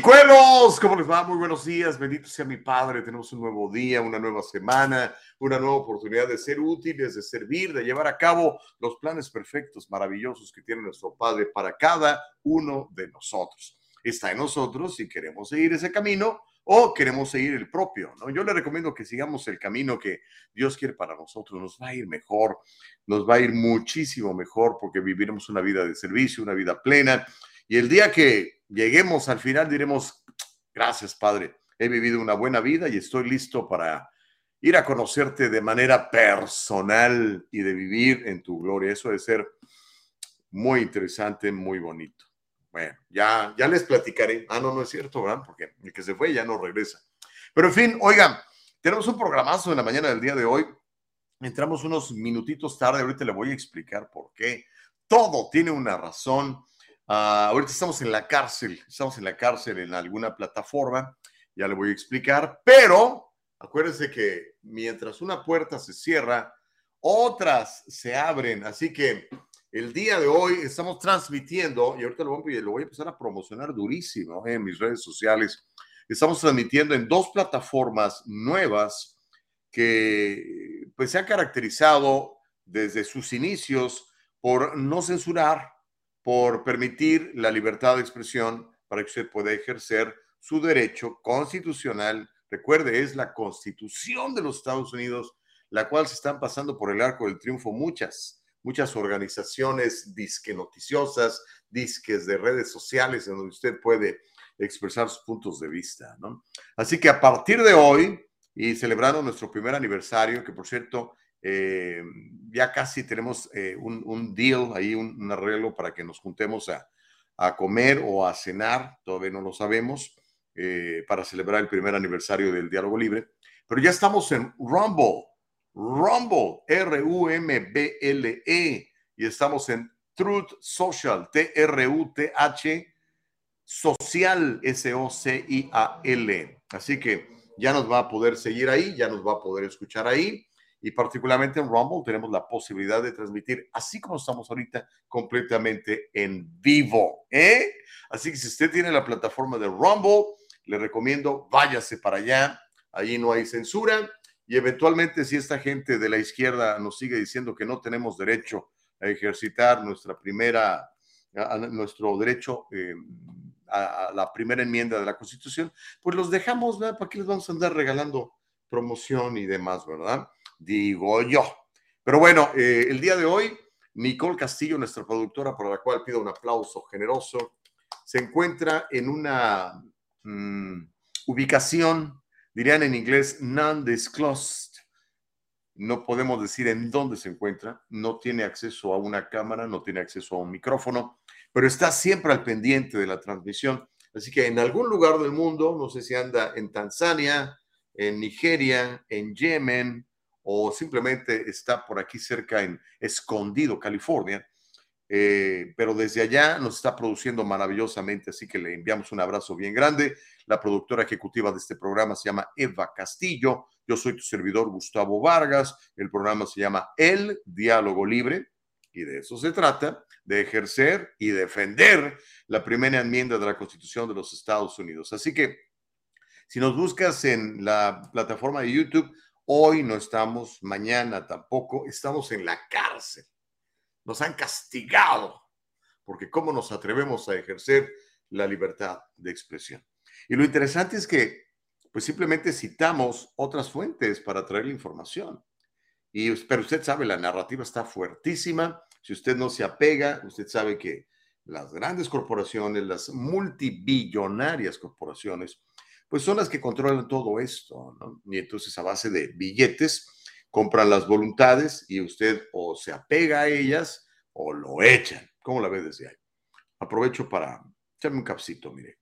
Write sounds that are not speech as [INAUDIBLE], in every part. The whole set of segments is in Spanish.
Chicuelos, ¿cómo les va? Muy buenos días, bendito sea mi Padre. Tenemos un nuevo día, una nueva semana, una nueva oportunidad de ser útiles, de servir, de llevar a cabo los planes perfectos, maravillosos que tiene nuestro Padre para cada uno de nosotros. Está en nosotros si queremos seguir ese camino o queremos seguir el propio. ¿no? Yo le recomiendo que sigamos el camino que Dios quiere para nosotros. Nos va a ir mejor, nos va a ir muchísimo mejor porque viviremos una vida de servicio, una vida plena. Y el día que lleguemos al final diremos, gracias Padre, he vivido una buena vida y estoy listo para ir a conocerte de manera personal y de vivir en tu gloria. Eso debe ser muy interesante, muy bonito. Bueno, ya, ya les platicaré. Ah, no, no es cierto, ¿verdad? Porque el que se fue ya no regresa. Pero en fin, oigan, tenemos un programazo en la mañana del día de hoy. Entramos unos minutitos tarde, ahorita le voy a explicar por qué. Todo tiene una razón. Uh, ahorita estamos en la cárcel, estamos en la cárcel en alguna plataforma, ya le voy a explicar, pero acuérdense que mientras una puerta se cierra, otras se abren, así que el día de hoy estamos transmitiendo, y ahorita lo voy, a, lo voy a empezar a promocionar durísimo eh, en mis redes sociales, estamos transmitiendo en dos plataformas nuevas que pues se han caracterizado desde sus inicios por no censurar, por permitir la libertad de expresión para que usted pueda ejercer su derecho constitucional. Recuerde, es la constitución de los Estados Unidos, la cual se están pasando por el arco del triunfo muchas, muchas organizaciones disque noticiosas, disques de redes sociales en donde usted puede expresar sus puntos de vista. Así que a partir de hoy, y celebrando nuestro primer aniversario, que por cierto, eh, ya casi tenemos eh, un, un, deal ahí, un, arreglo para que nos juntemos a, a, comer o a cenar, todavía no lo sabemos, eh, para celebrar el primer aniversario del Diálogo Libre. Pero ya estamos en Rumble, Rumble, R-U-M-B-L-E, y estamos en Truth Social, T-R-U-T-H, Social, S-O-C-I-A-L. Así que ya nos va a poder seguir ahí, ya nos va a poder escuchar ahí y particularmente en Rumble tenemos la posibilidad de transmitir, así como estamos ahorita, completamente en vivo. ¿eh? Así que si usted tiene la plataforma de Rumble, le recomiendo váyase para allá, allí no hay censura y eventualmente si esta gente de la izquierda nos sigue diciendo que no tenemos derecho a ejercitar nuestra primera, a, nuestro derecho eh, a, a, la primera enmienda de la Constitución, pues los dejamos, ¿verdad? ¿Para qué les vamos a andar regalando promoción y demás, verdad? Digo yo. Pero bueno, eh, el día de hoy, Nicole Castillo, nuestra productora, por la cual pido un aplauso generoso, se encuentra en una mmm, ubicación, dirían en inglés, non-disclosed. No podemos decir en dónde se encuentra, no tiene acceso a una cámara, no tiene acceso a un micrófono, pero está siempre al pendiente de la transmisión. Así que en algún lugar del mundo, no sé si anda en Tanzania, en Nigeria, en Yemen, o simplemente está por aquí cerca en Escondido, California. Eh, pero desde allá nos está produciendo maravillosamente, así que le enviamos un abrazo bien grande. La productora ejecutiva de este programa se llama Eva Castillo. Yo soy tu servidor Gustavo Vargas. El programa se llama El Diálogo Libre y de eso se trata, de ejercer y defender la primera enmienda de la Constitución de los Estados Unidos. Así que si nos buscas en la plataforma de YouTube, Hoy no estamos, mañana tampoco, estamos en la cárcel. Nos han castigado, porque ¿cómo nos atrevemos a ejercer la libertad de expresión? Y lo interesante es que, pues simplemente citamos otras fuentes para traer la información. Y, pero usted sabe, la narrativa está fuertísima. Si usted no se apega, usted sabe que las grandes corporaciones, las multibillonarias corporaciones, pues son las que controlan todo esto, ¿no? Y entonces a base de billetes compran las voluntades y usted o se apega a ellas o lo echan. ¿Cómo la ve desde ahí? Aprovecho para echarme un capsito, mire.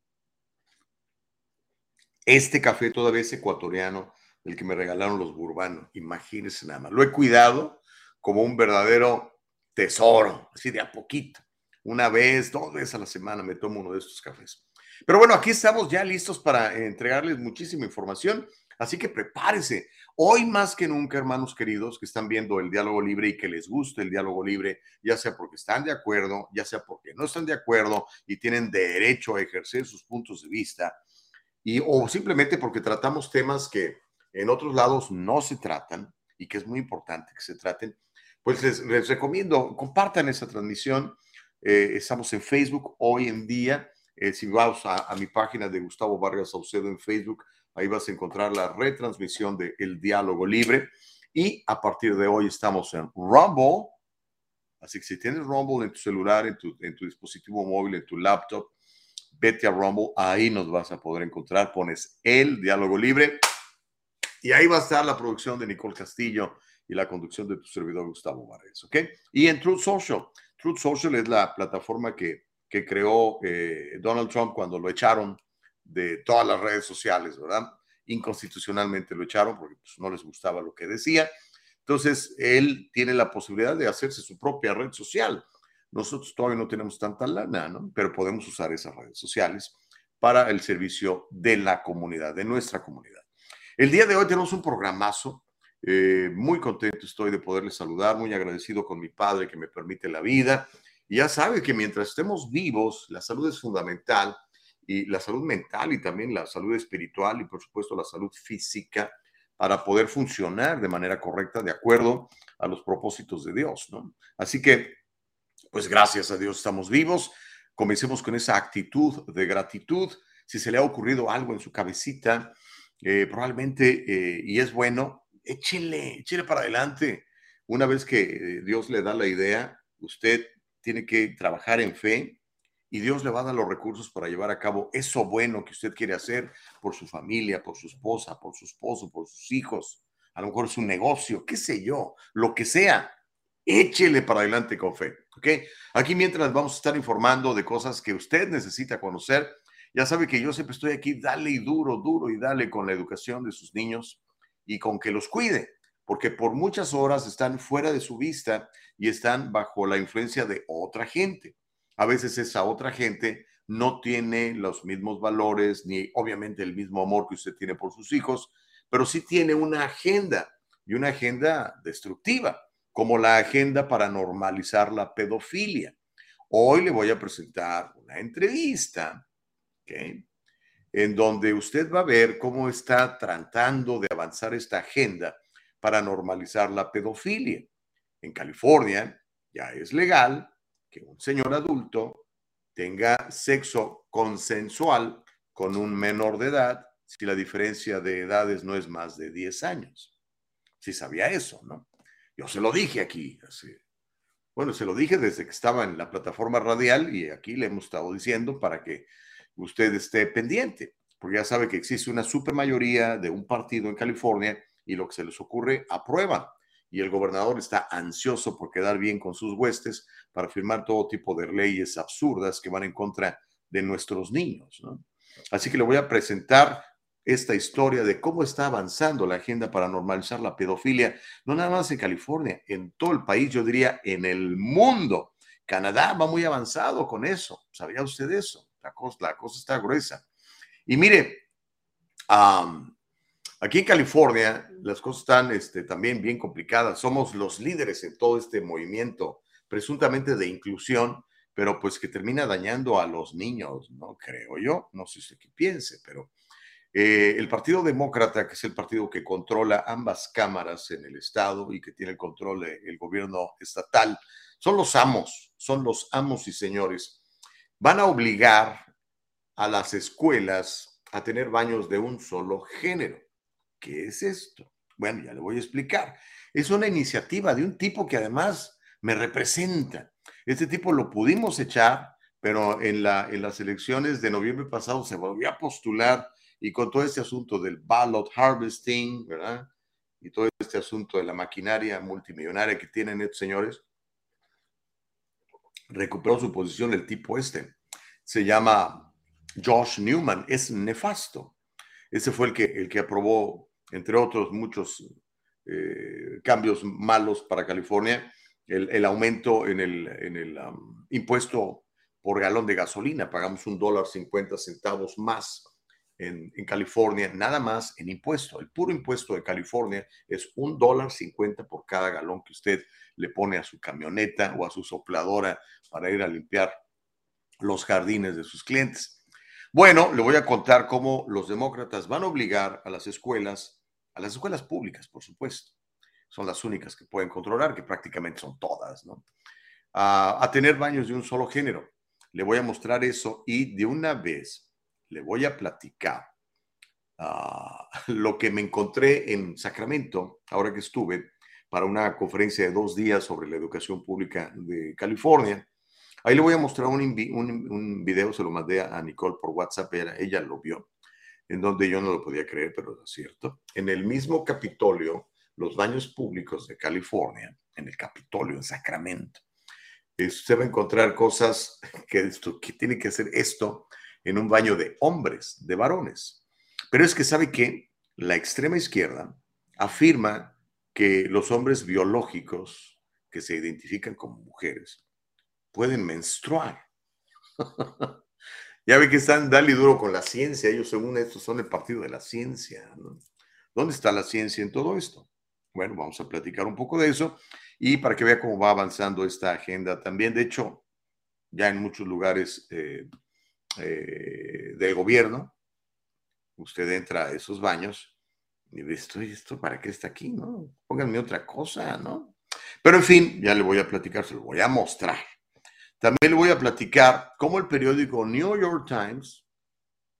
Este café todavía es ecuatoriano, el que me regalaron los burbanos, imagínense nada más. Lo he cuidado como un verdadero tesoro, así de a poquito. Una vez, dos veces a la semana me tomo uno de estos cafés. Pero bueno, aquí estamos ya listos para entregarles muchísima información, así que prepárese. Hoy más que nunca, hermanos queridos, que están viendo el diálogo libre y que les guste el diálogo libre, ya sea porque están de acuerdo, ya sea porque no están de acuerdo y tienen derecho a ejercer sus puntos de vista, y, o simplemente porque tratamos temas que en otros lados no se tratan y que es muy importante que se traten, pues les, recomiendo, compartan esa transmisión. Eh, estamos en Facebook hoy en día. Eh, si vas a, mi página de Gustavo Vargas Saucedo en Facebook, ahí vas a encontrar la retransmisión de El Diálogo Libre. Y a partir de hoy estamos en Rumble. Así que si tienes Rumble en tu celular, en tu, en tu dispositivo móvil, en tu laptop, vete a Rumble. Ahí nos vas a poder encontrar. Pones El Diálogo Libre. Y ahí va a estar la producción de Nicole Castillo y la conducción de tu servidor Gustavo Vargas, ¿ok? Y en Truth Social. Truth Social es la plataforma que, que creó eh, Donald Trump cuando lo echaron de todas las redes sociales, ¿verdad? Inconstitucionalmente lo echaron porque pues, no les gustaba lo que decía. Entonces, él tiene la posibilidad de hacerse su propia red social. Nosotros todavía no tenemos tanta lana, ¿no? Pero podemos usar esas redes sociales para el servicio de la comunidad, de nuestra comunidad. El día de hoy tenemos un programazo eh, muy contento estoy de poderles saludar, muy agradecido con mi padre que me permite la vida. Y ya sabe que mientras estemos vivos, la salud es fundamental y la salud mental y también la salud espiritual y por supuesto la salud física para poder funcionar de manera correcta de acuerdo a los propósitos de Dios, ¿no? Así que, pues gracias a Dios estamos vivos. Comencemos con esa actitud de gratitud. Si se le ha ocurrido algo en su cabecita, eh, probablemente, eh, y es bueno, échele, échele para adelante. Una vez que eh, Dios le da la idea, usted tiene que trabajar en fe y Dios le va a dar los recursos para llevar a cabo eso bueno que usted quiere hacer por su familia, por su esposa, por su esposo, por sus hijos, a lo mejor su negocio, qué sé yo, lo que sea. Échele para adelante con fe, ¿ok? Aquí mientras vamos a estar informando de cosas que usted necesita conocer, ya sabe que yo siempre estoy aquí, dale y duro, duro y dale con la educación de sus niños y con que los cuide, porque por muchas horas están fuera de su vista y están bajo la influencia de otra gente. A veces esa otra gente no tiene los mismos valores ni obviamente el mismo amor que usted tiene por sus hijos, pero sí tiene una agenda y una agenda destructiva, como la agenda para normalizar la pedofilia. Hoy le voy a presentar una entrevista ¿okay? en donde usted va a ver cómo está tratando de avanzar esta agenda para normalizar la pedofilia. En California ya es legal que un señor adulto tenga sexo consensual con un menor de edad si la diferencia de edades no es más de 10 años. Si sabía eso, ¿no? Yo se lo dije aquí. Bueno, se lo dije desde que estaba en la plataforma radial y aquí le hemos estado diciendo para que usted esté pendiente, porque ya sabe que existe una supermayoría de un partido en California y lo que se les ocurre aprueba. Y el gobernador está ansioso por quedar bien con sus huestes para firmar todo tipo de leyes absurdas que van en contra de nuestros niños. Así que le voy a presentar esta historia de cómo está avanzando la agenda para normalizar la pedofilia, no nada más en California, en todo el país, yo diría en el mundo. Canadá va muy avanzado con eso. ¿Sabía usted eso? La cosa, está gruesa. Y mire, aquí en California las cosas están este, también bien complicadas. Somos los líderes en todo este movimiento, presuntamente de inclusión, pero pues que termina dañando a los niños, ¿no? Creo yo. No sé usted qué piense, pero eh, el Partido Demócrata, que es el partido que controla ambas cámaras en el Estado y que tiene el control del gobierno estatal, son los amos, son los amos y señores van a obligar a las escuelas a tener baños de un solo género. ¿Qué es esto? Bueno, ya le voy a explicar. Es una iniciativa de un tipo que además me representa. Este tipo lo pudimos echar, pero en, la, en las elecciones de noviembre pasado se volvió a postular y con todo este asunto del ballot harvesting, ¿verdad? Y todo este asunto de la maquinaria multimillonaria que tienen estos señores, recuperó su posición el tipo este. Se llama Josh Newman, es nefasto. Ese fue el que, el que aprobó, entre otros muchos eh, cambios malos para California, el, aumento en el, en el impuesto por galón de gasolina. Pagamos un dólar cincuenta centavos más en, en, California, nada más en impuesto. El puro impuesto de California es un dólar cincuenta por cada galón que usted le pone a su camioneta o a su sopladora para ir a limpiar los jardines de sus clientes. Bueno, le voy a contar cómo los demócratas van a obligar a las escuelas, a las escuelas públicas, por supuesto, son las únicas que pueden controlar, que prácticamente son todas, ¿no? A, tener baños de un solo género. Le voy a mostrar eso y de una vez le voy a platicar ah, [LAUGHS] lo que me encontré en Sacramento, ahora que estuve, para una conferencia de dos días sobre la educación pública de California. Ahí le voy a mostrar un, un, video, se lo mandé a Nicole por WhatsApp, ella lo vio, en donde yo no lo podía creer, pero es cierto. En el mismo Capitolio, los baños públicos de California, en el Capitolio, en Sacramento, usted va a encontrar cosas que, esto, que tiene que hacer esto en un baño de hombres, de varones. Pero es que sabe que la extrema izquierda afirma que los hombres biológicos que se identifican como mujeres pueden menstruar. [LAUGHS] ya ve que están dale duro con la ciencia. Ellos, según esto, son el partido de la ciencia. ¿Dónde está la ciencia en todo esto? Bueno, vamos a platicar un poco de eso y para que vea cómo va avanzando esta agenda también. De hecho, ya en muchos lugares eh, eh, del gobierno, usted entra a esos baños y dice, esto, ¿esto para qué está aquí? ¿no? Pónganme otra cosa, ¿no? Pero en fin, ya le voy a platicar, se lo voy a mostrar. También le voy a platicar cómo el periódico New York Times,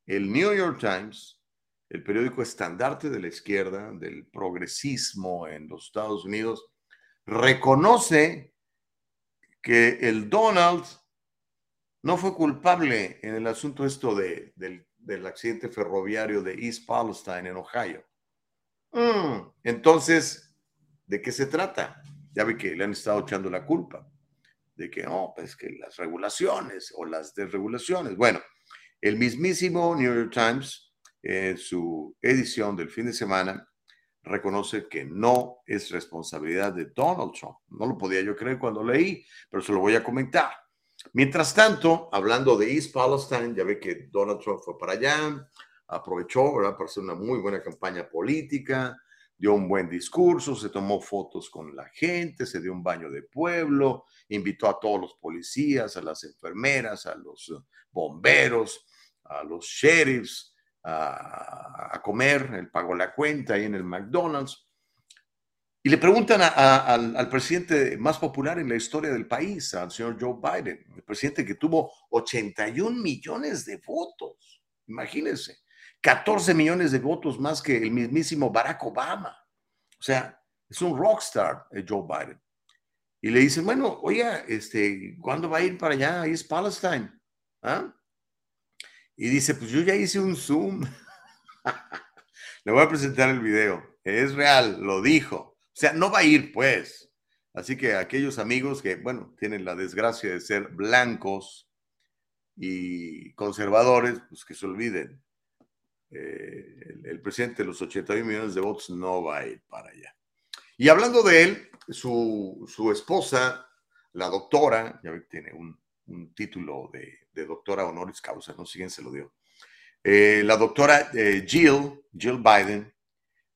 el New York Times, el periódico estandarte de la izquierda, del progresismo en los Estados Unidos, reconoce que el Donald no fue culpable en el asunto esto de, del, accidente ferroviario de East Palestine en Ohio. Mm, entonces, ¿de qué se trata? Ya ve que le han estado echando la culpa de que no, pues que las regulaciones o las desregulaciones. Bueno, el mismísimo New York Times en su edición del fin de semana, reconoce que no es responsabilidad de Donald Trump. No lo podía yo creer cuando leí, pero se lo voy a comentar. Mientras tanto, hablando de East Palestine, ya ve que Donald Trump fue para allá, aprovechó para hacer una muy buena campaña política, dio un buen discurso, se tomó fotos con la gente, se dio un baño de pueblo, invitó a todos los policías, a las enfermeras, a los bomberos, a los sheriffs, a, comer, él pagó la cuenta ahí en el McDonald's. Y le preguntan al, al, presidente más popular en la historia del país, al señor Joe Biden, el presidente que tuvo 81 millones de votos. Imagínense, 14 millones de votos más que el mismísimo Barack Obama. O sea, es un rockstar eh, Joe Biden. Y le dicen, bueno, oiga, este, ¿cuándo va a ir para allá? Ahí es Palestine. ¿Ah? Y dice, pues yo ya hice un Zoom. [LAUGHS] Le voy a presentar el video. Es real, lo dijo. O sea, no va a ir, pues. Así que aquellos amigos que, bueno, tienen la desgracia de ser blancos y conservadores, pues que se olviden. Eh, el, presidente de los 81 millones de votos no va a ir para allá. Y hablando de él, su, su esposa, la doctora, ya tiene un, un título de, doctora honoris causa, no siguen se lo dio. Eh, la doctora eh, Jill, Jill Biden,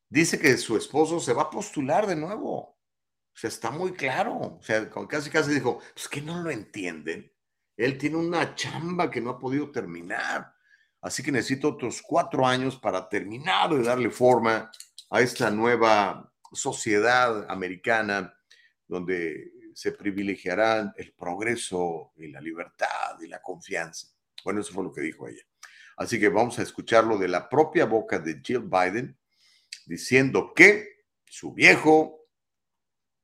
dice que su esposo se va a postular de nuevo. O sea, está muy claro. O sea, casi casi dijo, pues que no lo entienden. Él tiene una chamba que no ha podido terminar. Así que necesita otros cuatro años para terminar de darle forma a esta nueva sociedad americana donde se privilegiarán el progreso y la libertad y la confianza. Bueno, eso fue lo que dijo ella. Así que vamos a escucharlo de la propia boca de Jill Biden, diciendo que su viejo,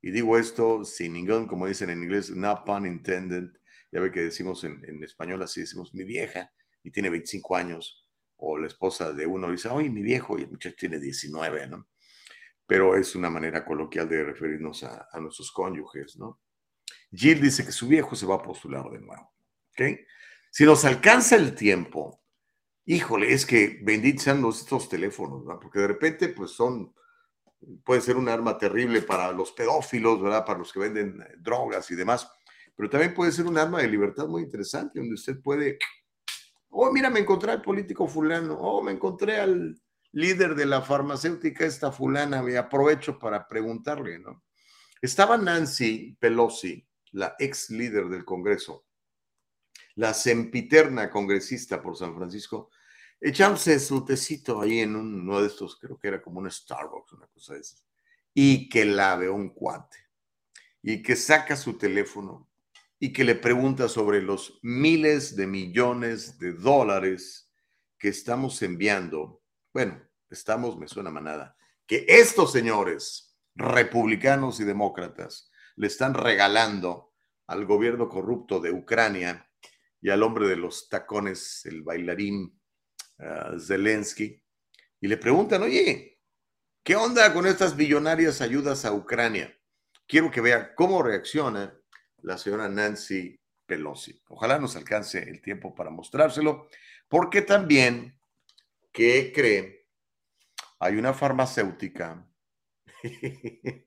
y digo esto sin ningún, como dicen en inglés, no pun intended, ya ve que decimos en, en español así, decimos mi vieja, y tiene 25 años, o la esposa de uno dice, oye, mi viejo, y el muchacho tiene 19, ¿no? pero es una manera coloquial de referirnos a, nuestros cónyuges, ¿no? Jill dice que su viejo se va a postular de nuevo, ¿ok? Si nos alcanza el tiempo, híjole, es que benditos sean estos teléfonos, ¿no? Porque de repente, pues son puede ser un arma terrible para los pedófilos, ¿verdad? Para los que venden eh, drogas y demás, pero también puede ser un arma de libertad muy interesante, donde usted puede, oh, mira, me encontré al político fulano, oh, me encontré al líder de la farmacéutica esta fulana, me aprovecho para preguntarle, ¿no? Estaba Nancy Pelosi, la ex líder del Congreso, la sempiterna congresista por San Francisco, echándose su tecito ahí en uno de estos, creo que era como un Starbucks, una cosa de esas, y que la ve un cuate, y que saca su teléfono y que le pregunta sobre los miles de millones de dólares que estamos enviando. Bueno, estamos, me suena manada, que estos señores, republicanos y demócratas, le están regalando al gobierno corrupto de Ucrania y al hombre de los tacones, el bailarín Zelensky y le preguntan, oye, ¿qué onda con estas billonarias ayudas a Ucrania? Quiero que vea cómo reacciona la señora Nancy Pelosi. Ojalá nos alcance el tiempo para mostrárselo, porque también, ¿qué cree? Hay una farmacéutica [LAUGHS]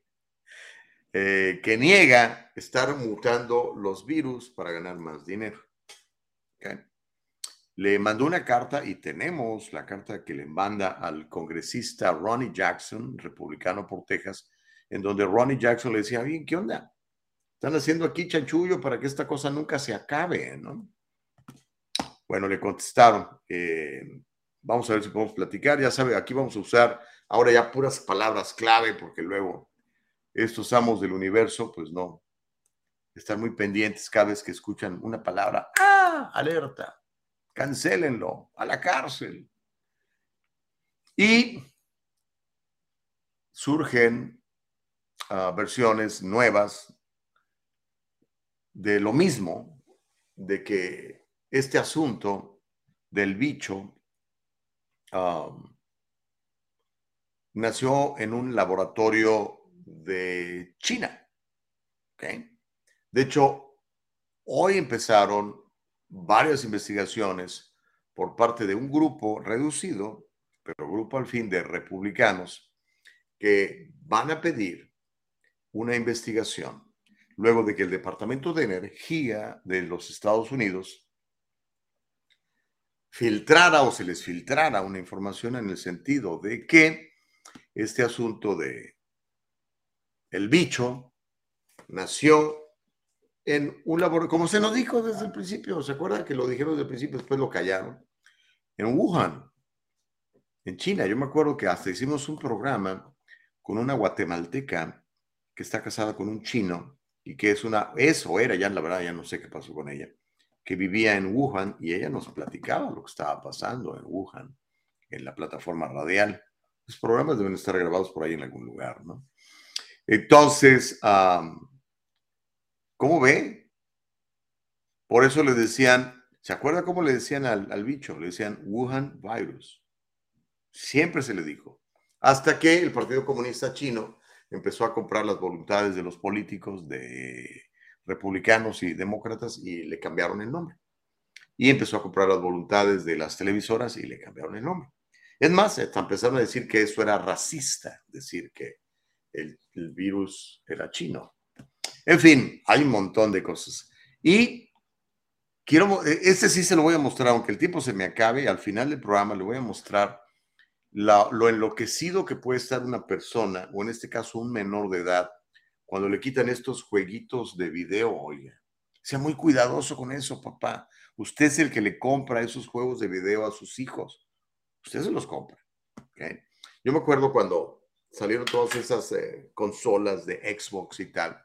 eh, que niega estar mutando los virus para ganar más dinero le mandó una carta y tenemos la carta que le manda al congresista Ronnie Jackson, republicano por Texas, en donde Ronnie Jackson le decía, bien, ¿qué onda? Están haciendo aquí chanchullo para que esta cosa nunca se acabe, ¿no? Bueno, le contestaron, eh, vamos a ver si podemos platicar, ya sabe, aquí vamos a usar ahora ya puras palabras clave, porque luego estos amos del universo, pues no, están muy pendientes cada vez que escuchan una palabra, ¡ah! Alerta cancélenlo a la cárcel. Y surgen ah, versiones nuevas de lo mismo, de que este asunto del bicho nació en un laboratorio de China. De hecho, hoy empezaron varias investigaciones por parte de un grupo reducido, pero grupo al fin de republicanos, que van a pedir una investigación luego de que el Departamento de Energía de los Estados Unidos filtrara o se les filtrara una información en el sentido de que este asunto de el bicho nació en un laboratorio, como se nos dijo desde el principio, ¿se acuerdan que lo dijeron desde el principio, después lo callaron? En Wuhan, en China. Yo me acuerdo que hasta hicimos un programa con una guatemalteca que está casada con un chino y que es una, eso era, ya la verdad ya no sé qué pasó con ella, que vivía en Wuhan y ella nos platicaba lo que estaba pasando en Wuhan, en la plataforma radial. Los programas deben estar grabados por ahí en algún lugar, ¿no? Entonces, ¿Cómo ve? Por eso le decían, ¿se acuerda cómo le decían al, bicho? Le decían Wuhan virus. Siempre se le dijo. Hasta que el Partido Comunista Chino empezó a comprar las voluntades de los políticos, de republicanos y demócratas, y le cambiaron el nombre. Y empezó a comprar las voluntades de las televisoras y le cambiaron el nombre. Es más, empezaron a decir que eso era racista, decir que el virus era chino. En fin, hay un montón de cosas. Y quiero, e, este sí se lo voy a mostrar, aunque el tiempo se me acabe, al final del programa le voy a mostrar lo enloquecido que puede estar una persona, o en este caso un menor de edad, cuando le quitan estos jueguitos de video, oiga. Sea muy cuidadoso con eso, papá. Usted es el que le compra esos juegos de video a sus hijos. Usted se los compra. Yo me acuerdo cuando salieron todas esas eh, consolas de Xbox y tal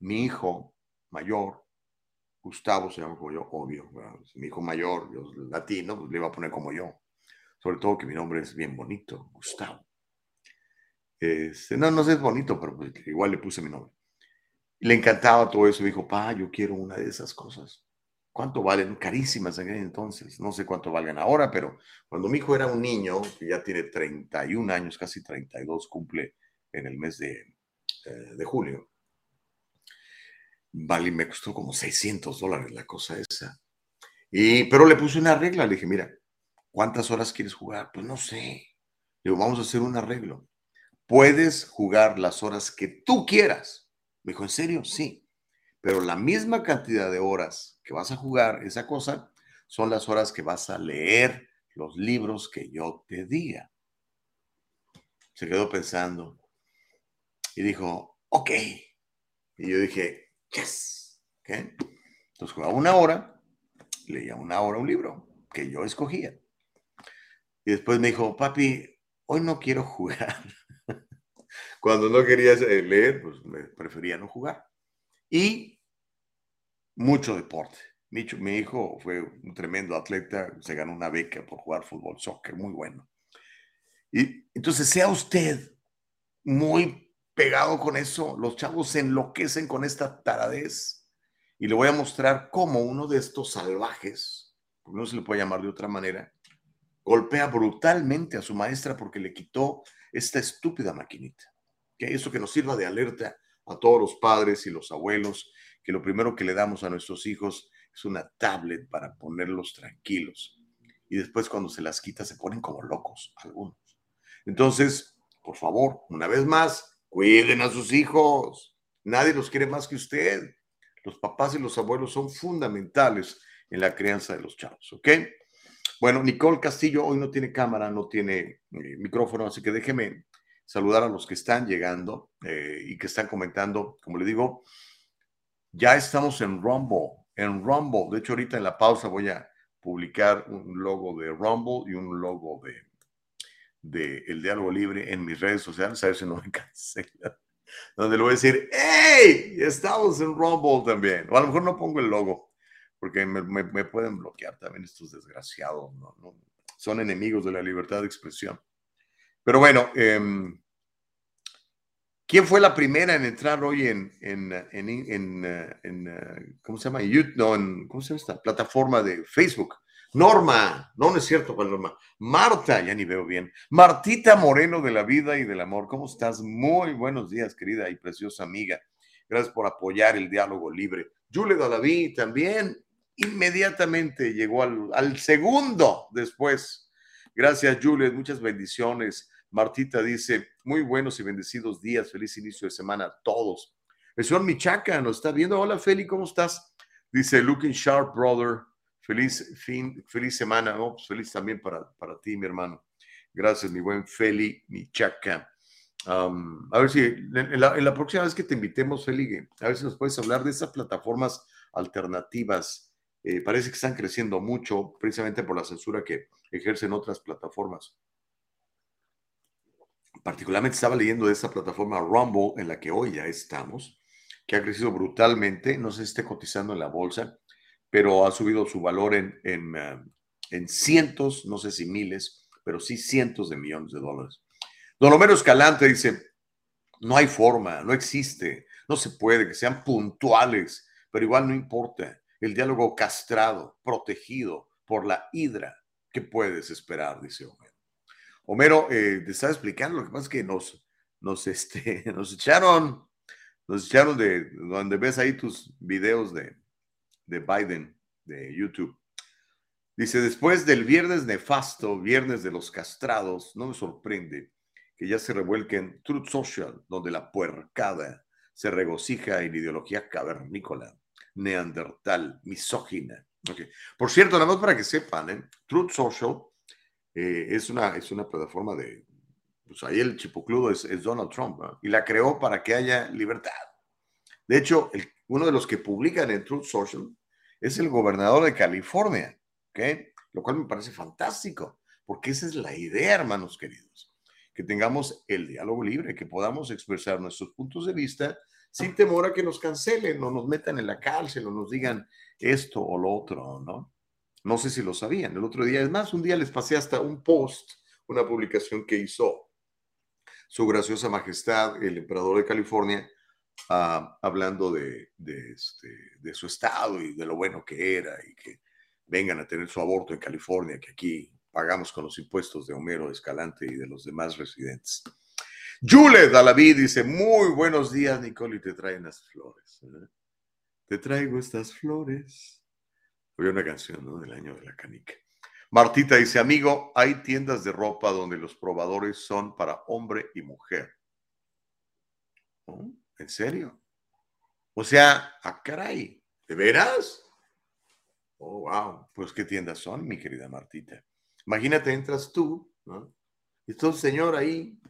mi hijo mayor, Gustavo se llama como yo, obvio, mi hijo mayor, yo latino, pues le iba a poner como yo. Sobre todo que mi nombre es bien bonito, Gustavo. Este, no, no sé, es bonito, pero pues igual le puse mi nombre. Le encantaba todo eso. Dijo, pa, yo quiero una de esas cosas. ¿Cuánto valen? Carísimas en entonces. No sé cuánto valgan ahora, pero cuando mi hijo era un niño, que ya tiene 31 años, casi 32, cumple en el mes de, eh, de julio, Vale, me costó como 600 dólares la cosa esa. Y, pero le puse una regla, le dije, mira, ¿cuántas horas quieres jugar? Pues no sé. Digo, vamos a hacer un arreglo. puedes jugar las horas que tú quieras. Me dijo, ¿en serio? Sí. Pero la misma cantidad de horas que vas a jugar esa cosa son las horas que vas a leer los libros que yo te diga. Se quedó pensando y dijo, ok. Y yo dije, yes. Entonces jugaba una hora, leía una hora un libro que yo escogía. Y después me dijo, papi, hoy no quiero jugar. [LAUGHS] Cuando no quería eh, leer, pues prefería no jugar. Y mucho deporte. Mi, mi hijo fue un tremendo atleta, se ganó una beca por jugar fútbol, soccer, muy bueno. Y entonces sea usted muy pegado con eso, los chavos se enloquecen con esta taradez. Y le voy a mostrar cómo uno de estos salvajes, porque no se le puede llamar de otra manera, golpea brutalmente a su maestra porque le quitó esta estúpida maquinita. Que eso que nos sirva de alerta a todos los padres y los abuelos, que lo primero que le damos a nuestros hijos es una tablet para ponerlos tranquilos. Y después cuando se las quita se ponen como locos algunos. Entonces, por favor, una vez más, cuiden a sus hijos. Nadie los quiere más que usted. Los papás y los abuelos son fundamentales en la crianza de los chavos, ¿ok? Bueno, Nicole Castillo hoy no tiene cámara, no tiene eh, micrófono, así que déjeme saludar a los que están llegando eh, y que están comentando. Como le digo, ya estamos en Rumble, en Rumble. De hecho, ahorita en la pausa voy a publicar un logo de Rumble y un logo de, de El Diálogo Libre en mis redes sociales, a ver si no me [LAUGHS] cancelan. Donde le voy a decir, ¡Hey! Estamos en Rumble también. O a lo mejor no pongo el logo, porque me, pueden bloquear también estos desgraciados, ¿no? son enemigos de la libertad de expresión. Pero bueno, em, ¿quién fue la primera en entrar hoy en, en, en, en eh, ¿cómo se llama? YouTube, no, ¿cómo se llama esta plataforma de Facebook? Norma, no, no es cierto, ¿cuál Norma? Marta, ya ni veo bien. Martita Moreno de la vida y del amor, ¿cómo estás? Muy buenos días, querida y preciosa amiga. Gracias por apoyar el diálogo libre. Julie Dalaví también, inmediatamente llegó al, segundo después. Gracias, Juliet, muchas bendiciones. Martita dice, muy buenos y bendecidos días, feliz inicio de semana a todos. El señor Michaca nos está viendo. Hola, Feli, ¿cómo estás? Dice, looking sharp, brother. Feliz fin, feliz semana. Pues feliz también para, para ti, mi hermano. Gracias, mi buen Feli Michaca. a ver si en la, en la, próxima vez que te invitemos, Feli, a ver si nos puedes hablar de esas plataformas alternativas eh, parece que están creciendo mucho precisamente por la censura que ejercen otras plataformas. Particularmente estaba leyendo de esa plataforma Rumble en la que hoy ya estamos, que ha crecido brutalmente, no sé si esté cotizando en la bolsa, pero ha subido su valor en, en, eh, en cientos, no sé si miles, pero sí cientos de millones de dólares. Don Homero Escalante dice, no hay forma, no existe, no se puede, que sean puntuales, pero igual no importa el diálogo castrado, protegido por la hidra. ¿Qué puedes esperar? Dice Homero. Homero eh, te está explicando, lo que pasa es que nos, nos, [LAUGHS] este, nos echaron, nos echaron de donde ves ahí tus videos de, de Biden, de YouTube. Dice, después del viernes nefasto, viernes de los castrados, no me sorprende que ya se revuelque en Truth Social, donde la puercada se regocija en ideología cavernícola neandertal, misógina. Por cierto, nada más para que sepan, ¿eh? Truth Social eh, es, una, es una plataforma de, pues ahí el chipocludo es, es Donald Trump, y la creó para que haya libertad. De hecho, uno de los que publican en Truth Social es el gobernador de California, ¿okay? lo cual me parece fantástico, porque esa es la idea, hermanos queridos, que tengamos el diálogo libre, que podamos expresar nuestros puntos de vista sin temor a que nos cancelen o nos metan en la cárcel o nos digan esto o lo otro, ¿no? No sé si lo sabían. El otro día, es más, un día les pasé hasta un post, una publicación que hizo su graciosa majestad, el emperador de California, ah, hablando este, de su estado y de lo bueno que era y que vengan a tener su aborto en California, que aquí pagamos con los impuestos de Homero Escalante y de los demás residentes. Jules Dalaví dice, muy buenos días, Nicole, y te traen las flores. ¿eh? Te traigo estas flores. Había una canción ¿no? del año de la canica. Martita dice, amigo, hay tiendas de ropa donde los probadores son para hombre y mujer. ¿En serio? O sea, a caray, ¿de veras? Oh, wow. Pues qué tiendas son, mi querida Martita. Imagínate, entras tú, ¿no? Y está un señor ahí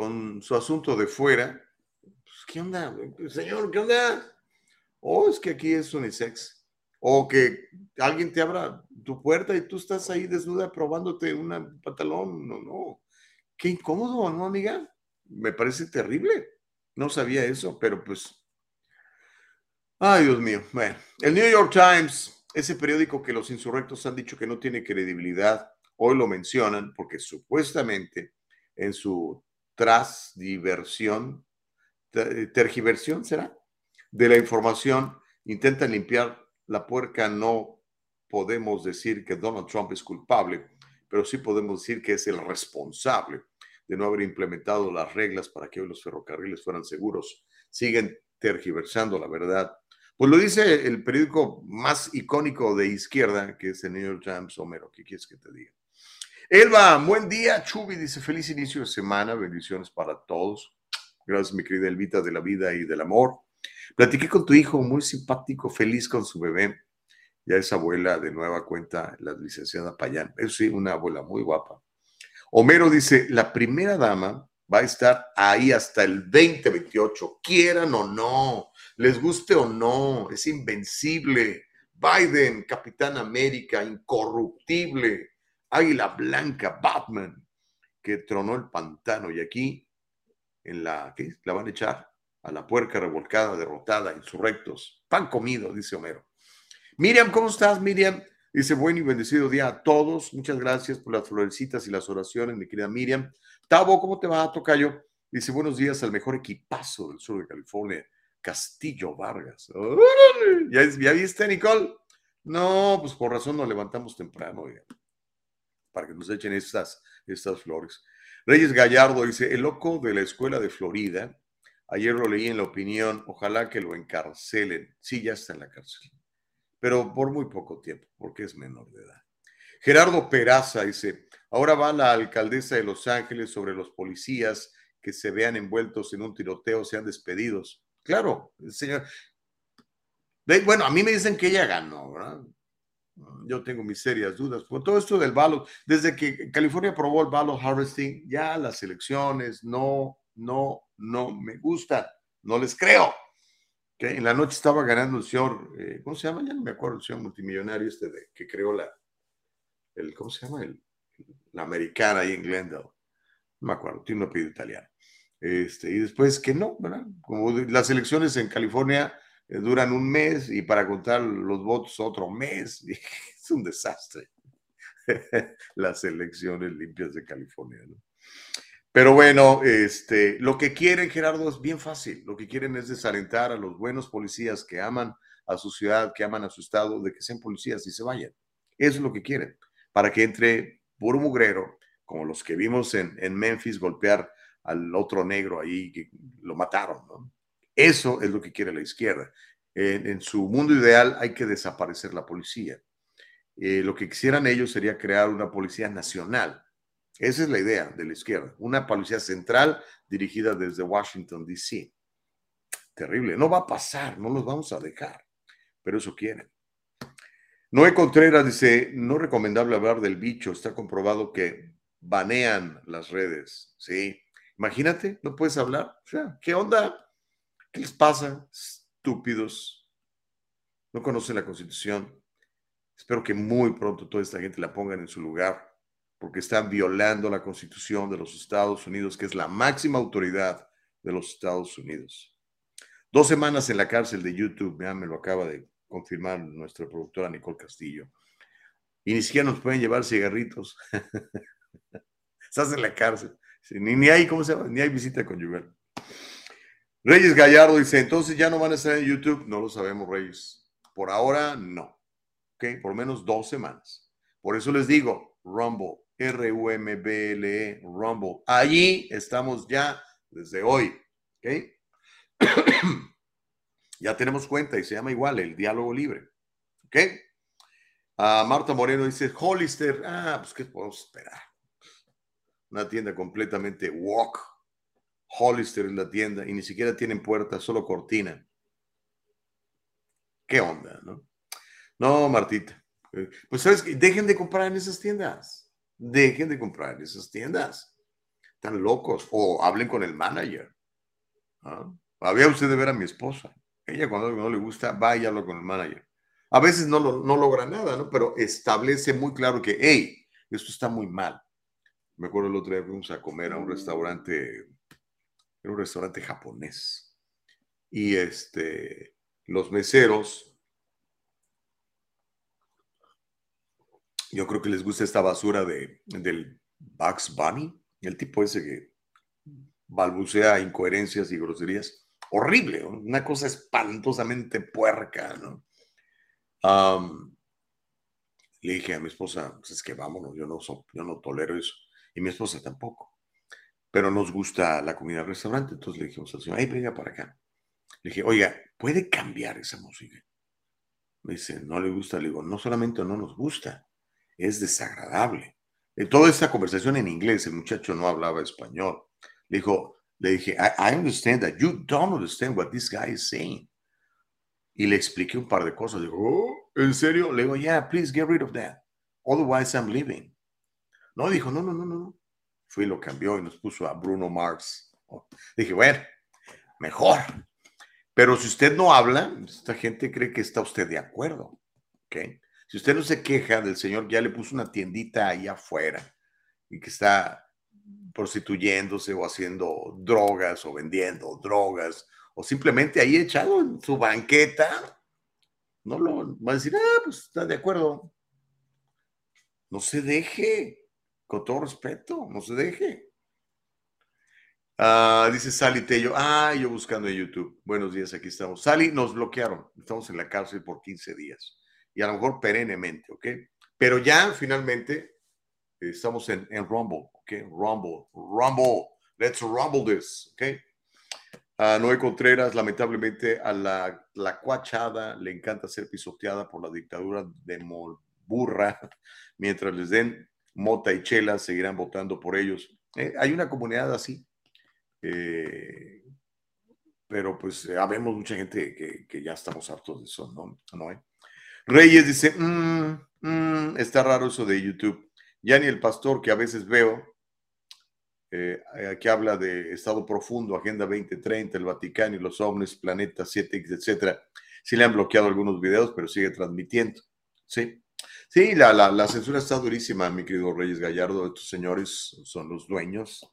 con su asunto de fuera. Pues, ¿Qué onda? Señor, ¿qué onda? O oh, es que aquí es unisex. O que alguien te abra tu puerta y tú estás ahí desnuda probándote un pantalón. No, no. Qué incómodo, ¿no, amiga? Me parece terrible. No sabía eso, pero pues. Ay, Dios mío. Bueno, el New York Times, ese periódico que los insurrectos han dicho que no tiene credibilidad, hoy lo mencionan porque supuestamente en su trasdiversión, tergiversión será, de la información, intentan limpiar la puerca. No podemos decir que Donald Trump es culpable, pero sí podemos decir que es el responsable de no haber implementado las reglas para que hoy los ferrocarriles fueran seguros. Siguen tergiversando la verdad. Pues lo dice el periódico más icónico de izquierda, que es el New York Times, Homero. ¿Qué quieres que te diga? Elba, buen día. Chubi dice, feliz inicio de semana, bendiciones para todos. Gracias, mi querida Elvita de la vida y del amor. Platiqué con tu hijo, muy simpático, feliz con su bebé. Ya es abuela de nueva cuenta, la licenciada Payán. Es sí, una abuela muy guapa. Homero dice, la primera dama va a estar ahí hasta el 2028, quieran o no, les guste o no, es invencible. Biden, Capitán América, incorruptible, Águila Blanca, Batman, que tronó el pantano y aquí en la, ¿qué? La van a echar a la puerca revolcada, derrotada, insurrectos, pan comido, dice Homero. Miriam, ¿cómo estás, Miriam? Dice, buen y bendecido día a todos. Muchas gracias por las florecitas y las oraciones, mi querida Miriam. Tavo, ¿cómo te va, Tocayo? Dice, buenos días al mejor equipazo del sur de California, Castillo Vargas. ¿Ya, ¿Ya, viste, Nicole? No, pues por razón nos levantamos temprano, para que nos echen estas, estas flores. Reyes Gallardo dice, el loco de la escuela de Florida, ayer lo leí en la opinión, ojalá que lo encarcelen. Sí, ya está en la cárcel pero por muy poco tiempo, porque es menor de edad. Gerardo Peraza dice, ahora va la alcaldesa de Los Ángeles sobre los policías que se vean envueltos en un tiroteo, sean despedidos. Claro, señor. Bueno, a mí me dicen que ella ganó, ¿verdad? Yo tengo mis serias dudas. Con todo esto del ballot, desde que California aprobó el ballot harvesting, ya las elecciones no, no, no me gustan. No les creo. En la noche estaba ganando el señor, eh, ¿cómo se llama? Ya no me acuerdo, el señor multimillonario este que creó la, el, ¿cómo se llama? El, la americana ahí en Glendale. No me acuerdo, tiene un apellido italiano. Este, y después que no, ¿verdad? Como las elecciones en California duran un mes y para contar los votos otro mes. [LAUGHS] es un desastre. [LAUGHS] las elecciones limpias de California, ¿no? Pero bueno, este, lo que quieren, Gerardo, es bien fácil. Lo que quieren es desalentar a los buenos policías que aman a su ciudad, que aman a su estado, de que sean policías y se vayan. Eso es lo que quieren, para que entre puro mugrero, como los que vimos en, Memphis golpear al otro negro ahí, que lo mataron. ¿no? Eso es lo que quiere la izquierda. En, su mundo ideal hay que desaparecer la policía. Eh, lo que quisieran ellos sería crear una policía nacional esa es la idea de la izquierda, una policía central dirigida desde Washington, D.C. Terrible, no va a pasar, no los vamos a dejar, pero eso quieren. Noé Contreras dice, no recomendable hablar del bicho, está comprobado que banean las redes, ¿sí? Imagínate, no puedes hablar, o sea, ¿qué onda? ¿Qué les pasa? Estúpidos, no conocen la constitución. Espero que muy pronto toda esta gente la pongan en su lugar porque están violando la constitución de los Estados Unidos, que es la máxima autoridad de los Estados Unidos. Dos semanas en la cárcel de YouTube, ya me lo acaba de confirmar nuestra productora Nicole Castillo. Y ni siquiera nos pueden llevar cigarritos. [LAUGHS] Estás en la cárcel. Ni, ni hay, ¿cómo se llama? Ni hay visita conyugal. Reyes Gallardo dice, entonces ya no van a estar en YouTube. No lo sabemos, Reyes. Por ahora, no. ¿Ok? Por menos dos semanas. Por eso les digo, Rumble, R-U-M-B-L-E, Rumble. Allí estamos ya desde hoy. ¿Ok? [CLEARS THROAT] ya tenemos cuenta y se llama igual el diálogo libre. ¿Ok? Uh, Marta Moreno dice, Hollister, ah, pues qué podemos esperar. Una tienda completamente walk. Hollister es la tienda y ni siquiera tienen puerta, solo cortina. ¿Qué onda, no? No, Martita. Eh, pues sabes que dejen de comprar en esas tiendas. Dejen de comprar en esas tiendas. Están locos. O hablen con el manager. Había usted de ver a mi esposa. Ella cuando algo no le gusta, va y habla con el manager. A veces no, no logra nada, ¿no? Pero establece muy claro que, hey, esto está muy mal. Me acuerdo el otro día fuimos a comer a un restaurante, era un restaurante japonés. Y este, los meseros, yo creo que les gusta esta basura de, del Bugs Bunny, el tipo ese que balbucea incoherencias y groserías. Horrible, una cosa espantosamente puerca, ¿no? le dije a mi esposa, pues es que vámonos, yo no, yo no tolero eso. Y mi esposa tampoco. Pero nos gusta la comida del restaurante. Entonces le dijimos al señor, ay, venga para acá. Le dije, oiga, ¿puede cambiar esa música? Me dice, no le gusta. Le digo, no solamente no nos gusta, es desagradable. Toda esta conversación en inglés, el muchacho no hablaba español. Le dijo, le dije, I, understand that you don't understand what this guy is saying. Y le expliqué un par de cosas. Dijo, oh, ¿en serio? Le digo, yeah, please get rid of that. Otherwise I'm leaving. No, dijo, no, no, no, no. Fui y lo cambió y nos puso a Bruno Mars. Dije, bueno, mejor. Pero si usted no habla, esta gente cree que está usted de acuerdo. ¿ok? Si usted no se queja del señor que ya le puso una tiendita ahí afuera y que está prostituyéndose o haciendo drogas o vendiendo drogas o simplemente ahí echado en su banqueta, no lo va a decir, ah, pues está de acuerdo. No se deje con todo respeto, no se deje. Ah, dice Sally Tello, ah, yo buscando en YouTube. Buenos días, aquí estamos. Sally, nos bloquearon, estamos en la cárcel por 15 días y a lo mejor perennemente, ¿ok? Pero ya finalmente estamos en, en Rumble, ¿ok? Rumble, Rumble, let's rumble this, ¿ok? A Noé Contreras, lamentablemente a la, la cuachada le encanta ser pisoteada por la dictadura de Molburra [LAUGHS] mientras les den Mota y Chela seguirán votando por ellos. Eh, hay una comunidad así, eh, pero pues habemos mucha gente que, ya estamos hartos de eso, ¿no? ¿No Reyes dice, mm, mm, está raro eso de YouTube. Ya el pastor que a veces veo, eh, que habla de Estado Profundo, Agenda 2030, el Vaticano y los ovnis, Planeta 7X, etcétera, sí le han bloqueado algunos videos, pero sigue transmitiendo. Sí, Sí, la, la, censura está durísima, mi querido Reyes Gallardo. Estos señores son los dueños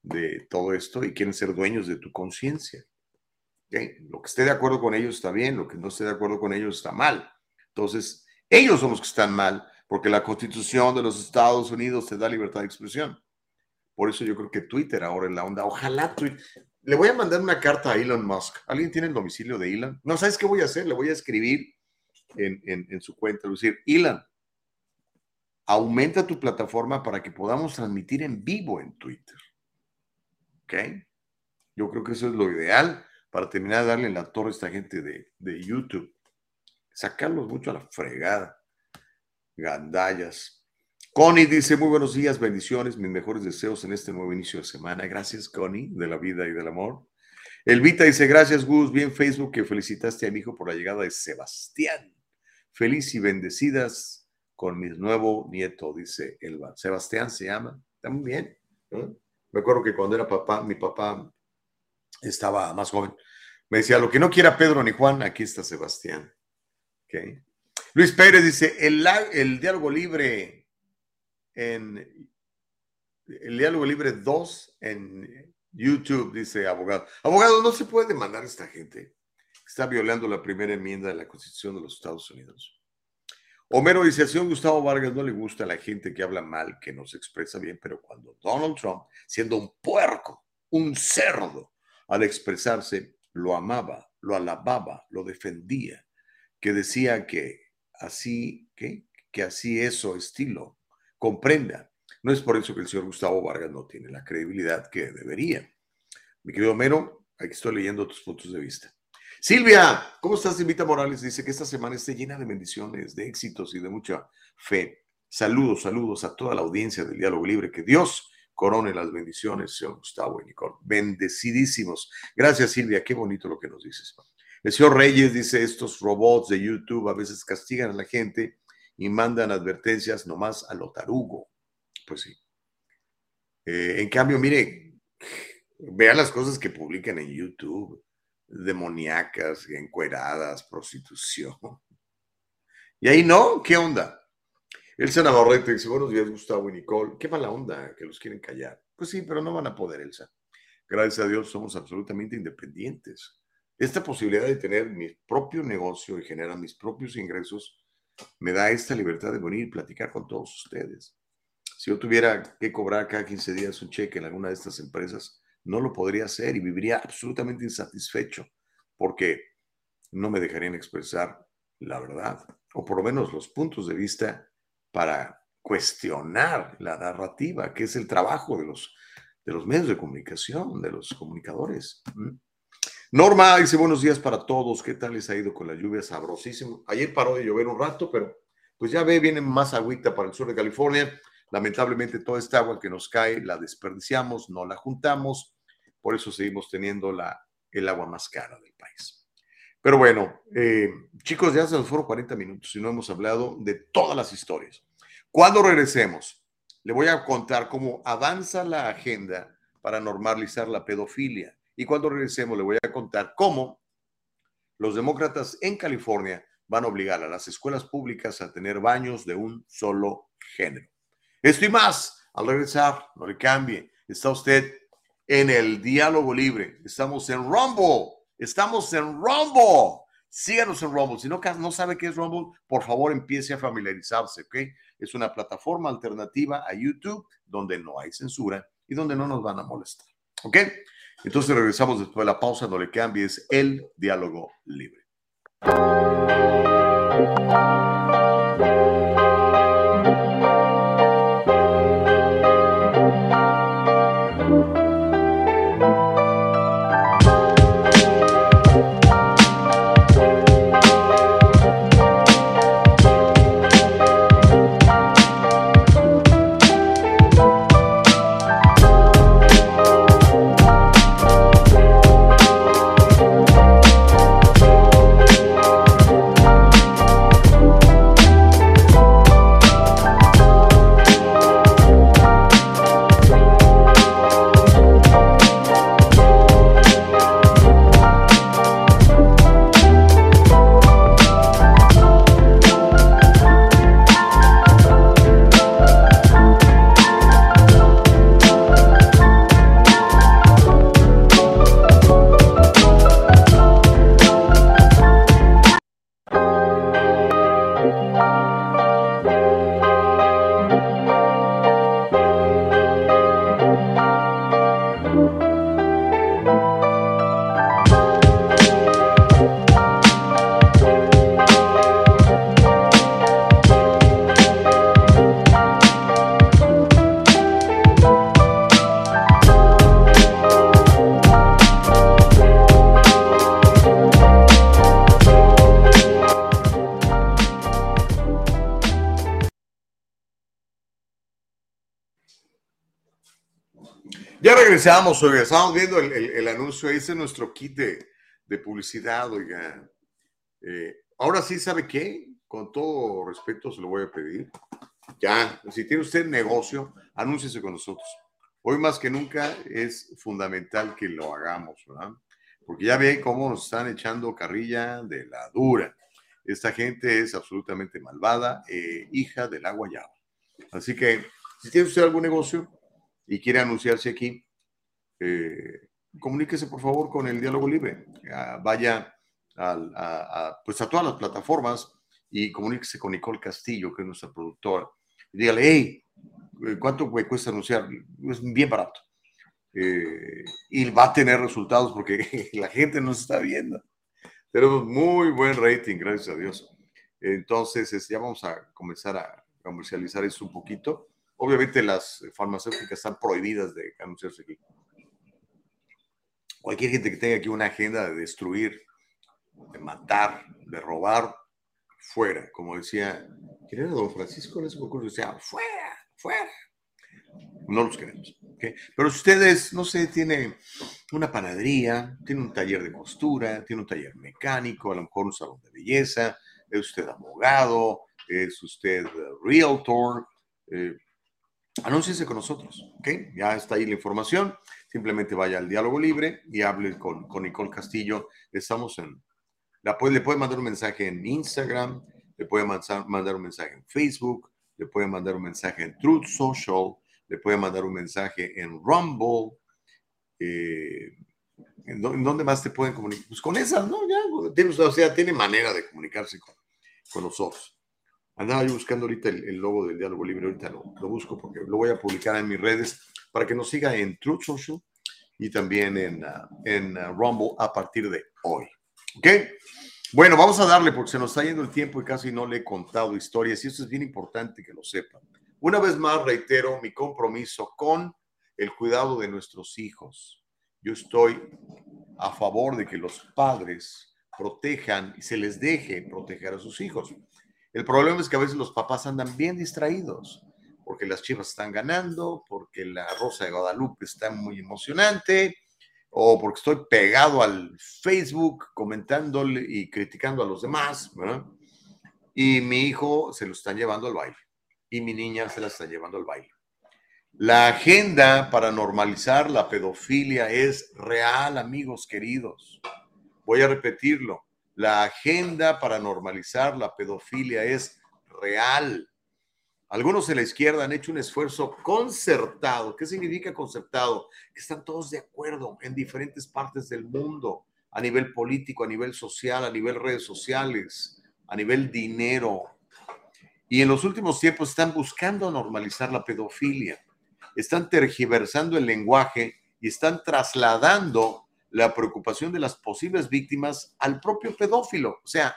de todo esto y quieren ser dueños de tu conciencia. Lo que esté de acuerdo con ellos está bien, lo que no esté de acuerdo con ellos está mal. Entonces, ellos son los que están mal, porque la constitución de los Estados Unidos te da libertad de expresión. Por eso yo creo que Twitter ahora en la onda. Ojalá Twitter. Le voy a mandar una carta a Elon Musk. ¿Alguien tiene el domicilio de Elon? No, ¿sabes qué voy a hacer? Le voy a escribir en, su cuenta, decir, Elon, aumenta tu plataforma para que podamos transmitir en vivo en Twitter. ¿Ok? Yo creo que eso es lo ideal para terminar de darle en la torre a esta gente de, de YouTube. Sacarlos mucho a la fregada. Gandallas. Connie dice, muy buenos días, bendiciones, mis mejores deseos en este nuevo inicio de semana. Gracias, Connie, de la vida y del amor. Elvita dice, gracias, Gus, bien Facebook que felicitaste a mi hijo por la llegada de Sebastián. Feliz y bendecidas con mi nuevo nieto, dice Elba. Sebastián se llama. Está muy bien. Me acuerdo que cuando era papá, mi papá estaba más joven. Me decía, lo que no quiera Pedro ni Juan, aquí está Sebastián. Luis Pérez dice, el, el diálogo libre en el diálogo libre 2 en YouTube, dice abogado. Abogado, no se puede demandar a esta gente está violando la primera enmienda de la Constitución de los Estados Unidos. Homero dice, al señor Gustavo Vargas no le gusta a la gente que habla mal, que no se expresa bien, pero cuando Donald Trump, siendo un puerco, un cerdo, al expresarse, lo amaba, lo alababa, lo defendía, que decía que así, que, que así eso estilo, comprenda. No es por eso que el señor Gustavo Vargas no tiene la credibilidad que debería. Mi querido Homero, aquí estoy leyendo tus puntos de vista. Silvia, ¿cómo estás, Silvita Morales? Dice que esta semana esté llena de bendiciones, de éxitos y de mucha fe. Saludos, saludos a toda la audiencia del Diálogo Libre. Que Dios corone las bendiciones, señor Gustavo y Nicole. Bendecidísimos. Gracias, Silvia. Qué bonito lo que nos dices. El señor Reyes dice, estos robots de YouTube a veces castigan a la gente y mandan advertencias nomás a lo tarugo. Pues sí. Eh, en cambio, mire, vean las cosas que publican en YouTube. Demoníacas, encueradas, prostitución. Y ahí no, ¿qué onda? Elsa Navarrete dice, buenos días Gustavo y Nicole. Qué mala onda que los quieren callar. Pues sí, pero no van a poder, Elsa. Gracias a Dios somos absolutamente independientes. Esta posibilidad de tener mi propio negocio y generar mis propios ingresos me da esta libertad de venir y platicar con todos ustedes. Si yo tuviera que cobrar cada 15 días un cheque en alguna de estas empresas, no lo podría hacer y viviría absolutamente insatisfecho porque no me dejarían expresar la verdad o por lo menos los puntos de vista para cuestionar la narrativa, que es el trabajo de los, de los medios de comunicación, de los comunicadores. Norma dice buenos días para todos. ¿Qué tal les ha ido con la lluvia? Sabrosísimo. Ayer paró de llover un rato, pero pues ya ve, viene más agüita para el sur de California. Lamentablemente toda esta agua que nos cae la desperdiciamos, no la juntamos. Por eso seguimos teniendo la, el agua más cara del país. Pero bueno, eh, chicos, ya se nos fueron 40 minutos y no hemos hablado de todas las historias. Cuando regresemos, le voy a contar cómo avanza la agenda para normalizar la pedofilia. Y cuando regresemos, le voy a contar cómo los demócratas en California van a obligar a las escuelas públicas a tener baños de un solo género. Esto y más, al regresar, no le cambie. Está usted en el diálogo libre. Estamos en Rumble. Estamos en Rumble. Síganos en Rumble. Si no, no sabe qué es Rumble, por favor empiece a familiarizarse, ¿ok? Es una plataforma alternativa a YouTube donde no hay censura y donde no nos van a molestar, ¿ok? Entonces regresamos después de la pausa, no le cambies el diálogo libre. Regresamos, oiga, estamos viendo el, anuncio, ese es nuestro kit de, publicidad, oiga. Eh, ahora sí, ¿sabe qué? Con todo respeto se lo voy a pedir. Ya, si tiene usted negocio, anúnciese con nosotros. Hoy más que nunca es fundamental que lo hagamos, ¿verdad? Porque ya ve cómo nos están echando carrilla de la dura. Esta gente es absolutamente malvada, eh, hija del agua. Así que, si tiene usted algún negocio y quiere anunciarse aquí, eh, comuníquese por favor con el diálogo libre. Ah, vaya a, pues a todas las plataformas y comuníquese con Nicole Castillo, que es nuestra productora. Y dígale, hey, eh, ¿cuánto me cuesta anunciar? Es bien barato. Eh, y va a tener resultados porque [LAUGHS] la gente nos está viendo. Tenemos muy buen rating, gracias a Dios. Entonces, este, ya vamos a comenzar a comercializar eso un poquito. Obviamente las farmacéuticas están prohibidas de anunciarse aquí cualquier gente que tenga aquí una agenda de destruir, de matar, de robar, fuera. Como decía, ¿quién era don Francisco? Me decía, fuera, fuera. No los queremos. Pero si ustedes, no sé, tiene una panadería, tiene un taller de costura, tiene un taller mecánico, a lo mejor un salón de belleza, es usted abogado, es usted realtor, eh, anúnciese con nosotros, ¿ok? Ya está ahí la información. Simplemente vaya al diálogo libre y hable con, con Nicole Castillo. Estamos en, le puede mandar un mensaje en Instagram, le puede mandar, mandar un mensaje en Facebook, le puede mandar un mensaje en Truth Social, le puede mandar un mensaje en Rumble. Eh, ¿en, dónde más te pueden comunicar? Pues con esas, ¿no? Ya, o sea, tiene manera de comunicarse con, con nosotros. Andaba yo buscando ahorita el, logo del Diálogo Libre, ahorita lo, lo, busco porque lo voy a publicar en mis redes para que nos siga en Truth Social y también en, uh, en uh, Rumble a partir de hoy. ¿Ok? Bueno, vamos a darle porque se nos está yendo el tiempo y casi no le he contado historias y eso es bien importante que lo sepan. Una vez más reitero mi compromiso con el cuidado de nuestros hijos. Yo estoy a favor de que los padres protejan y se les deje proteger a sus hijos. El problema es que a veces los papás andan bien distraídos, porque las chivas están ganando, porque la Rosa de Guadalupe está muy emocionante, o porque estoy pegado al Facebook comentándole y criticando a los demás. Y mi hijo se lo están llevando al baile, y mi niña se la está llevando al baile. La agenda para normalizar la pedofilia es real, amigos queridos. Voy a repetirlo. La agenda para normalizar la pedofilia es real. Algunos en la izquierda han hecho un esfuerzo concertado. ¿Qué significa concertado? Que están todos de acuerdo en diferentes partes del mundo, a nivel político, a nivel social, a nivel redes sociales, a nivel dinero. Y en los últimos tiempos están buscando normalizar la pedofilia. Están tergiversando el lenguaje y están trasladando la preocupación de las posibles víctimas al propio pedófilo. O sea,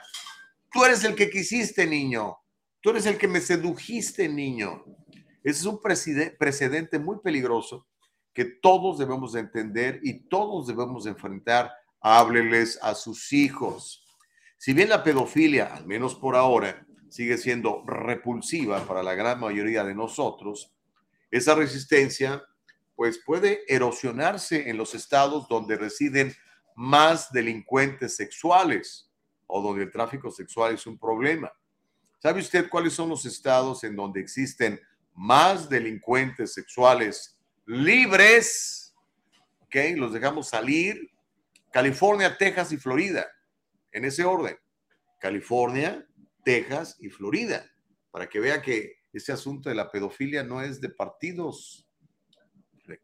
tú eres el que quisiste, niño. Tú eres el que me sedujiste, niño. Ese es un precedente muy peligroso que todos debemos de entender y todos debemos de enfrentar. Hábleles a sus hijos. Si bien la pedofilia, al menos por ahora, sigue siendo repulsiva para la gran mayoría de nosotros, esa resistencia pues puede erosionarse en los estados donde residen más delincuentes sexuales o donde el tráfico sexual es un problema. ¿Sabe usted cuáles son los estados en donde existen más delincuentes sexuales libres? ¿Ok? Los dejamos salir. California, Texas y Florida. En ese orden. California, Texas y Florida. Para que vea que ese asunto de la pedofilia no es de partidos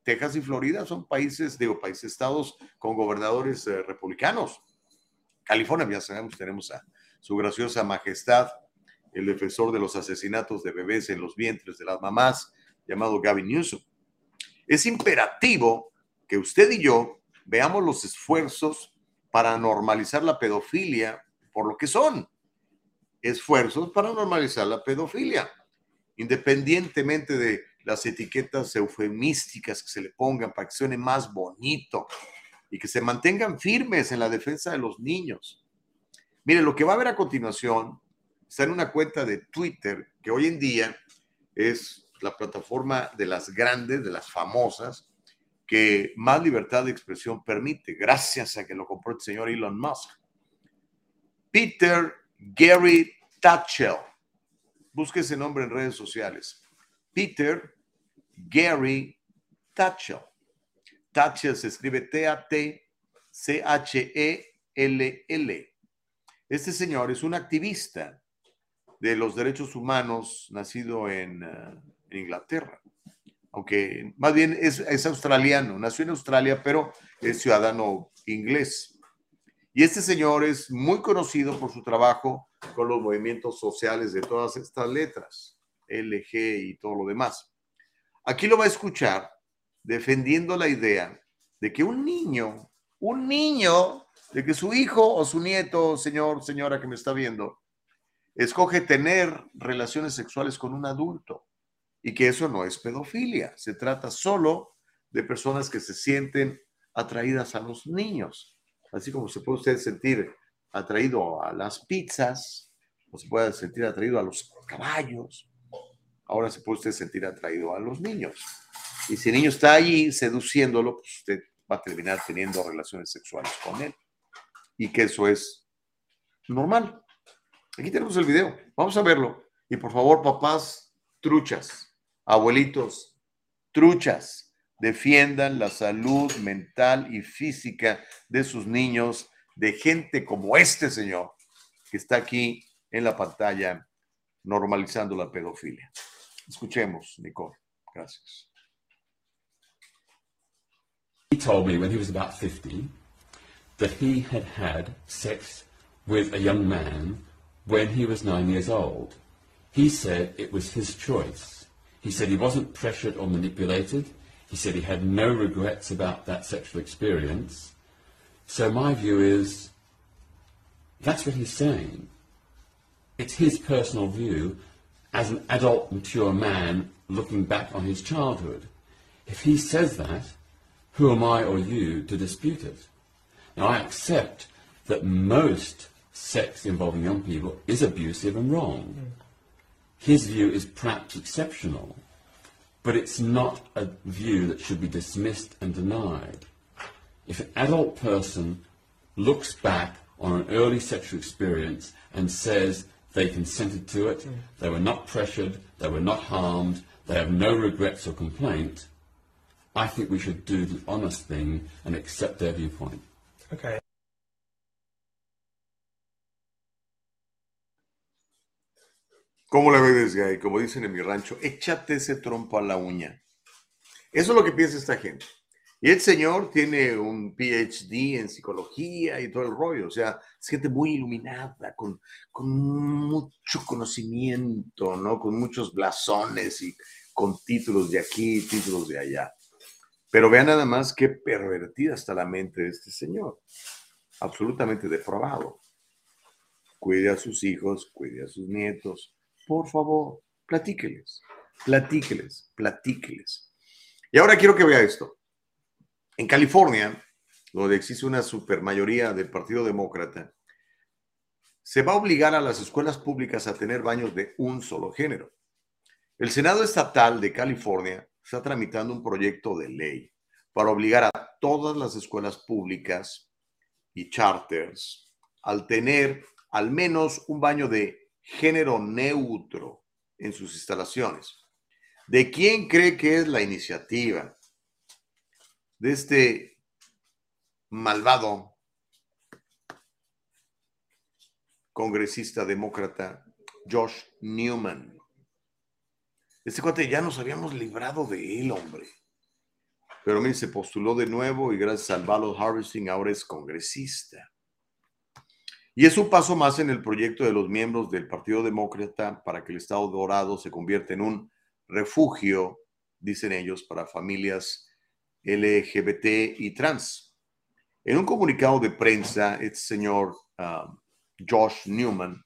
Texas y Florida son países, digo, países, estados con gobernadores eh, republicanos. California, ya sabemos, tenemos a su graciosa majestad, el defensor de los asesinatos de bebés en los vientres de las mamás, llamado Gavin Newsom. Es imperativo que usted y yo veamos los esfuerzos para normalizar la pedofilia por lo que son. Esfuerzos para normalizar la pedofilia, independientemente de las etiquetas eufemísticas que se le pongan para que suene más bonito y que se mantengan firmes en la defensa de los niños. Mire, lo que va a ver a continuación está en una cuenta de Twitter que hoy en día es la plataforma de las grandes, de las famosas, que más libertad de expresión permite, gracias a que lo compró el señor Elon Musk. Peter Gary Tatchell. Busque ese nombre en redes sociales. Peter Gary Tatchell. Tatchell se escribe T-A-T-C-H-E-L-L. Este señor es un activista de los derechos humanos nacido en, uh, Inglaterra. Aunque más bien es, es, australiano, nació en Australia, pero es ciudadano inglés. Y este señor es muy conocido por su trabajo con los movimientos sociales de todas estas letras, LG y todo lo demás. Aquí lo va a escuchar defendiendo la idea de que un niño, un niño, de que su hijo o su nieto, señor, señora que me está viendo, escoge tener relaciones sexuales con un adulto y que eso no es pedofilia, se trata solo de personas que se sienten atraídas a los niños, así como se puede usted sentir atraído a las pizzas, o se puede sentir atraído a los caballos, ahora se puede sentir atraído a los niños. Y si el niño está ahí seduciéndolo, pues usted va a terminar teniendo relaciones sexuales con él. Y que eso es normal. Aquí tenemos el video. Vamos a verlo. Y por favor, papás, truchas, abuelitos, truchas, defiendan la salud mental y física de sus niños, de gente como este señor que está aquí en la pantalla normalizando la pedofilia. Escuchemos. Gracias. He told me when he was about 50 that he had had sex with a young man when he was nine years old. He said it was his choice. He said he wasn't pressured or manipulated. He said he had no regrets about that sexual experience. So my view is that's what he's saying. It's his personal view as an adult, mature man looking back on his childhood. If he says that, who am I or you to dispute it? Now, I accept that most sex involving young people is abusive and wrong. His view is perhaps exceptional, but it's not a view that should be dismissed and denied. If an adult person looks back on an early sexual experience and says they consented to it, they were not pressured, they were not harmed, they have no regrets or complaint, I think we should do the honest thing and accept their viewpoint. Okay. ¿Cómo la ves, Guy? Como dicen en mi rancho, échate ese trompo a la uña. Eso es lo que piensa esta gente. Y el señor tiene un PhD en psicología y todo el rollo. O sea, es gente muy iluminada, con, con mucho conocimiento, ¿no? Con muchos blasones y con títulos de aquí, títulos de allá. Pero vean nada más qué pervertida está la mente de este señor. Absolutamente depravado. Cuide a sus hijos, cuide a sus nietos. Por favor, platíqueles, platíqueles, platíqueles. Y ahora quiero que vea esto. En California, donde existe una supermayoría del Partido Demócrata, se va a obligar a las escuelas públicas a tener baños de un solo género. El Senado Estatal de California está tramitando un proyecto de ley para obligar a todas las escuelas públicas y charters al tener al menos un baño de género neutro en sus instalaciones. ¿De quién cree que es la iniciativa? De este malvado congresista demócrata Josh Newman. Este cuate ya nos habíamos librado de él, hombre. Pero mire, se postuló de nuevo y gracias al ballot harvesting ahora es congresista. Y es un paso más en el proyecto de los miembros del Partido Demócrata para que el Estado Dorado se convierta en un refugio, dicen ellos, para familias LGBT y trans. En un comunicado de prensa, este señor um, Josh Newman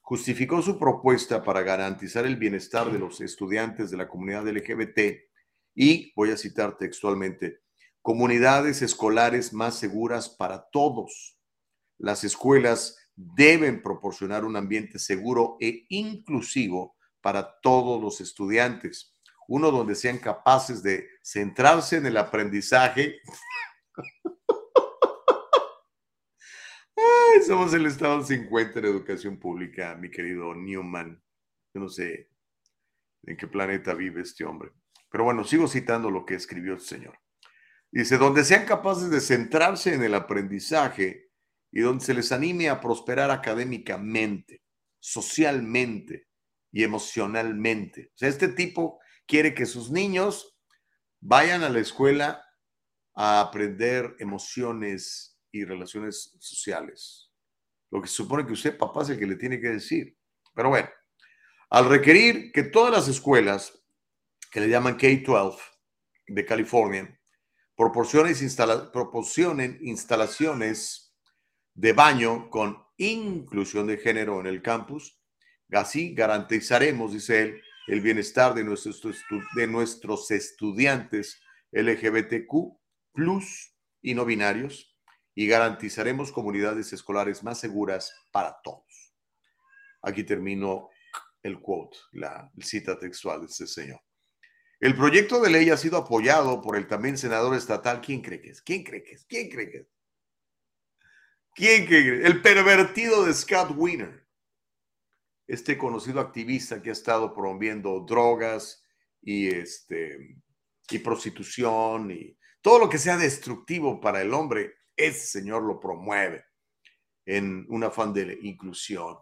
justificó su propuesta para garantizar el bienestar de los estudiantes de la comunidad LGBT y, voy a citar textualmente, comunidades escolares más seguras para todos. Las escuelas deben proporcionar un ambiente seguro e inclusivo para todos los estudiantes, uno donde sean capaces de centrarse en el aprendizaje. [LAUGHS] Somos el estado 50 en educación pública, mi querido Newman. Yo no sé en qué planeta vive este hombre. Pero bueno, sigo citando lo que escribió el señor. Dice, donde sean capaces de centrarse en el aprendizaje y donde se les anime a prosperar académicamente, socialmente y emocionalmente. O sea, este tipo quiere que sus niños vayan a la escuela a aprender emociones y relaciones sociales. Lo que se supone que usted, papá, es el que le tiene que decir. Pero bueno, al requerir que todas las escuelas que le llaman K-12 de California proporcionen, proporcionen instalaciones de baño con inclusión de género en el campus, así garantizaremos, dice él, el bienestar de nuestros, de nuestros estudiantes LGBTQ plus y no binarios y garantizaremos comunidades escolares más seguras para todos. Aquí termino el quote, la cita textual de este señor. El proyecto de ley ha sido apoyado por el también senador estatal. ¿Quién cree que es? ¿Quién cree que es? ¿Quién cree que es? ¿Quién cree que es? El pervertido de Scott Wiener. Este conocido activista que ha estado promoviendo drogas y, este, y prostitución y todo lo que sea destructivo para el hombre, ese señor lo promueve en un afán de inclusión.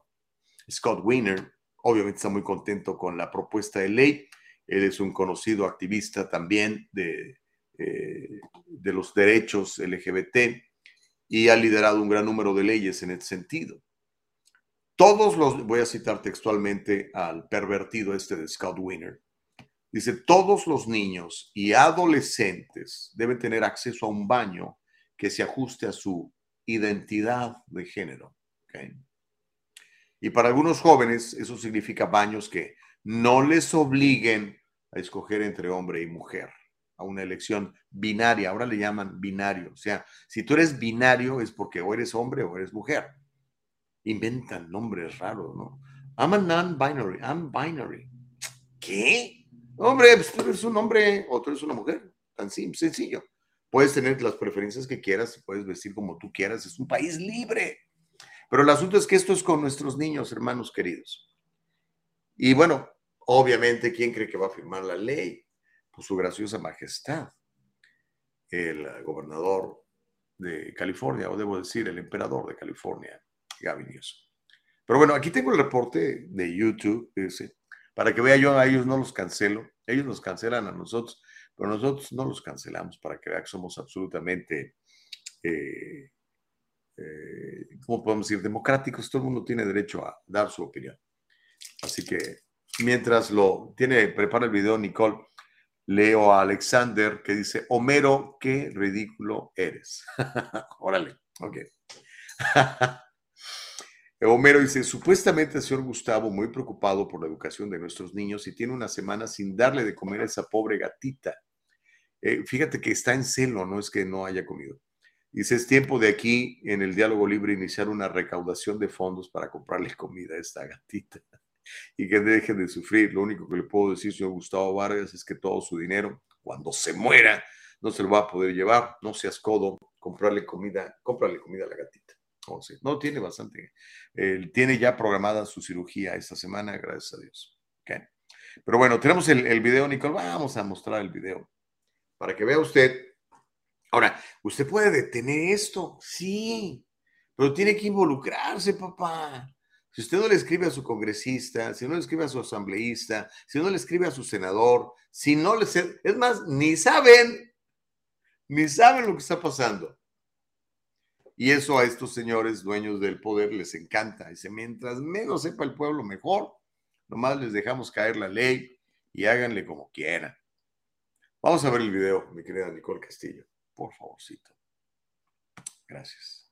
Scott Wiener obviamente está muy contento con la propuesta de ley él es un conocido activista también de, eh, de los derechos LGBT y ha liderado un gran número de leyes en ese sentido. Todos los, voy a citar textualmente al pervertido este de Scott Wiener, dice, todos los niños y adolescentes deben tener acceso a un baño que se ajuste a su identidad de género. Y para algunos jóvenes eso significa baños que no les obliguen a escoger entre hombre y mujer, a una elección binaria. Ahora le llaman binario. O sea, si tú eres binario es porque o eres hombre o eres mujer. Inventan nombres raros, ¿no? I'm a non-binary, I'm binary. ¿Qué? Hombre, pues tú eres un hombre o tú eres una mujer. Tan sencillo. Puedes tener las preferencias que quieras, puedes vestir como tú quieras, es un país libre. Pero el asunto es que esto es con nuestros niños, hermanos queridos. Y bueno, Obviamente, ¿quién cree que va a firmar la ley? Pues su graciosa majestad, el gobernador de California, o debo decir, el emperador de California, Gavin Newsom. Pero bueno, aquí tengo el reporte de YouTube, para que vea yo, a ellos no los cancelo, ellos nos cancelan a nosotros, pero nosotros no los cancelamos para que vean que somos absolutamente, eh, eh, ¿cómo podemos decir? Democráticos, todo el mundo tiene derecho a dar su opinión. Así que mientras lo tiene, prepara el video Nicole, leo a Alexander que dice, Homero, qué ridículo eres. [LAUGHS] Órale, ok. [LAUGHS] Homero dice, supuestamente el señor Gustavo, muy preocupado por la educación de nuestros niños y tiene una semana sin darle de comer a esa pobre gatita. Eh, fíjate que está en celo, no es que no haya comido. Dice, es tiempo de aquí, en el diálogo libre, iniciar una recaudación de fondos para comprarle comida a esta gatita [LAUGHS] y que deje de sufrir. Lo único que le puedo decir, señor Gustavo Vargas, es que todo su dinero, cuando se muera, no se lo va a poder llevar. No seas codo, comprarle comida, cómprale comida a la gatita. Oh, no, tiene bastante. Tiene ya programada su cirugía esta semana, gracias a Dios. Pero bueno, tenemos el, el video, Nicole. Vamos a mostrar el video para que vea usted. Ahora, ¿usted puede detener esto? Sí, pero tiene que involucrarse, papá. Si usted no le escribe a su congresista, si no le escribe a su asambleísta, si no le escribe a su senador, si no le... Es más, ni saben, ni saben lo que está pasando. Y eso a estos señores dueños del poder les encanta. Dice, mientras menos sepa el pueblo, mejor. Nomás les dejamos caer la ley y háganle como quieran. Vamos a ver el video, mi querida Nicole Castillo. Por favorcito. Gracias.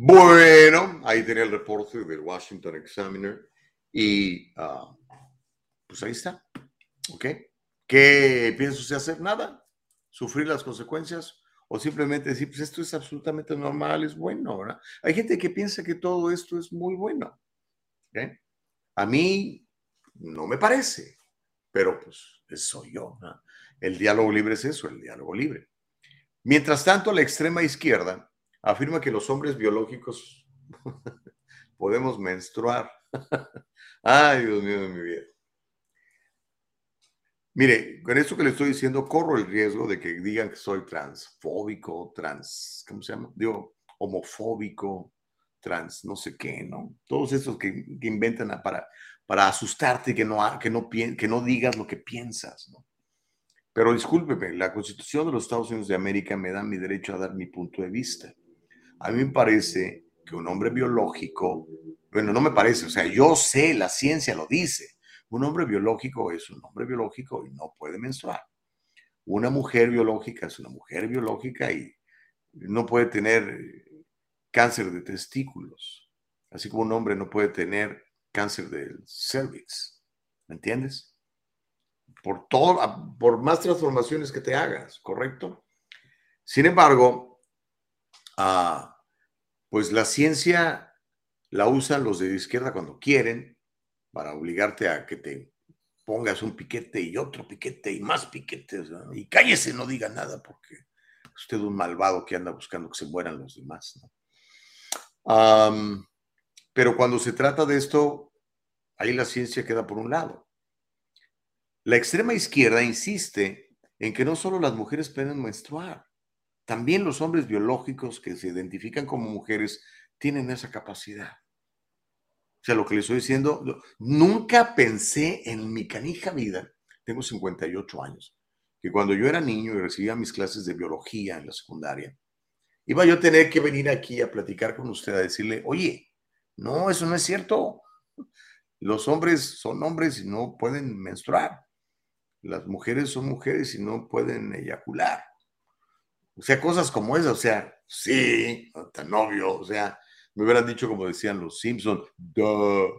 Bueno, ahí tenía el reporte del Washington Examiner y ah, pues ahí está. ¿Ok? ¿Qué piensa usted hacer? Nada. Sufrir las consecuencias o simplemente decir, pues esto es absolutamente normal, es bueno, ¿verdad? Hay gente que piensa que todo esto es muy bueno. ¿okay? A mí no me parece, pero pues soy yo. El diálogo libre es eso, el diálogo libre. Mientras tanto, la extrema izquierda afirma que los hombres biológicos [LAUGHS] podemos menstruar. [LAUGHS] Ay, Dios mío de mi vida. Mire, con esto que le estoy diciendo, corro el riesgo de que digan que soy transfóbico, trans, ¿cómo se llama? Digo, homofóbico, trans, no sé qué, ¿no? Todos estos que, inventan para, para asustarte que no, que, no, que no digas lo que piensas, ¿no? Pero discúlpeme, la Constitución de los Estados Unidos de América me da mi derecho a dar mi punto de vista. A mí me parece que un hombre biológico, bueno, no me parece, o sea, yo sé, la ciencia lo dice, un hombre biológico es un hombre biológico y no puede menstruar. Una mujer biológica es una mujer biológica y no puede tener cáncer de testículos, así como un hombre no puede tener cáncer del cervix. ¿Me entiendes? Por, todo, por más transformaciones que te hagas, ¿correcto? Sin embargo, ah, pues la ciencia la usan los de izquierda cuando quieren para obligarte a que te pongas un piquete y otro piquete y más piquetes. Y cállese, no diga nada porque es usted un malvado que anda buscando que se mueran los demás. ¿no? Pero cuando se trata de esto, ahí la ciencia queda por un lado. La extrema izquierda insiste en que no solo las mujeres pueden menstruar, también los hombres biológicos que se identifican como mujeres tienen esa capacidad. O sea, lo que le estoy diciendo, nunca pensé en mi canija vida, tengo 58 años, que cuando yo era niño y recibía mis clases de biología en la secundaria, iba yo a tener que venir aquí a platicar con usted, a decirle, oye, no, eso no es cierto. Los hombres son hombres y no pueden menstruar. Las mujeres son mujeres y no pueden eyacular. O sea, cosas como esas, o sea, sí, tan obvio, o sea, me hubieran dicho como decían los Simpsons, duh.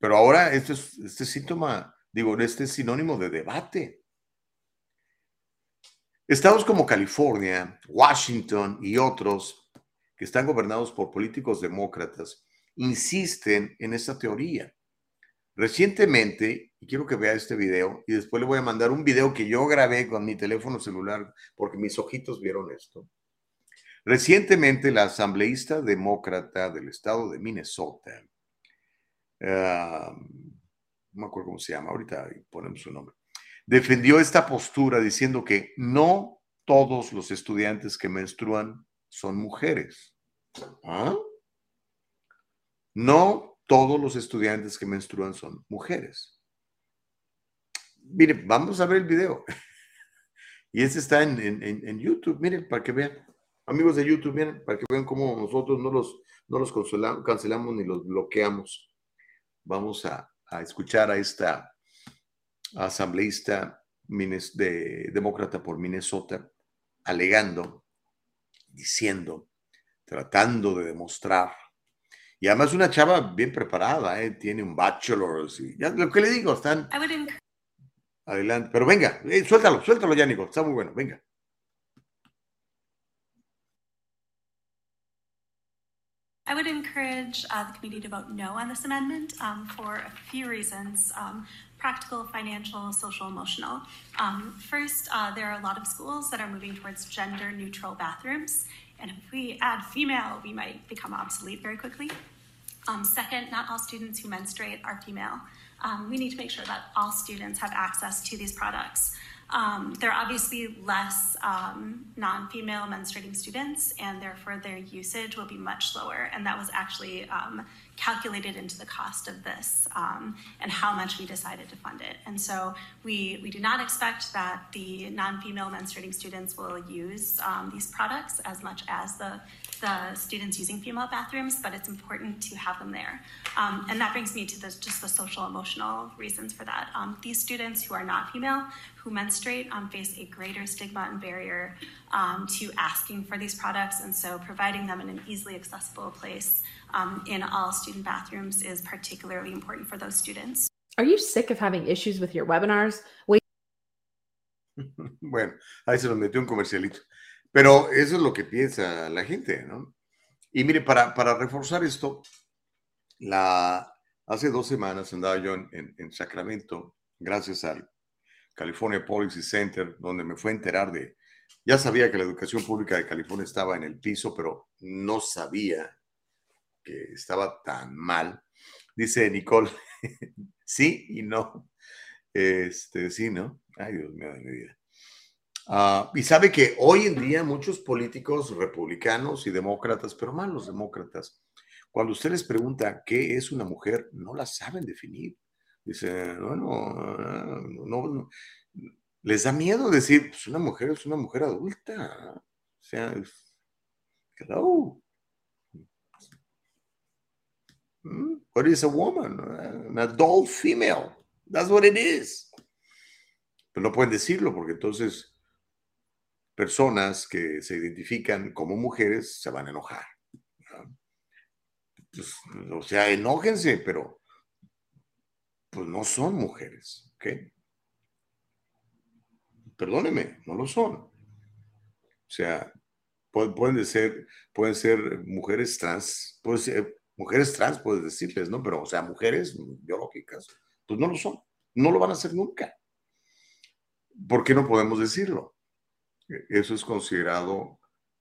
Pero ahora este, es, este síntoma, digo, este es sinónimo de debate. Estados como California, Washington y otros que están gobernados por políticos demócratas insisten en esta teoría. Recientemente, y quiero que vea este video, y después le voy a mandar un video que yo grabé con mi teléfono celular, porque mis ojitos vieron esto. Recientemente, la asambleísta demócrata del estado de Minnesota, uh, no me acuerdo cómo se llama, ahorita ponemos su nombre, defendió esta postura diciendo que no todos los estudiantes que menstruan son mujeres. ¿Ah? No todos los estudiantes que menstruan son mujeres. Mire, vamos a ver el video. [LAUGHS] Y ese está en, en, en YouTube, miren, para que vean. Amigos de YouTube, miren, para que vean cómo nosotros no los, no los cancelamos ni los bloqueamos. Vamos a, a escuchar a esta asambleísta de, demócrata por Minnesota, alegando, diciendo, tratando de demostrar. Y además una chava bien preparada, ¿eh? tiene un bachelor. Ya, lo que le digo, están... Adelante, pero venga, eh, suéltalo, suéltalo ya, Nico, está muy bueno, venga. I would encourage uh, the committee to vote no on this amendment um, for a few reasons. Um, practical, financial, social, emotional. Um, first, uh, there are a lot of schools that are moving towards gender neutral bathrooms. And if we add female, we might become obsolete very quickly. Um, second, not all students who menstruate are female. Um, we need to make sure that all students have access to these products. Um, there are obviously less um, non female menstruating students, and therefore their usage will be much lower. And that was actually um, calculated into the cost of this um, and how much we decided to fund it. And so we, we do not expect that the non female menstruating students will use um, these products as much as the the students using female bathrooms, but it's important to have them there. Um, and that brings me to the, just the social emotional reasons for that. Um, these students who are not female, who who menstruate um, face a greater stigma and barrier um, to asking for these products, and so providing them in an easily accessible place um, in all student bathrooms is particularly important for those students. Are you sick of having issues with your webinars? Wait [LAUGHS] bueno, ahí se nos metió un comercialito. Pero eso es lo que piensa la gente, ¿no? Y mire, para, para reforzar esto, la, hace dos semanas andaba yo en, en, Sacramento, gracias al California Policy Center, donde me fue a enterar de, ya sabía que la educación pública de California estaba en el piso, pero no sabía que estaba tan mal. Dice Nicole, [LAUGHS] sí y no. Este, sí, ¿no? Ay, Dios mío de mi vida. Ah, y sabe que hoy en día muchos políticos republicanos y demócratas, pero más los demócratas, cuando usted les pregunta qué es una mujer, no la saben definir. Dice, bueno, no, les da miedo decir, pues una mujer es una mujer adulta. O sea, hello. Hmm, what is a woman? An adult female. That's what it is. Pero no pueden decirlo porque entonces personas que se identifican como mujeres se van a enojar. Pues, o sea, enójense, pero pues no son mujeres, ¿ok? Perdóneme, no lo son. O sea, pueden, ser, pueden ser mujeres trans, pueden ser mujeres trans, puedes decirles, ¿no? Pero, o sea, mujeres biológicas, pues no lo son, no lo van a hacer nunca. ¿Por qué no podemos decirlo? Eso es considerado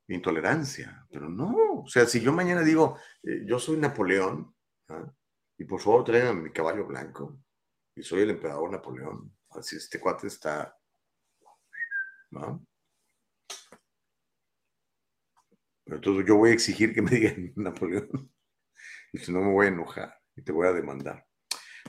intolerancia, pero no, o sea, si yo mañana digo, eh, yo soy Napoleón, ¿ah? y por favor traigan mi caballo blanco, y soy el emperador Napoleón, así este cuate está, ¿no? Pero entonces yo voy a exigir que me [LAUGHS] digan Napoleón, y si no me voy a enojar y te voy a demandar.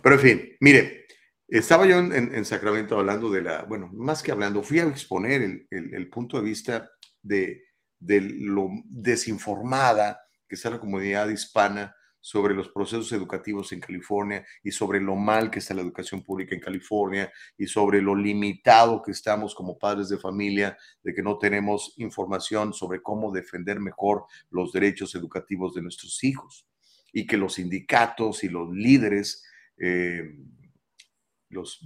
Pero en fin, mire, estaba yo en, Sacramento hablando de la, bueno, más que hablando, fui a exponer el, punto de vista de, de, lo desinformada que está la comunidad hispana sobre los procesos educativos en California y sobre lo mal que está la educación pública en California y sobre lo limitado que estamos como padres de familia de que no tenemos información sobre cómo defender mejor los derechos educativos de nuestros hijos y que los sindicatos y los líderes eh, los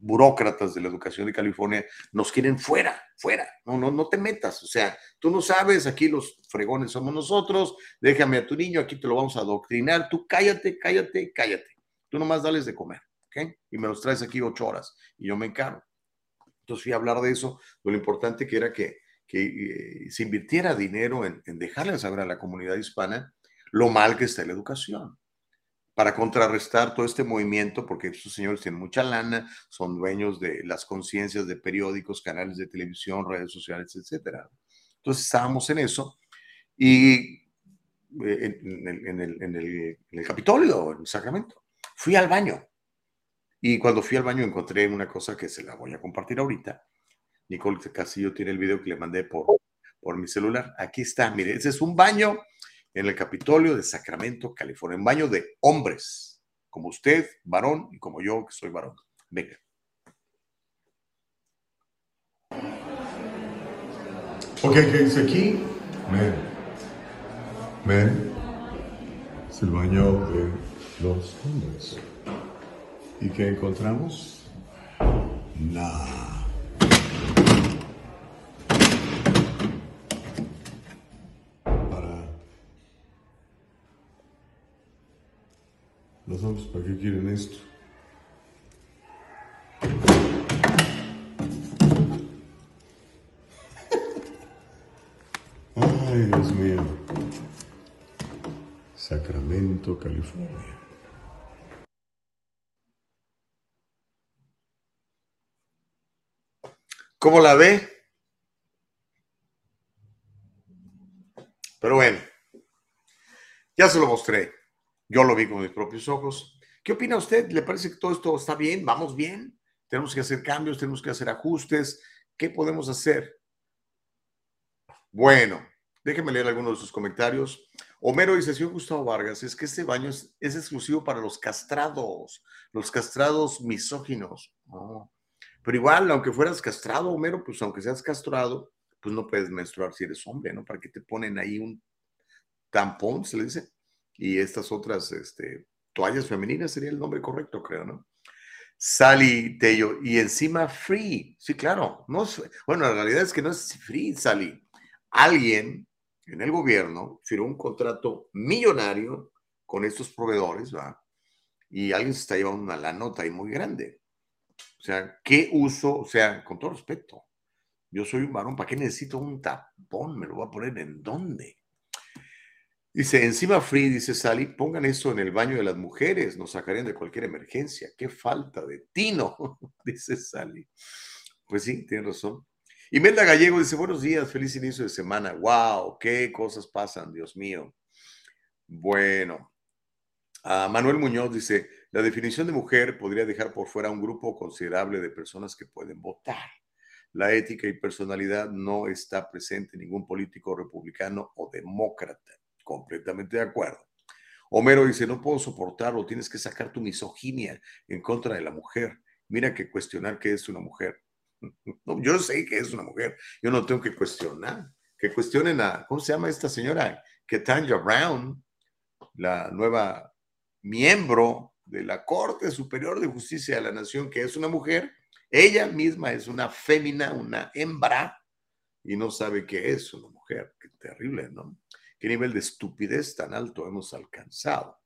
burócratas de la educación de California nos quieren fuera, fuera, no, no, no te metas, o sea, tú no sabes, aquí los fregones somos nosotros, déjame a tu niño, aquí te lo vamos a adoctrinar, tú cállate, cállate, cállate, tú nomás dales de comer, ¿ok? Y me los traes aquí ocho horas y yo me encargo. Entonces fui a hablar de eso, lo importante que era que, que eh, se invirtiera dinero en, en dejarle saber a la comunidad hispana lo mal que está la educación para contrarrestar todo este movimiento, porque estos señores tienen mucha lana, son dueños de las conciencias de periódicos, canales de televisión, redes sociales, etc. Entonces estábamos en eso y eh, en, el, en, el, Capitolio, en Sacramento. Fui al baño y cuando fui al baño encontré una cosa que se la voy a compartir ahorita. Nicole Castillo tiene el video que le mandé por, por mi celular. Aquí está, mire, ese es un baño en el Capitolio de Sacramento, California, en baño de hombres, como usted, varón, y como yo, que soy varón. Venga. Ok, ¿qué dice aquí? Men. Men. Es el baño de los hombres. ¿Y qué encontramos? Nada. ¿Para qué quieren esto? Ay, Dios mío. Sacramento, California. ¿Cómo la ve? Pero bueno, ya se lo mostré. Yo lo vi con mis propios ojos. ¿Qué opina usted? ¿Le parece que todo esto está bien? ¿Vamos bien? ¿Tenemos que hacer cambios? ¿Tenemos que hacer ajustes? ¿Qué podemos hacer? Bueno, déjenme leer algunos de sus comentarios. Homero dice, señor Gustavo Vargas, es que este baño es, exclusivo para los castrados, los castrados misóginos. Pero igual, aunque fueras castrado, Homero, pues aunque seas castrado, pues no puedes menstruar si eres hombre, ¿no? ¿Para qué te ponen ahí un tampón, se le dice? Y estas otras este, toallas femeninas sería el nombre correcto, creo, ¿no? Sally Tello, y encima free. Sí, claro. No bueno, la realidad es que no es free, Sally. Alguien en el gobierno firmó un contrato millonario con estos proveedores, ¿va? Y alguien se está llevando una la nota ahí muy grande. O sea, ¿qué uso? O sea, con todo respeto, yo soy un varón, ¿para qué necesito un tapón? ¿Me lo voy a poner en dónde? Dice, encima Free, dice Sally, pongan eso en el baño de las mujeres, nos sacarían de cualquier emergencia. Qué falta de tino, [LAUGHS] dice Sally. Pues sí, tiene razón. Imelda Gallego dice, buenos días, feliz inicio de semana. Wow, qué cosas pasan, Dios mío. Bueno, Manuel Muñoz dice, la definición de mujer podría dejar por fuera un grupo considerable de personas que pueden votar. La ética y personalidad no está presente en ningún político republicano o demócrata. Completamente de acuerdo. Homero dice, no puedo soportarlo, tienes que sacar tu misoginia en contra de la mujer. Mira que cuestionar qué es una mujer. [LAUGHS] No, yo sé que es una mujer, yo no tengo que cuestionar. Que cuestionen a, ¿cómo se llama esta señora? Que Brown, la nueva miembro de la Corte Superior de Justicia de la Nación, que es una mujer, ella misma es una fémina, una hembra, y no sabe qué es una mujer. Qué terrible, ¿no? Qué nivel de estupidez tan alto hemos alcanzado.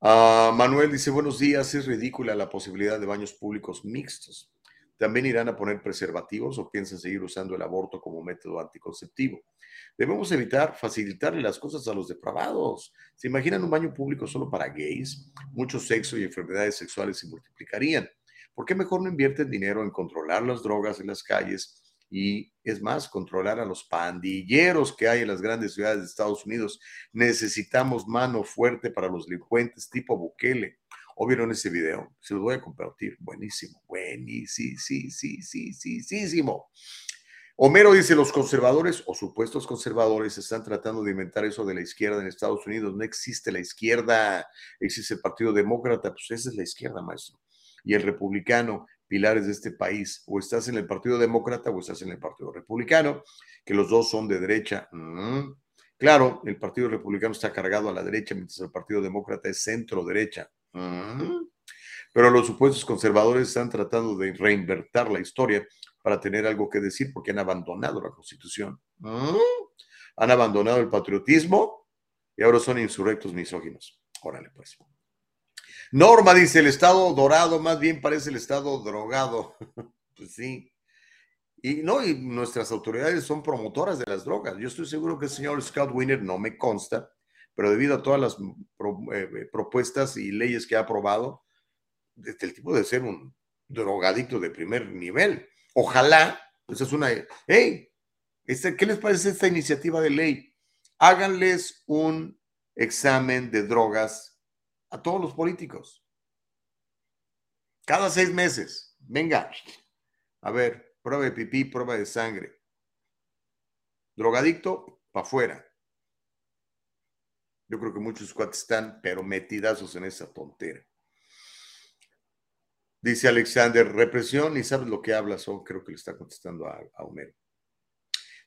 Ah, Manuel dice, buenos días, es ridícula la posibilidad de baños públicos mixtos. ¿También irán a poner preservativos o piensan seguir usando el aborto como método anticonceptivo? Debemos evitar facilitarle las cosas a los depravados. ¿Se imaginan un baño público solo para gays? Mucho sexo y enfermedades sexuales se multiplicarían. ¿Por qué mejor no invierten dinero en controlar las drogas en las calles y, es más, controlar a los pandilleros que hay en las grandes ciudades de Estados Unidos? Necesitamos mano fuerte para los delincuentes tipo Bukele. ¿O vieron ese video? Se los voy a compartir. Buenísimo, buenísimo, sí, sí, sí, sí, sí, Homero dice, los conservadores o supuestos conservadores están tratando de inventar eso de la izquierda en Estados Unidos. No existe la izquierda, existe el Partido Demócrata, pues esa es la izquierda, maestro. Y el republicano, pilares de este país, o estás en el Partido Demócrata o estás en el Partido Republicano, que los dos son de derecha. Mm. Claro, el Partido Republicano está cargado a la derecha, mientras el Partido Demócrata es centro derecha. Pero los supuestos conservadores están tratando de reinvertir la historia para tener algo que decir porque han abandonado la constitución. Han abandonado el patriotismo y ahora son insurrectos misóginos. Órale, pues. Norma dice, el Estado dorado más bien parece el Estado drogado. [LAUGHS] pues sí. Y no, y nuestras autoridades son promotoras de las drogas. Yo estoy seguro que el señor Scott Winner no me consta, pero debido a todas las eh, eh, propuestas y leyes que ha aprobado, este, el tipo de ser un drogadicto de primer nivel. Ojalá, pues es una, hey, este, ¿qué les parece esta iniciativa de ley? Háganles un examen de drogas a todos los políticos. Cada seis meses. Venga, a ver, prueba de pipí, prueba de sangre. Drogadicto, para afuera. Yo creo que muchos cuates están, pero metidazos en esa tontera. Dice Alexander, represión, y sabes lo que hablas, o creo que le está contestando a, a Homero.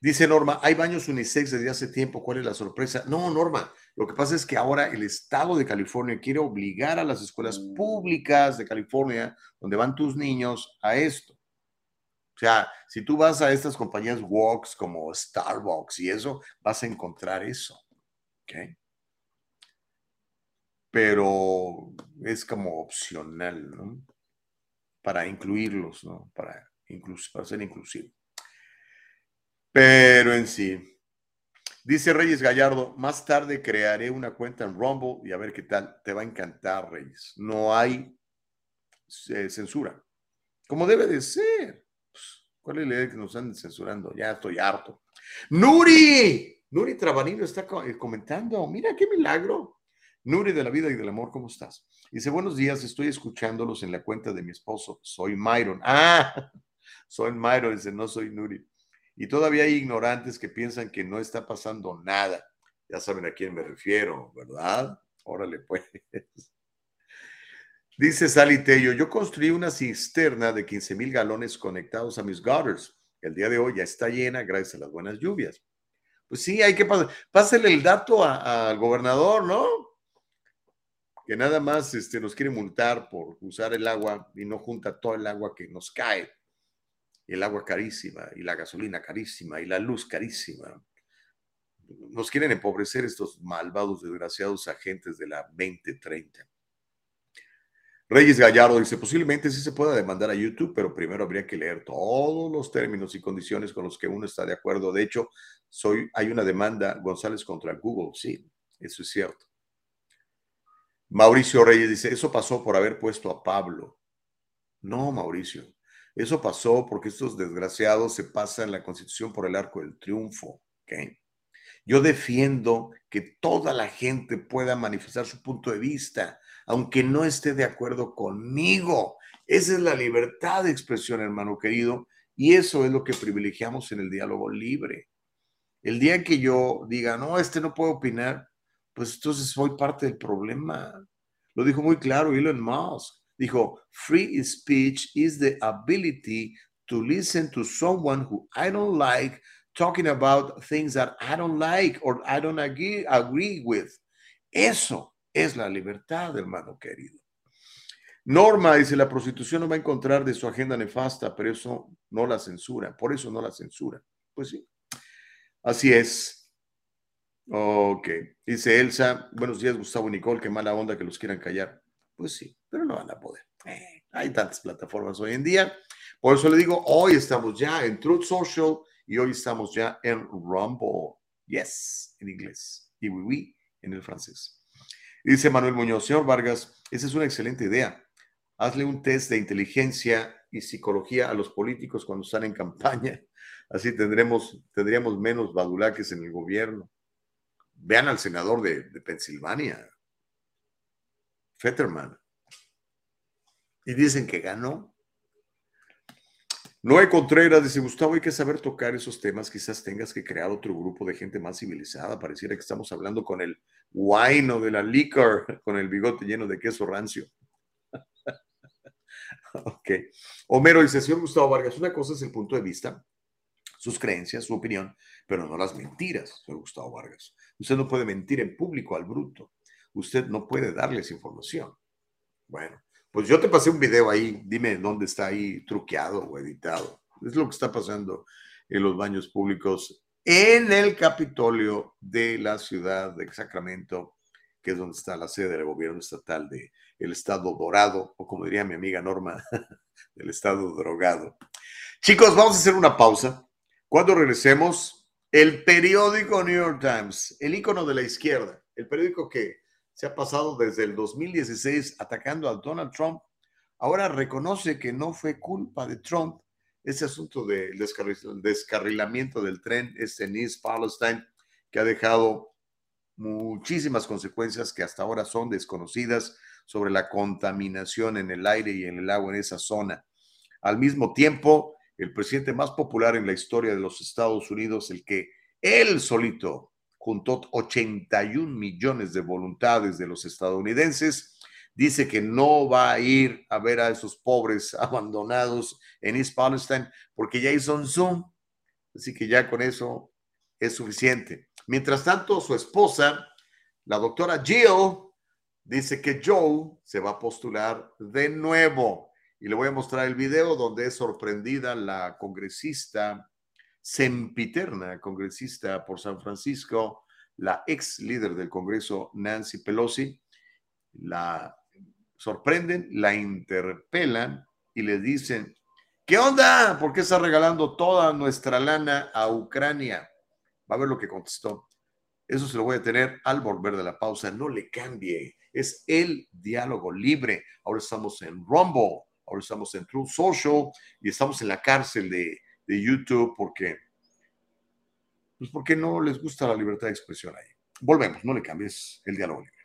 Dice Norma, hay baños unisex desde hace tiempo, ¿cuál es la sorpresa? No, Norma, lo que pasa es que ahora el estado de California quiere obligar a las escuelas públicas de California, donde van tus niños, a esto. O sea, si tú vas a estas compañías Walks como Starbucks y eso, vas a encontrar eso. ¿ok? pero es como opcional, ¿no? Para incluirlos, ¿no? Para, para ser inclusivo. Pero en sí, dice Reyes Gallardo, más tarde crearé una cuenta en Rumble y a ver qué tal. Te va a encantar, Reyes. No hay eh, censura. Como debe de ser. Pues, ¿Cuál es la idea que nos están censurando? Ya estoy harto. Nuri, Nuri Trabanino está eh, comentando. Mira qué milagro. Nuri de la vida y del amor, ¿cómo estás? Dice, buenos días, estoy escuchándolos en la cuenta de mi esposo. Soy Myron. Ah, [LAUGHS] soy Myron, dice, no soy Nuri. Y todavía hay ignorantes que piensan que no está pasando nada. Ya saben a quién me refiero, ¿verdad? Órale, pues. [LAUGHS] Dice Sally Tello, yo construí una cisterna de 15 mil galones conectados a mis gutters. El día de hoy ya está llena gracias a las buenas lluvias. Pues sí, hay que pasar. Pásale el dato al gobernador, ¿no? Que nada más este, nos quiere multar por usar el agua y no junta todo el agua que nos cae. El agua carísima y la gasolina carísima y la luz carísima. Nos quieren empobrecer estos malvados, desgraciados agentes de la 2030. Reyes Gallardo dice, posiblemente sí se pueda demandar a YouTube, pero primero habría que leer todos los términos y condiciones con los que uno está de acuerdo. De hecho, soy, hay una demanda González contra Google, sí, eso es cierto. Mauricio Reyes dice, eso pasó por haber puesto a Pablo. No, Mauricio, eso pasó porque estos desgraciados se pasan la constitución por el arco del triunfo. Yo defiendo que toda la gente pueda manifestar su punto de vista aunque no esté de acuerdo conmigo. Esa es la libertad de expresión, hermano querido, y eso es lo que privilegiamos en el diálogo libre. El día que yo diga, no, este no puede opinar, pues entonces soy parte del problema. Lo dijo muy claro Elon Musk. Dijo, free speech is the ability to listen to someone who I don't like talking about things that I don't like or I don't agree, with. Eso es la libertad, hermano querido. Norma dice, la prostitución no va a encontrar de su agenda nefasta, pero eso no la censura, por eso no la censura. Pues sí, así es. Ok, dice Elsa, buenos días Gustavo Nicole, qué mala onda que los quieran callar. Pues sí, pero no van a poder. Eh, hay tantas plataformas hoy en día. Por eso le digo, hoy estamos ya en Truth Social y hoy estamos ya en Rumble. Yes, en inglés. Y oui, oui, en el francés. Dice Manuel Muñoz, señor Vargas, esa es una excelente idea. Hazle un test de inteligencia y psicología a los políticos cuando están en campaña. Así tendremos, tendríamos menos badulaques en el gobierno. Vean al senador de, de Pensilvania, Fetterman. Y dicen que ganó. Noé Contreras dice, Gustavo, hay que saber tocar esos temas. Quizás tengas que crear otro grupo de gente más civilizada. Pareciera que estamos hablando con el wine o de la liquor, [LAUGHS] con el bigote lleno de queso rancio. [LAUGHS] ok. Homero dice, señor Gustavo Vargas, una cosa es el punto de vista, sus creencias, su opinión, pero no las mentiras, señor Gustavo Vargas. Usted no puede mentir en público al bruto. Usted no puede darles información. Bueno, pues yo te pasé un video ahí, dime dónde está ahí truqueado o editado. Es lo que está pasando en los baños públicos en el Capitolio de la ciudad de Sacramento, que es donde está la sede del gobierno estatal del el estado dorado, o como diría mi amiga Norma, [LAUGHS] del estado drogado. Chicos, vamos a hacer una pausa. Cuando regresemos, el periódico New York Times, el icono de la izquierda, el periódico que se ha pasado desde el 2016 atacando a Donald Trump, ahora reconoce que no fue culpa de Trump ese asunto del descarrilamiento del tren, este Nice Palestine, que ha dejado muchísimas consecuencias que hasta ahora son desconocidas sobre la contaminación en el aire y en el agua en esa zona. Al mismo tiempo, el presidente más popular en la historia de los Estados Unidos, el que él solito juntó 81 millones de voluntades de los estadounidenses, dice que no va a ir a ver a esos pobres [LAUGHS] abandonados en East Palestine porque ya hizo un Zoom. Así que ya con eso es suficiente. Mientras tanto, su esposa, la doctora Jill, dice que Joe se va a postular de nuevo. Y le voy a mostrar el video donde es sorprendida la congresista sempiterna congresista por San Francisco, la ex líder del Congreso, Nancy Pelosi, la sorprenden, la interpelan y le dicen, ¿qué onda? ¿Por qué está regalando toda nuestra lana a Ucrania? Va a ver lo que contestó. Eso se lo voy a tener al volver de la pausa. No le cambie. Es el diálogo libre. Ahora estamos en Rumble, ahora estamos en True Social y estamos en la cárcel de, de YouTube porque, pues porque no les gusta la libertad de expresión ahí. Volvemos, no le cambies el diálogo libre.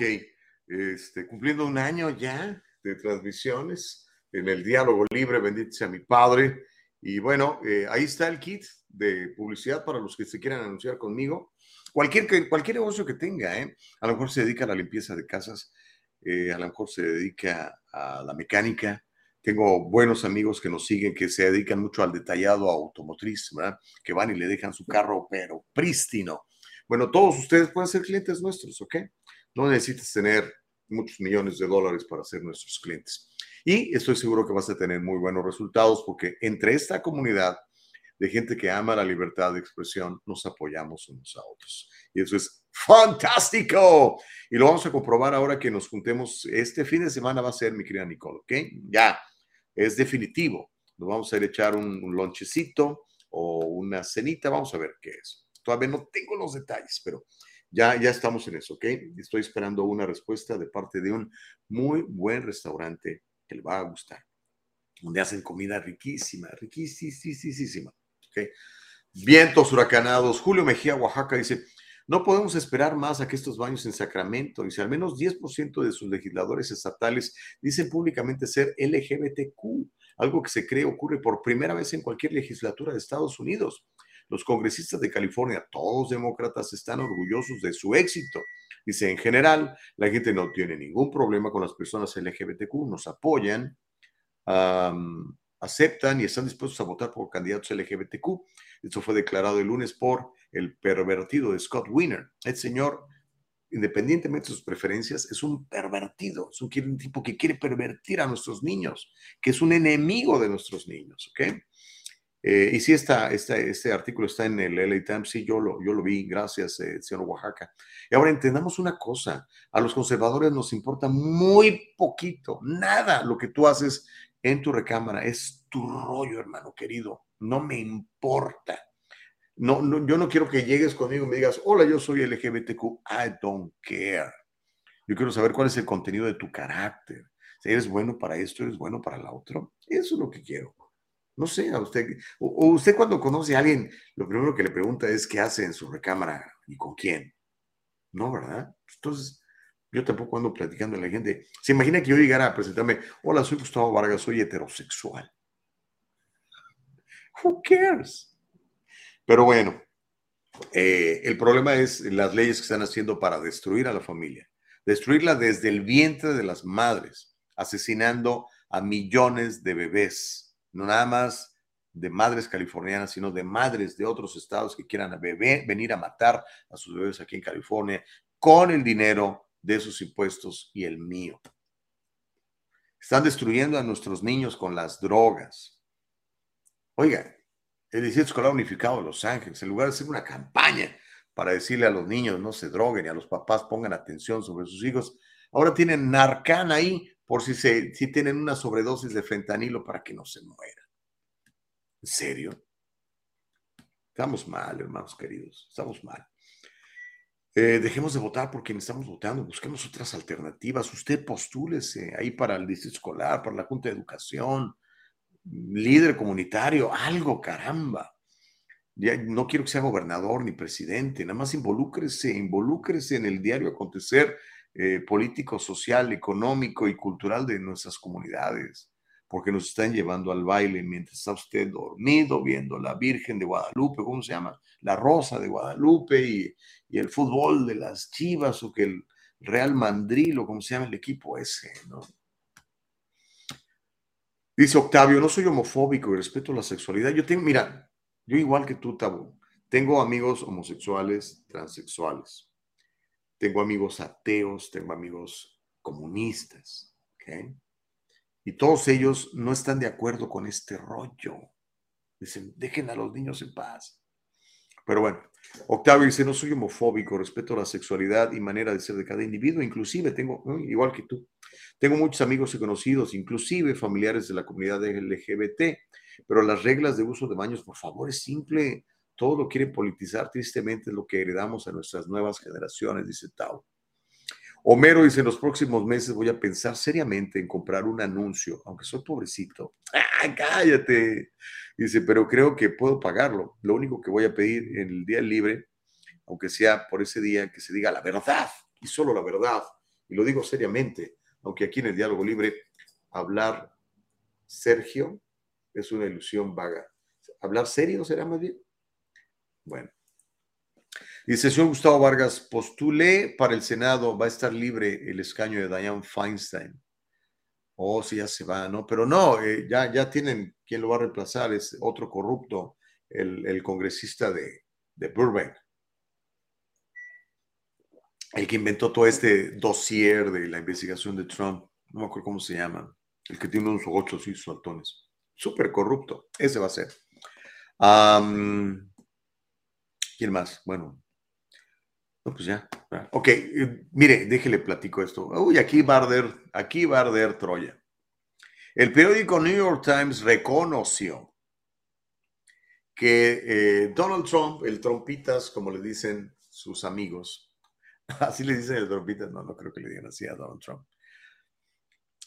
Ok, este, cumpliendo un año ya de transmisiones en el diálogo libre, bendito sea mi padre. Y bueno, eh, ahí está el kit de publicidad para los que se quieran anunciar conmigo. Cualquier, cualquier negocio que tenga, ¿eh? a lo mejor se dedica a la limpieza de casas, eh, a lo mejor se dedica a la mecánica. Tengo buenos amigos que nos siguen que se dedican mucho al detallado automotriz, ¿verdad? Que van y le dejan su carro, pero prístino. Bueno, todos ustedes pueden ser clientes nuestros, ¿ok? No necesitas tener muchos millones de dólares para ser nuestros clientes. Y estoy seguro que vas a tener muy buenos resultados porque entre esta comunidad de gente que ama la libertad de expresión, nos apoyamos unos a otros. Y eso es fantástico. Y lo vamos a comprobar ahora que nos juntemos. Este fin de semana va a ser, mi querida Nicole, ¿ok? Ya, es definitivo. Nos vamos a ir a echar un, un lonchecito o una cenita. Vamos a ver qué es. Todavía no tengo los detalles, pero ya, ya estamos en eso, ¿ok? Estoy esperando una respuesta de parte de un muy buen restaurante que le va a gustar, donde hacen comida riquísima, riquísima. Vientos huracanados. Julio Mejía, Oaxaca, dice, no podemos esperar más a que estos baños en Sacramento, dice, al menos 10% de sus legisladores estatales dicen públicamente ser LGBTQ, algo que se cree ocurre por primera vez en cualquier legislatura de Estados Unidos. Los congresistas de California, todos demócratas, están orgullosos de su éxito. Dice, en general, la gente no tiene ningún problema con las personas LGBTQ, nos apoyan, aceptan y están dispuestos a votar por candidatos LGBTQ. Esto fue declarado el lunes por el pervertido Scott Wiener. El señor, independientemente de sus preferencias, es un pervertido, es un tipo que quiere pervertir a nuestros niños, que es un enemigo de nuestros niños, ¿ok? Eh, y sí, está, este artículo está en el LA Times, sí, yo lo, vi, gracias, eh, señor Oaxaca. Y ahora entendamos una cosa, a los conservadores nos importa muy poquito, nada lo que tú haces en tu recámara, es tu rollo, hermano querido, no me importa. No, no, yo no quiero que llegues conmigo y me digas, hola, yo soy LGBTQ, I don't care. Yo quiero saber cuál es el contenido de tu carácter. Si eres bueno para esto, eres bueno para la otro. Eso es lo que quiero. No sé, a usted, o, usted cuando conoce a alguien, lo primero que le pregunta es qué hace en su recámara y con quién. No, ¿verdad? Entonces, yo tampoco ando platicando a la gente. Se imagina que yo llegara a presentarme, hola, soy Gustavo Vargas, soy heterosexual. Who cares? Pero bueno, eh, el problema es las leyes que están haciendo para destruir a la familia, destruirla desde el vientre de las madres, asesinando a millones de bebés no nada más de madres californianas, sino de madres de otros estados que quieran venir a matar a sus bebés aquí en California con el dinero de sus impuestos y el mío. Están destruyendo a nuestros niños con las drogas. Oiga, el Distrito Escolar Unificado de Los Ángeles, en lugar de hacer una campaña para decirle a los niños no se droguen y a los papás pongan atención sobre sus hijos, ahora tienen Narcan ahí por si, se, si tienen una sobredosis de fentanilo para que no se mueran. ¿En serio? Estamos mal, hermanos queridos, estamos mal. Eh, dejemos de votar por quienes estamos votando, busquemos otras alternativas. Usted postúlese ahí para el distrito escolar, para la Junta de Educación, líder comunitario, algo, caramba. No quiero que sea gobernador ni presidente, nada más involúcrese, involúcrese en el diario acontecer eh, político, social, económico y cultural de nuestras comunidades, porque nos están llevando al baile mientras está usted dormido viendo la Virgen de Guadalupe, ¿cómo se llama? La Rosa de Guadalupe y, el fútbol de las Chivas o que el Real Mandril o como se llama el equipo ese, ¿no? Dice Octavio, no soy homofóbico y respeto la sexualidad. Yo tengo, mira, yo igual que tú, Tabú, tengo amigos homosexuales, transexuales tengo amigos ateos, tengo amigos comunistas, ¿ok? Y todos ellos no están de acuerdo con este rollo. Dicen, dejen a los niños en paz. Pero bueno, Octavio dice, no soy homofóbico, respeto la sexualidad y manera de ser de cada individuo, inclusive tengo, igual que tú, tengo muchos amigos y conocidos, inclusive familiares de la comunidad LGBT, pero las reglas de uso de baños, por favor, es simple, todo lo quiere politizar, tristemente es lo que heredamos a nuestras nuevas generaciones, dice Tao. Homero dice, en los próximos meses voy a pensar seriamente en comprar un anuncio, aunque soy pobrecito. ¡Ah, cállate! Dice, pero creo que puedo pagarlo. Lo único que voy a pedir en el día libre aunque sea por ese día, que se diga la verdad y solo la verdad. Y lo digo seriamente, aunque aquí en el diálogo libre hablar Sergio es una ilusión vaga. ¿Hablar serio será más bien? Bueno. Dice, señor Gustavo Vargas, postulé para el Senado, va a estar libre el escaño de Diane Feinstein. Oh, sí, ya se va, ¿no? Pero no, eh, ya, ya tienen quien lo va a reemplazar, es otro corrupto, el, el congresista de, de Burbank. El que inventó todo este dossier de la investigación de Trump, no me acuerdo cómo se llama, el que tiene unos ojos así saltones. Súper corrupto, ese va a ser. ¿Quién más? Bueno, no, pues ya. Ok, eh, mire, déjele platico esto. Uy, aquí va a arder, aquí va a arder Troya. El periódico New York Times reconoció que eh, Donald Trump, el trompitas, como le dicen sus amigos, [LAUGHS] así le dicen el trompitas, no, no creo que le digan así a Donald Trump,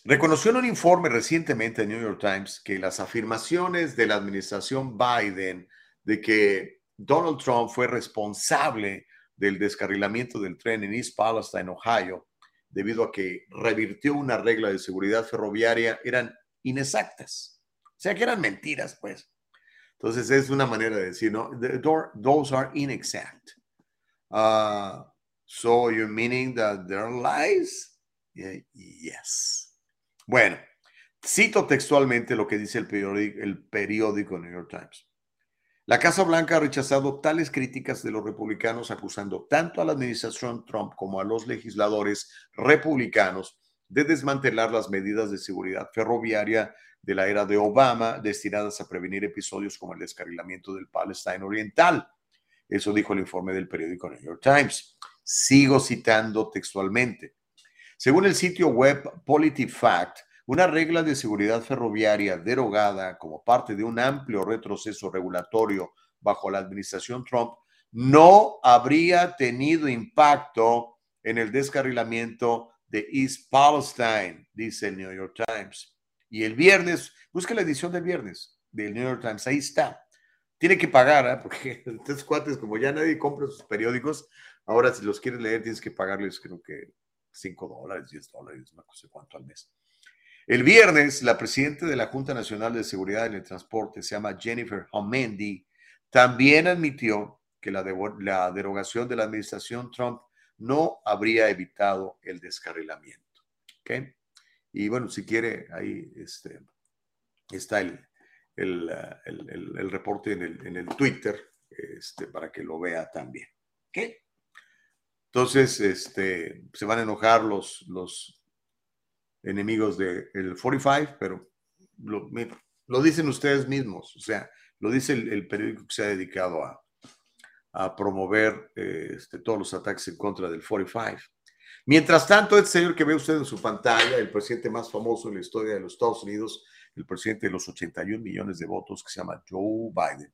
reconoció en un informe recientemente en New York Times que las afirmaciones de la administración Biden de que Donald Trump fue responsable del descarrilamiento del tren en East Palestine, Ohio, debido a que revirtió una regla de seguridad ferroviaria, eran inexactas. O sea, que eran mentiras, pues. Entonces, es una manera de decir, ¿no? those are inexact. Uh, so, you're meaning that they're lies? yes. Bueno, cito textualmente lo que dice el periódico, el periódico New York Times. La Casa Blanca ha rechazado tales críticas de los republicanos, acusando tanto a la administración Trump como a los legisladores republicanos de desmantelar las medidas de seguridad ferroviaria de la era de Obama destinadas a prevenir episodios como el descarrilamiento del Palestine Oriental. Eso dijo el informe del periódico New York Times. Sigo citando textualmente. Según el sitio web PolitiFact, una regla de seguridad ferroviaria derogada como parte de un amplio retroceso regulatorio bajo la administración Trump no habría tenido impacto en el descarrilamiento de East Palestine, dice el New York Times. Y el viernes, busca la edición del viernes del New York Times, ahí está. Tiene que pagar, ¿eh? porque [LAUGHS] estos cuates, como ya nadie compra sus periódicos, ahora si los quieres leer tienes que pagarles creo que 5 dólares, 10 dólares, no sé cuánto al mes. El viernes, la presidenta de la Junta Nacional de Seguridad en el Transporte, se llama Jennifer Homendy, también admitió que la, derogación de la administración Trump no habría evitado el descarrilamiento. ¿okay? Y bueno, si quiere, ahí este, está el, reporte en el, en el Twitter este, para que lo vea también. ¿okay? Entonces, este, se van a enojar los, los enemigos del 45, pero lo, dicen ustedes mismos, o sea, lo dice el, periódico que se ha dedicado a, a promover este, todos los ataques en contra del 45. Mientras tanto, este señor que ve usted en su pantalla, el presidente más famoso en la historia de los Estados Unidos, el presidente de los 81 millones de votos, que se llama Joe Biden,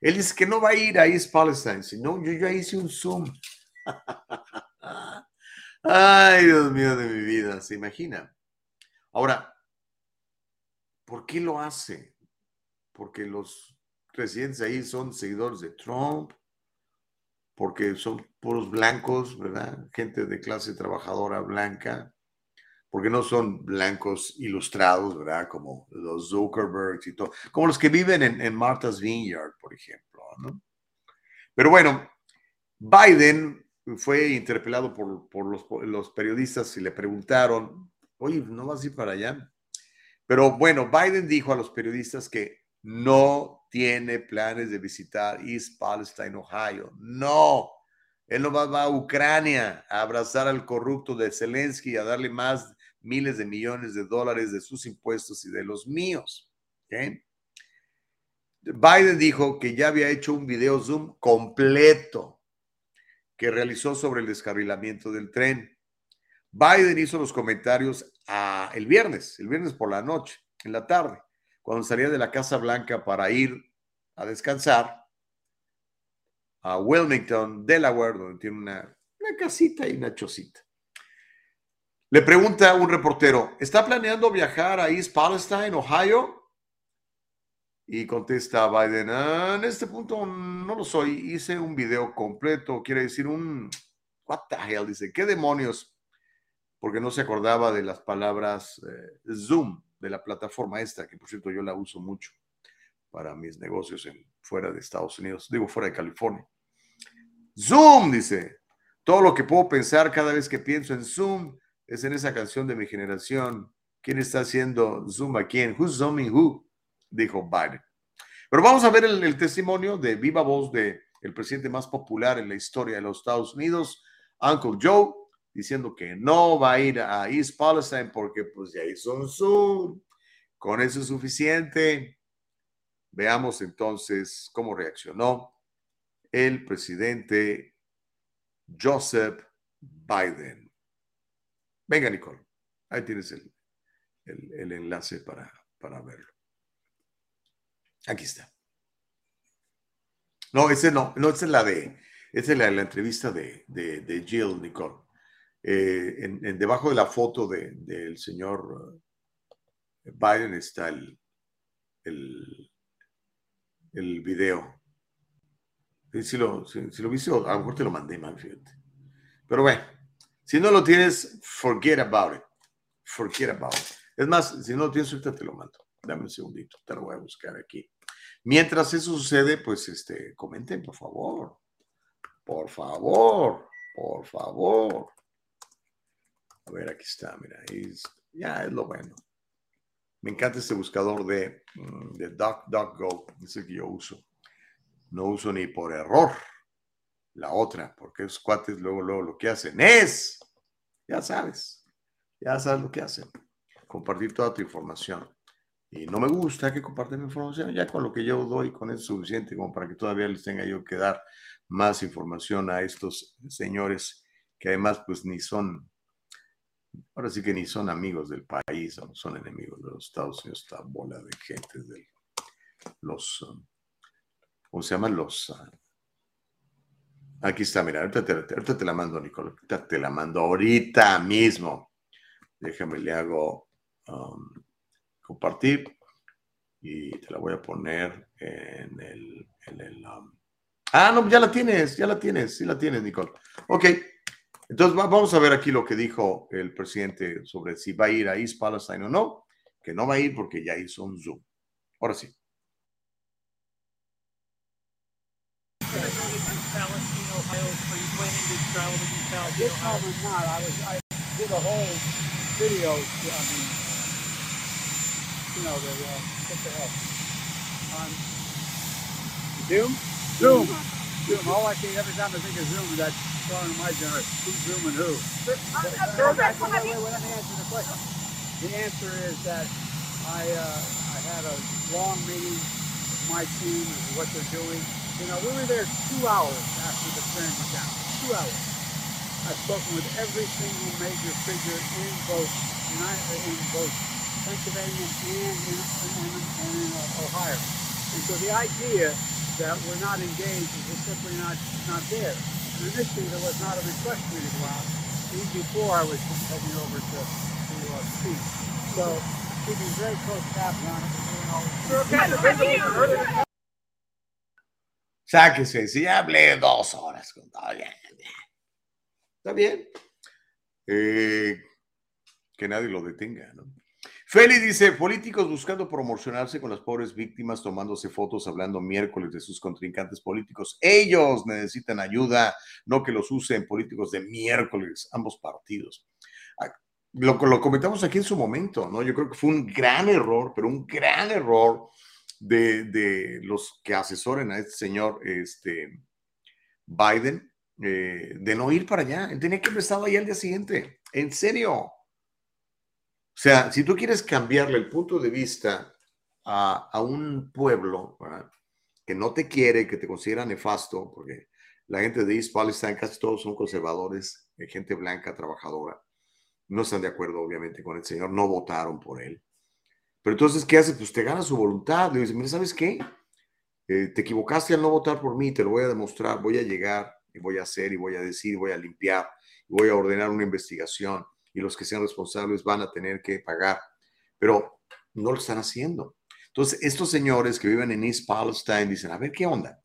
él dice que no va a ir a East Palestine, sino yo ya hice un Zoom. [LAUGHS] Ay, Dios mío de mi vida, ¿se imagina? Ahora, ¿por qué lo hace? Porque los residentes ahí son seguidores de Trump, porque son puros blancos, ¿verdad? Gente de clase trabajadora blanca, porque no son blancos ilustrados, ¿verdad? Como los Zuckerbergs y todo, como los que viven en, Martha's Vineyard, por ejemplo, ¿no? Pero bueno, Biden fue interpelado por, por los, periodistas y le preguntaron oye, no vas a ir para allá. Pero bueno, Biden dijo a los periodistas que no tiene planes de visitar East Palestine, Ohio. No, él no va, a Ucrania a abrazar al corrupto de Zelensky y a darle más miles de millones de dólares de sus impuestos y de los míos. Biden dijo que ya había hecho un video Zoom completo que realizó sobre el descarrilamiento del tren. Biden hizo los comentarios ah, el viernes, el viernes por la noche, en la tarde, cuando salía de la Casa Blanca para ir a descansar a Wilmington, Delaware, donde tiene una, una casita y una chocita. Le pregunta a un reportero, ¿está planeando viajar a East Palestine, Ohio? Y contesta Biden, "Ah, en este punto no lo soy, hice un video completo, quiere decir un, what the hell, dice, ¿qué demonios? Porque no se acordaba de las palabras eh, Zoom, de la plataforma esta, que por cierto yo la uso mucho para mis negocios fuera de Estados Unidos, digo fuera de California. Zoom, dice, todo lo que puedo pensar cada vez que pienso en Zoom es en esa canción de mi generación. ¿Quién está haciendo Zoom a quién? Who's zooming who? Dijo Biden. Pero vamos a ver el, testimonio de viva voz de el presidente más popular en la historia de los Estados Unidos, Uncle Joe, diciendo que no va a ir a East Palestine porque pues ya hizo un Zoom. Con eso es suficiente. Veamos entonces cómo reaccionó el presidente Joseph Biden. Venga, Nicole, ahí tienes el, el- el enlace para, para verlo. Aquí está. No, ese no, no, esa es la de, esa es la, la entrevista de, de, de Jill, Nicole. Eh, en, debajo de la foto de- del señor eh, Biden está el, el, video. Si lo, si, lo viste, a lo mejor te lo mandé mal, fíjate. Pero bueno, si no lo tienes, forget about it. Forget about it. Es más, si no lo tienes, ahorita te lo mando. Dame un segundito, te lo voy a buscar aquí. Mientras eso sucede, pues este, comenten, por favor. Por favor, por favor. A ver, aquí está, mira, es- ya es lo bueno. Me encanta este buscador de, mm, de DuckDuckGo, es el que yo uso. No uso ni por error la otra, porque esos cuates luego, luego lo que hacen es, ya sabes, ya sabes lo que hacen, compartir toda tu información. Y no me gusta que compartan mi información, ya con lo que yo doy, con eso es suficiente como para que todavía les tenga yo que dar más información a estos señores que además pues ni son, ahora sí que ni son amigos del país, o son enemigos de los Estados Unidos, esta bola de gente de los, um, ¿cómo se llaman? Los... ah, Aquí está, mira, ahorita te, ahorita te la mando, Nicole. Ahorita te la mando ahorita mismo. Déjame, le hago um, compartir y te la voy a poner en el... En el um, Ah, no, ya la tienes, ya la tienes, sí la tienes, Nicole. Ok, entonces va- vamos a ver aquí lo que dijo el presidente sobre si va a ir a East Palestine o no, que no va a ir porque ya hizo un Zoom. Ahora sí. On Zoom. Zoom. All I see every time I think of Zoom is that song of my generation. Who's zooming who? Let me answer the question. The answer is that I uh, I had a long meeting with my team and what they're doing. You know, we were there two hours after the train went down. Two hours. I've spoken with every single major figure in both United, in both Pennsylvania and in, and in uh, Ohio. And so the idea that we're not engaged is just simply not not there. And initially there was not a request for me to go out, even before I was heading over to to uh, speak. So keeping very close tabs on it. Sáquese, si ya hablé dos horas. con. Está bien. Eh, que nadie lo detenga, ¿no? Feli dice, políticos buscando promocionarse con las pobres víctimas, tomándose fotos, hablando miércoles de sus contrincantes políticos. Ellos necesitan ayuda, no que los usen políticos de miércoles, ambos partidos. Ah, Lo, comentamos aquí en su momento, ¿no? Yo creo que fue un gran error, pero un gran error de, los que asesoren a este señor este, Biden eh, de no ir para allá. Tenía que haber estado ahí al día siguiente. En serio. O sea, si tú quieres cambiarle el punto de vista a, a un pueblo que no te quiere, que te considera nefasto, porque la gente de East Palestine casi todos son conservadores, eh, gente blanca, trabajadora, no están de acuerdo obviamente con el señor, no votaron por él. Pero entonces, ¿qué hace? Pues te gana su voluntad. Le dice, mira, ¿sabes qué? Eh, te equivocaste al no votar por mí, te lo voy a demostrar, voy a llegar y voy a hacer y voy a decir, voy a limpiar, y voy a ordenar una investigación y los que sean responsables van a tener que pagar. Pero no lo están haciendo. Entonces, estos señores que viven en East Palestine dicen, a ver, ¿qué onda?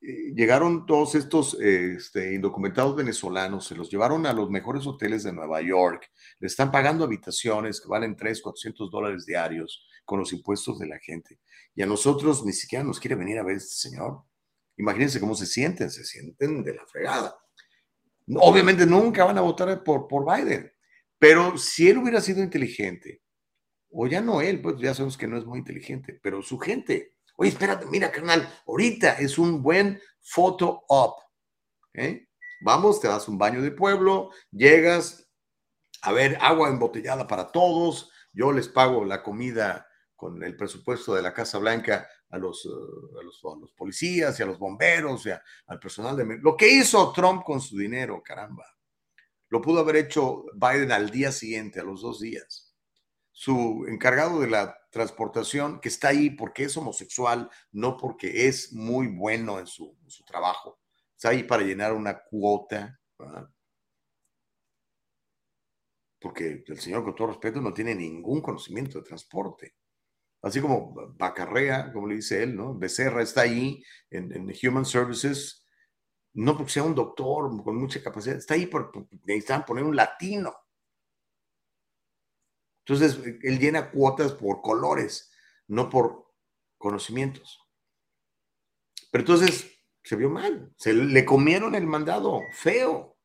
Eh, llegaron todos estos eh, este, indocumentados venezolanos, se los llevaron a los mejores hoteles de Nueva York, le están pagando habitaciones que valen 3, 400 dólares diarios con los impuestos de la gente. Y a nosotros ni siquiera nos quiere venir a ver este señor. Imagínense cómo se sienten, se sienten de la fregada. Obviamente nunca van a votar por, por Biden, pero si él hubiera sido inteligente, o ya no él, pues ya sabemos que no es muy inteligente, pero su gente, oye, espérate, mira, carnal, ahorita es un buen photo op. ¿eh? Vamos, te das un baño de pueblo, llegas a ver agua embotellada para todos, yo les pago la comida con el presupuesto de la Casa Blanca a los, uh, a los, a los policías y a los bomberos y al personal de... Lo que hizo Trump con su dinero, caramba. Lo pudo haber hecho Biden al día siguiente, a los dos días. Su encargado de la transportación, que está ahí porque es homosexual, no porque es muy bueno en su, en su trabajo. Está ahí para llenar una cuota. ¿verdad? Porque el señor, con todo respeto, no tiene ningún conocimiento de transporte así como Bacarrea, como le dice él, ¿no? Becerra está ahí en, Human Services, no porque sea un doctor con mucha capacidad, está ahí porque necesitan poner un latino. Entonces, él llena cuotas por colores, no por conocimientos. Pero entonces se vio mal, se le comieron el mandado, feo.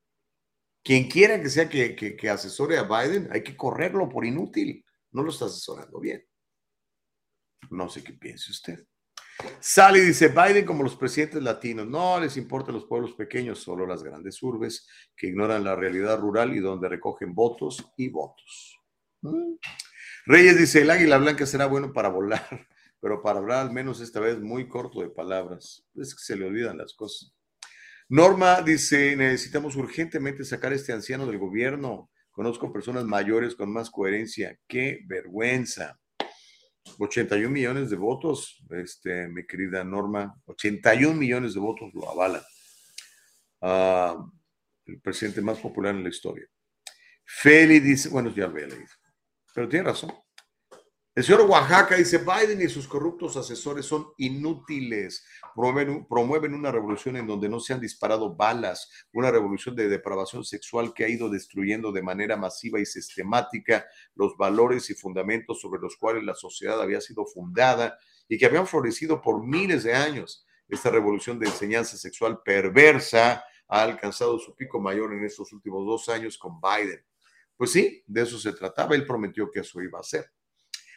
Quien quiera que sea que asesore a Biden, hay que correrlo por inútil. No lo está asesorando bien. No sé qué piense usted. Sale y dice, Biden como los presidentes latinos, no les importan los pueblos pequeños, solo las grandes urbes que ignoran la realidad rural y donde recogen votos y votos. ¿Mm? Reyes dice, el águila blanca será bueno para volar, [LAUGHS] pero para hablar al menos esta vez muy corto de palabras. Es que se le olvidan las cosas. Norma dice, necesitamos urgentemente sacar a este anciano del gobierno. Conozco personas mayores con más coherencia. Qué vergüenza. 81 millones de votos, este, mi querida Norma, 81 millones de votos lo avalan. Uh, el presidente más popular en la historia. Feli dice, bueno, ya lo había leído, pero tiene razón. El señor Oaxaca dice, Biden y sus corruptos asesores son inútiles, promueven, promueven, una revolución en donde no se han disparado balas, una revolución de depravación sexual que ha ido destruyendo de manera masiva y sistemática los valores y fundamentos sobre los cuales la sociedad había sido fundada y que habían florecido por miles de años. Esta revolución de enseñanza sexual perversa ha alcanzado su pico mayor en estos últimos dos años con Biden. Pues sí, de eso se trataba, él prometió que eso iba a ser.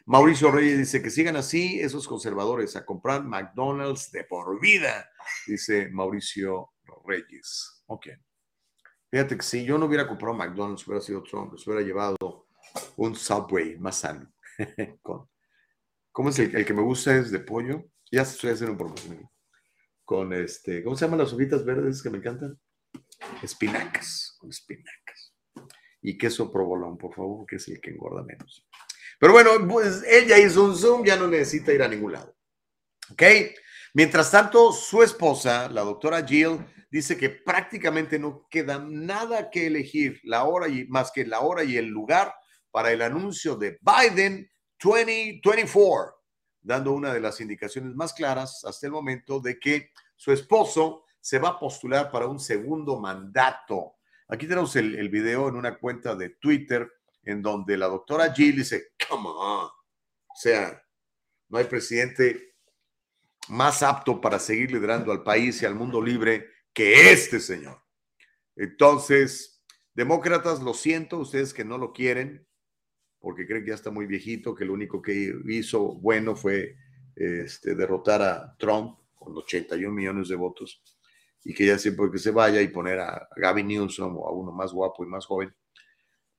Mauricio Reyes dice que sigan así esos conservadores a comprar McDonald's de por vida, dice Mauricio Reyes. Ok. Fíjate que si yo no hubiera comprado McDonald's, hubiera sido Trump, les hubiera llevado un Subway más sano. [LAUGHS] ¿Cómo es el, que me gusta? Es de pollo. Ya estoy haciendo un. Con este, ¿cómo se llaman las hojitas verdes que me encantan? Espinacas, con espinacas. Y queso provolón, por favor, que es el que engorda menos. Pero bueno, pues él hizo un Zoom, ya no necesita ir a ningún lado. ¿Ok? Mientras tanto, su esposa, la doctora Jill, dice que prácticamente no queda nada que elegir la hora y más que la hora y el lugar para el anuncio de Biden 2024, dando una de las indicaciones más claras hasta el momento de que su esposo se va a postular para un segundo mandato. Aquí tenemos el, el video en una cuenta de Twitter en donde la doctora Jill dice, come on, o sea, no hay presidente más apto para seguir liderando al país y al mundo libre que este señor. Entonces, demócratas, lo siento, ustedes que no lo quieren, porque creen que ya está muy viejito, que lo único que hizo bueno fue este, derrotar a Trump con 81 millones de votos y que ya siempre que se vaya y poner a Gavin Newsom o a uno más guapo y más joven,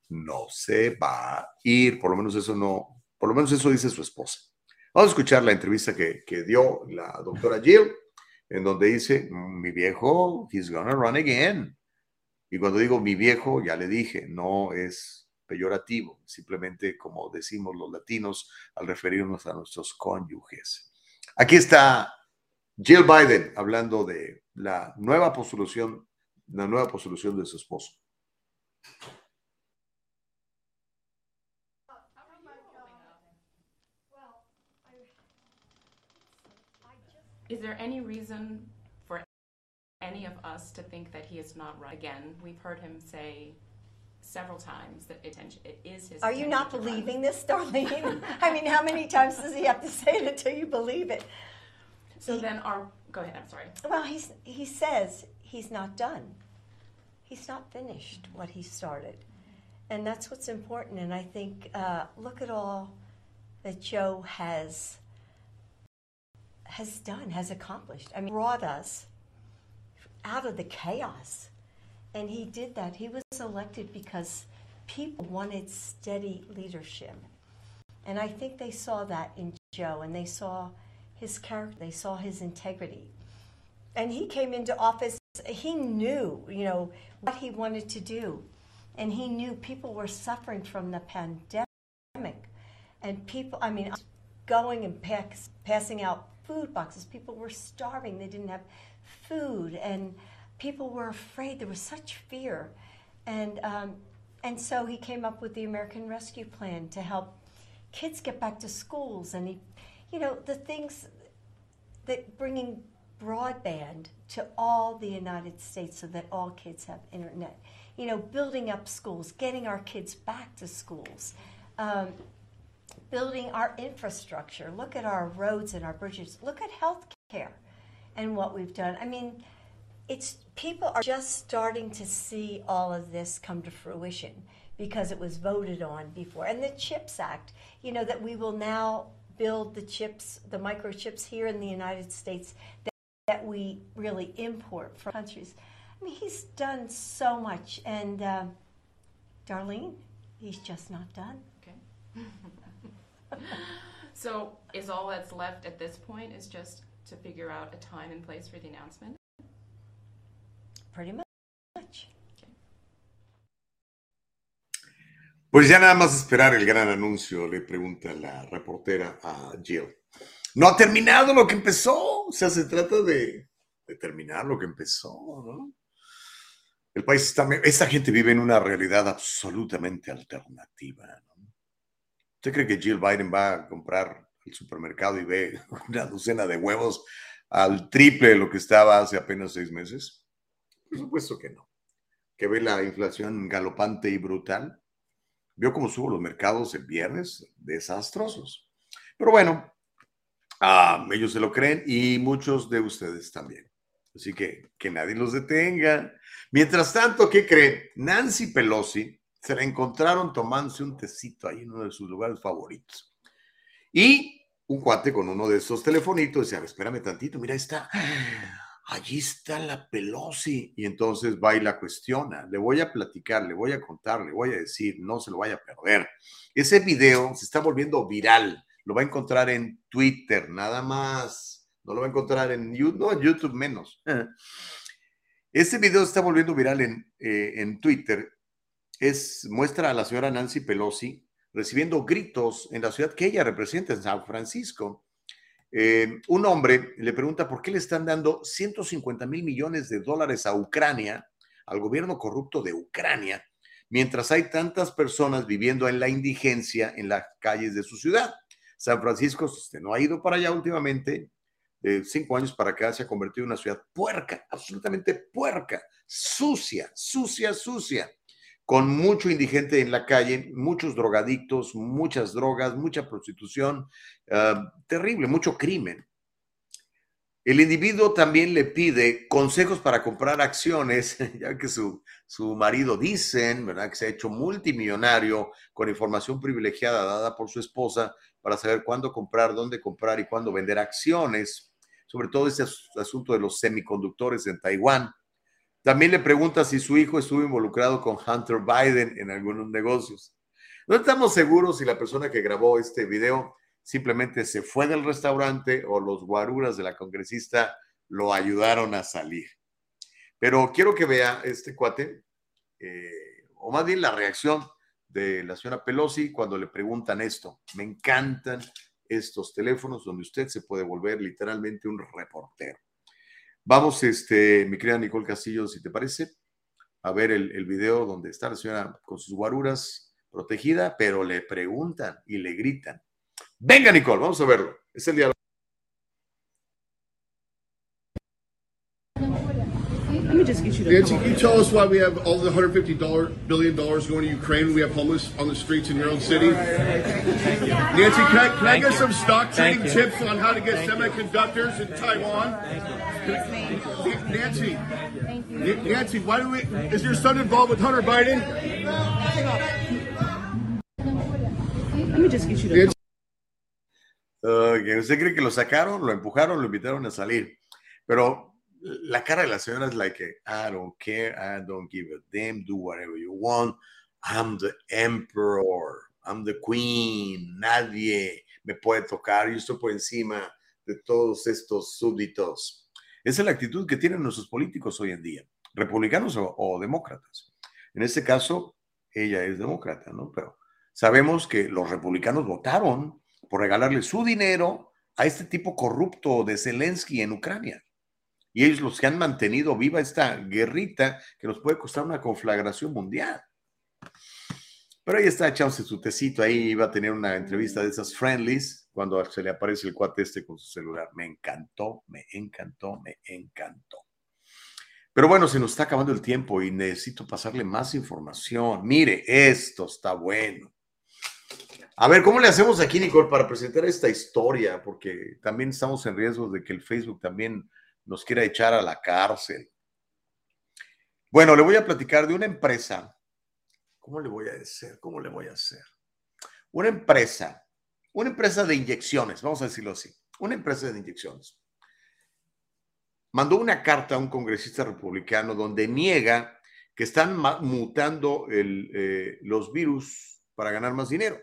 no se va a ir, por lo menos eso no, por lo menos eso dice su esposa. Vamos a escuchar la entrevista que, que dio la doctora Jill, en donde dice, mi viejo, he's gonna run again. Y cuando digo mi viejo, ya le dije, no es peyorativo, simplemente como decimos los latinos al referirnos a nuestros cónyuges. Aquí está Jill Biden hablando de la nueva postulación, la nueva postulación de su esposo. Is there any reason for any of us to think that he is not right? Again, we've heard him say several times that intention it is his. Are you not to run. believing this, Darlene? [LAUGHS] I mean, how many times does he have to say it until you believe it? So then, our go ahead. I'm sorry. Well, he's, he says he's not done. He's not finished what he started. And that's what's important. And I think, uh, look at all that Joe has has done, has accomplished. I mean, brought us out of the chaos. And he did that. He was elected because people wanted steady leadership. And I think they saw that in Joe and they saw his character, they saw his integrity. And he came into office, he knew, you know, what he wanted to do. And he knew people were suffering from the pandemic. And people, I mean, going and pass, passing out food boxes. People were starving. They didn't have food. And people were afraid. There was such fear. And, um, and so he came up with the American Rescue Plan to help kids get back to schools. And he, you know, the things that bringing broadband to all the United States so that all kids have internet. You know, building up schools, getting our kids back to schools, um, building our infrastructure. Look at our roads and our bridges. Look at health care and what we've done. I mean, it's people are just starting to see all of this come to fruition because it was voted on before. And the CHIPS Act, you know, that we will now build the chips, the microchips here in the United States that, that we really import from countries. I mean, he's done so much. And uh, Darlene, he's just not done. Okay. [LAUGHS] so is all that's left at this point is just to figure out a time and place for the announcement? Pretty much. Pues ya nada más esperar el gran anuncio, le pregunta la reportera a Jill. No ha terminado lo que empezó, o sea, se trata de, de terminar lo que empezó, ¿no? El país está, esta gente vive en una realidad absolutamente alternativa, ¿no? ¿Usted cree que Jill Biden va a comprar al supermercado y ve [LAUGHS] una docena de huevos al triple de lo que estaba hace apenas seis meses? Por supuesto que no. Que ve la inflación galopante y brutal. Vio cómo subo los mercados el viernes, desastrosos. Pero bueno, ah, ellos se lo creen y muchos de ustedes también. Así que que nadie los detenga. Mientras tanto, ¿qué creen? Nancy Pelosi se la encontraron tomándose un tecito ahí en uno de sus lugares favoritos. Y un cuate con uno de esos telefonitos decía, espérame tantito, mira, está, allí está la Pelosi. Y entonces va y la cuestiona. Le voy a platicar, le voy a contar, le voy a decir, no se lo vaya a perder. Ese video se está volviendo viral. Lo va a encontrar en Twitter, nada más. No lo va a encontrar en YouTube, no, en YouTube menos. Este video está volviendo viral en, eh, en Twitter. Es, muestra a la señora Nancy Pelosi recibiendo gritos en la ciudad que ella representa, en San Francisco. Eh, un hombre le pregunta por qué le están dando 150 mil millones de dólares a Ucrania, al gobierno corrupto de Ucrania, mientras hay tantas personas viviendo en la indigencia en las calles de su ciudad. San Francisco usted no ha ido para allá últimamente, de cinco años para acá se ha convertido en una ciudad puerca, absolutamente puerca, sucia, sucia, sucia con mucho indigente en la calle, muchos drogadictos, muchas drogas, mucha prostitución, uh, terrible, mucho crimen. El individuo también le pide consejos para comprar acciones, [LAUGHS] ya que su, su marido dicen, ¿verdad? Que se ha hecho multimillonario con información privilegiada dada por su esposa para saber cuándo comprar, dónde comprar y cuándo vender acciones, sobre todo este asunto de los semiconductores en Taiwán. También le pregunta si su hijo estuvo involucrado con Hunter Biden en algunos negocios. No estamos seguros si la persona que grabó este video simplemente se fue del restaurante o los guaruras de la congresista lo ayudaron a salir. Pero quiero que vea este cuate, eh, o más bien la reacción de la señora Pelosi cuando le preguntan esto. Me encantan estos teléfonos donde usted se puede volver literalmente un reportero. Vamos, este, mi querida Nicole Castillo, si te parece, a ver el, el, video donde está la señora con sus guaruras protegida, pero le preguntan y le gritan. Venga, Nicole, vamos a verlo. Es el diálogo. Just get you to Nancy, come can you tell us why we have all the $150 billion going to Ukraine? We have homeless on the streets in your own city. Nancy, can I, can I get some stock trading tips on how to get semiconductors in Taiwan? Can- Nancy, N- Nancy, why do we? Is your son involved with Hunter Biden? Let me just get you to Nancy, eh, Ok, ¿Usted cree que lo sacaron, lo empujaron, lo invitaron a salir? Pero la cara de la señora es like, I don't care, I don't give a damn, do whatever you want. I'm the emperor, I'm the queen, nadie me puede tocar, yo estoy por encima de todos estos súbditos. Esa es la actitud que tienen nuestros políticos hoy en día, republicanos o, o demócratas. En este caso, ella es demócrata, ¿no? Pero sabemos que los republicanos votaron por regalarle su dinero a este tipo corrupto de Zelensky en Ucrania. Y ellos los que han mantenido viva esta guerrita que nos puede costar una conflagración mundial. Pero ahí está echándose su tecito, ahí iba a tener una entrevista de esas friendlies cuando se le aparece el cuate este con su celular. Me encantó, me encantó, me encantó. Pero bueno, se nos está acabando el tiempo y necesito pasarle más información. Mire, esto está bueno. A ver, ¿cómo le hacemos aquí, Nicole, para presentar esta historia? Porque también estamos en riesgo de que el Facebook también nos quiera echar a la cárcel. Bueno, le voy a platicar de una empresa. ¿Cómo le voy a decir? ¿Cómo le voy a hacer? Una empresa, una empresa de inyecciones, vamos a decirlo así, una empresa de inyecciones. Mandó una carta a un congresista republicano donde niega que están mutando eh, los virus para ganar más dinero.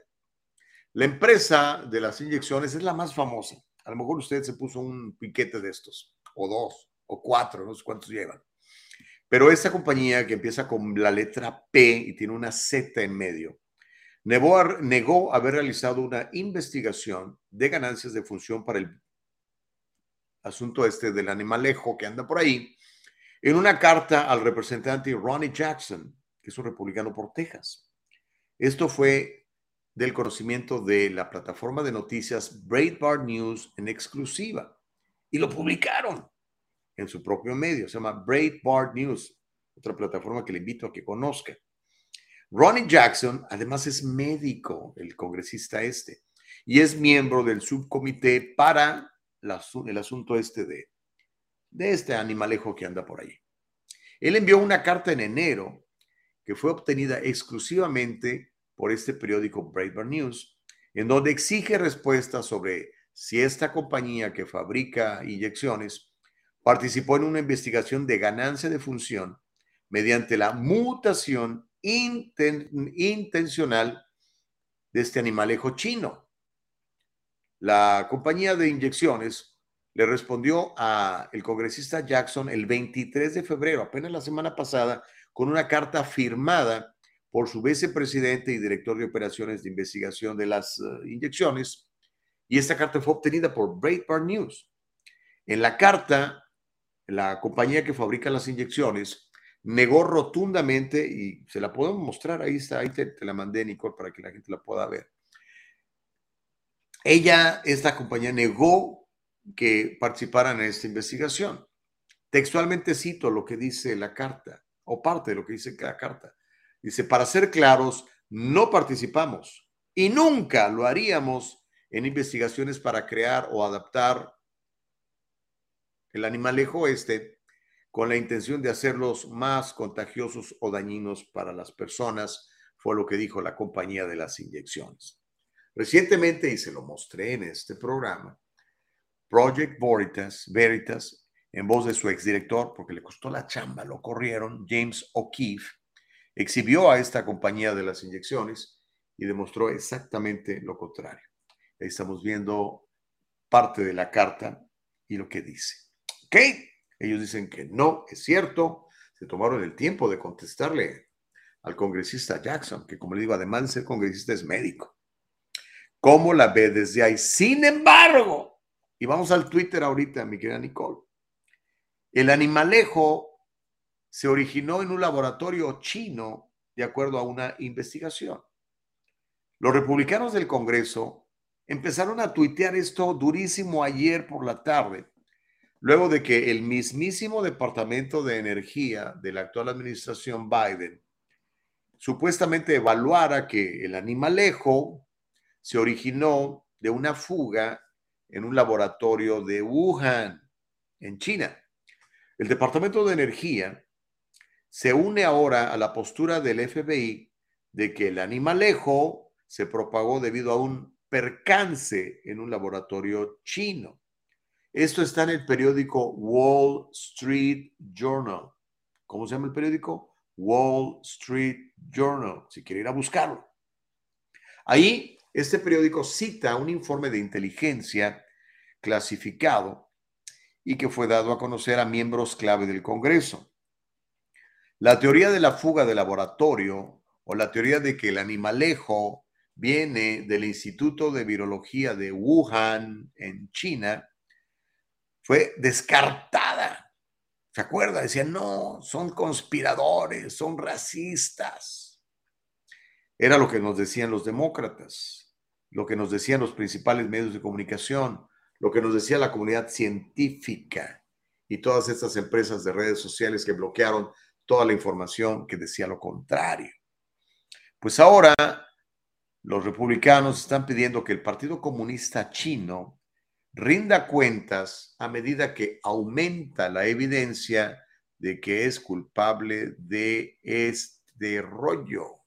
La empresa de las inyecciones es la más famosa. A lo mejor usted se puso un piquete de estos, o dos, o cuatro, no sé cuántos llevan. Pero esta compañía que empieza con la letra P y tiene una Z en medio, negó, negó haber realizado una investigación de ganancias de función para el asunto este del animalejo que anda por ahí, en una carta al representante Ronnie Jackson, que es un republicano por Texas. Esto fue del conocimiento de la plataforma de noticias Breitbart News en exclusiva y lo publicaron en su propio medio, se llama Breitbart News, otra plataforma que le invito a que conozca. Ronnie Jackson además es médico, el congresista este, y es miembro del subcomité para el asunto este de, de este animalejo que anda por ahí. Él envió una carta en enero que fue obtenida exclusivamente por este periódico Breitbart News, en donde exige respuestas sobre si esta compañía que fabrica inyecciones participó en una investigación de ganancia de función mediante la mutación inten intencional de este animalejo chino. La compañía de inyecciones le respondió a el congresista Jackson el 23 de febrero, apenas la semana pasada, con una carta firmada por su vicepresidente y director de operaciones de investigación de las uh, inyecciones. Y esta carta fue obtenida por Breitbart News. En la carta, la compañía que fabrica las inyecciones negó rotundamente, y se la podemos mostrar, ahí está, ahí te, la mandé, Nicole, para que la gente la pueda ver. Ella, esta compañía, negó que participaran en esta investigación. Textualmente cito lo que dice la carta, o parte de lo que dice la carta. Dice, para ser claros, no participamos y nunca lo haríamos en investigaciones para crear o adaptar el animalejo este con la intención de hacerlos más contagiosos o dañinos para las personas, fue lo que dijo la compañía de las inyecciones. Recientemente, y se lo mostré en este programa, Project Veritas, Veritas en voz de su exdirector, porque le costó la chamba, lo corrieron, James O'Keefe, exhibió a esta compañía de las inyecciones y demostró exactamente lo contrario. Ahí estamos viendo parte de la carta y lo que dice. ¿Ok? Ellos dicen que no, es cierto. Se tomaron el tiempo de contestarle al congresista Jackson, que como le digo, además de ser congresista es médico. ¿Cómo la ve desde ahí? Sin embargo, y vamos al Twitter ahorita, mi querida Nicole, el animalejo se originó en un laboratorio chino de acuerdo a una investigación. Los republicanos del Congreso empezaron a tuitear esto durísimo ayer por la tarde, luego de que el mismísimo Departamento de Energía de la actual administración Biden supuestamente evaluara que el animalejo se originó de una fuga en un laboratorio de Wuhan, en China. El Departamento de Energía se une ahora a la postura del FBI de que el animalejo se propagó debido a un percance en un laboratorio chino. Esto está en el periódico Wall Street Journal. ¿Cómo se llama el periódico? Wall Street Journal, si quiere ir a buscarlo. Ahí, este periódico cita un informe de inteligencia clasificado y que fue dado a conocer a miembros clave del Congreso. La teoría de la fuga de laboratorio o la teoría de que el animalejo viene del Instituto de Virología de Wuhan en China fue descartada. ¿Se acuerda? Decían, no, son conspiradores, son racistas. Era lo que nos decían los demócratas, lo que nos decían los principales medios de comunicación, lo que nos decía la comunidad científica y todas estas empresas de redes sociales que bloquearon toda la información que decía lo contrario. Pues ahora los republicanos están pidiendo que el Partido Comunista Chino rinda cuentas a medida que aumenta la evidencia de que es culpable de este rollo.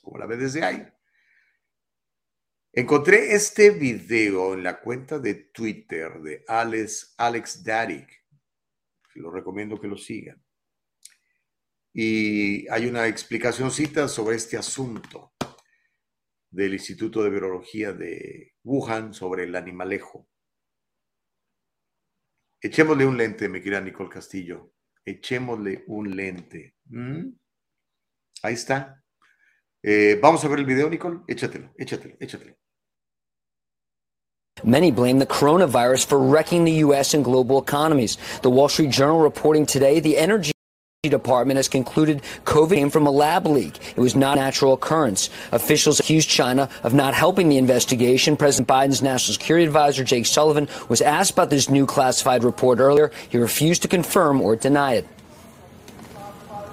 Como la ve desde ahí. Encontré este video en la cuenta de Twitter de Alex, Alex Darik. Lo recomiendo que lo sigan. Y hay una explicacióncita sobre este asunto del Instituto de Virología de Wuhan sobre el animalejo. Echémosle un lente, me querida Nicole Castillo. Echémosle un lente. ¿Mm? Ahí está. Eh, vamos a ver el video, Nicole. Échatelo, échatelo, échatelo. Many blame the coronavirus for wrecking the U.S. and global economies. The Wall Street Journal reporting today the energy Department has concluded COVID came from a lab leak. It was not a natural occurrence. Officials accused China of not helping the investigation. President Biden's national security advisor, Jake Sullivan, was asked about this new classified report earlier. He refused to confirm or deny it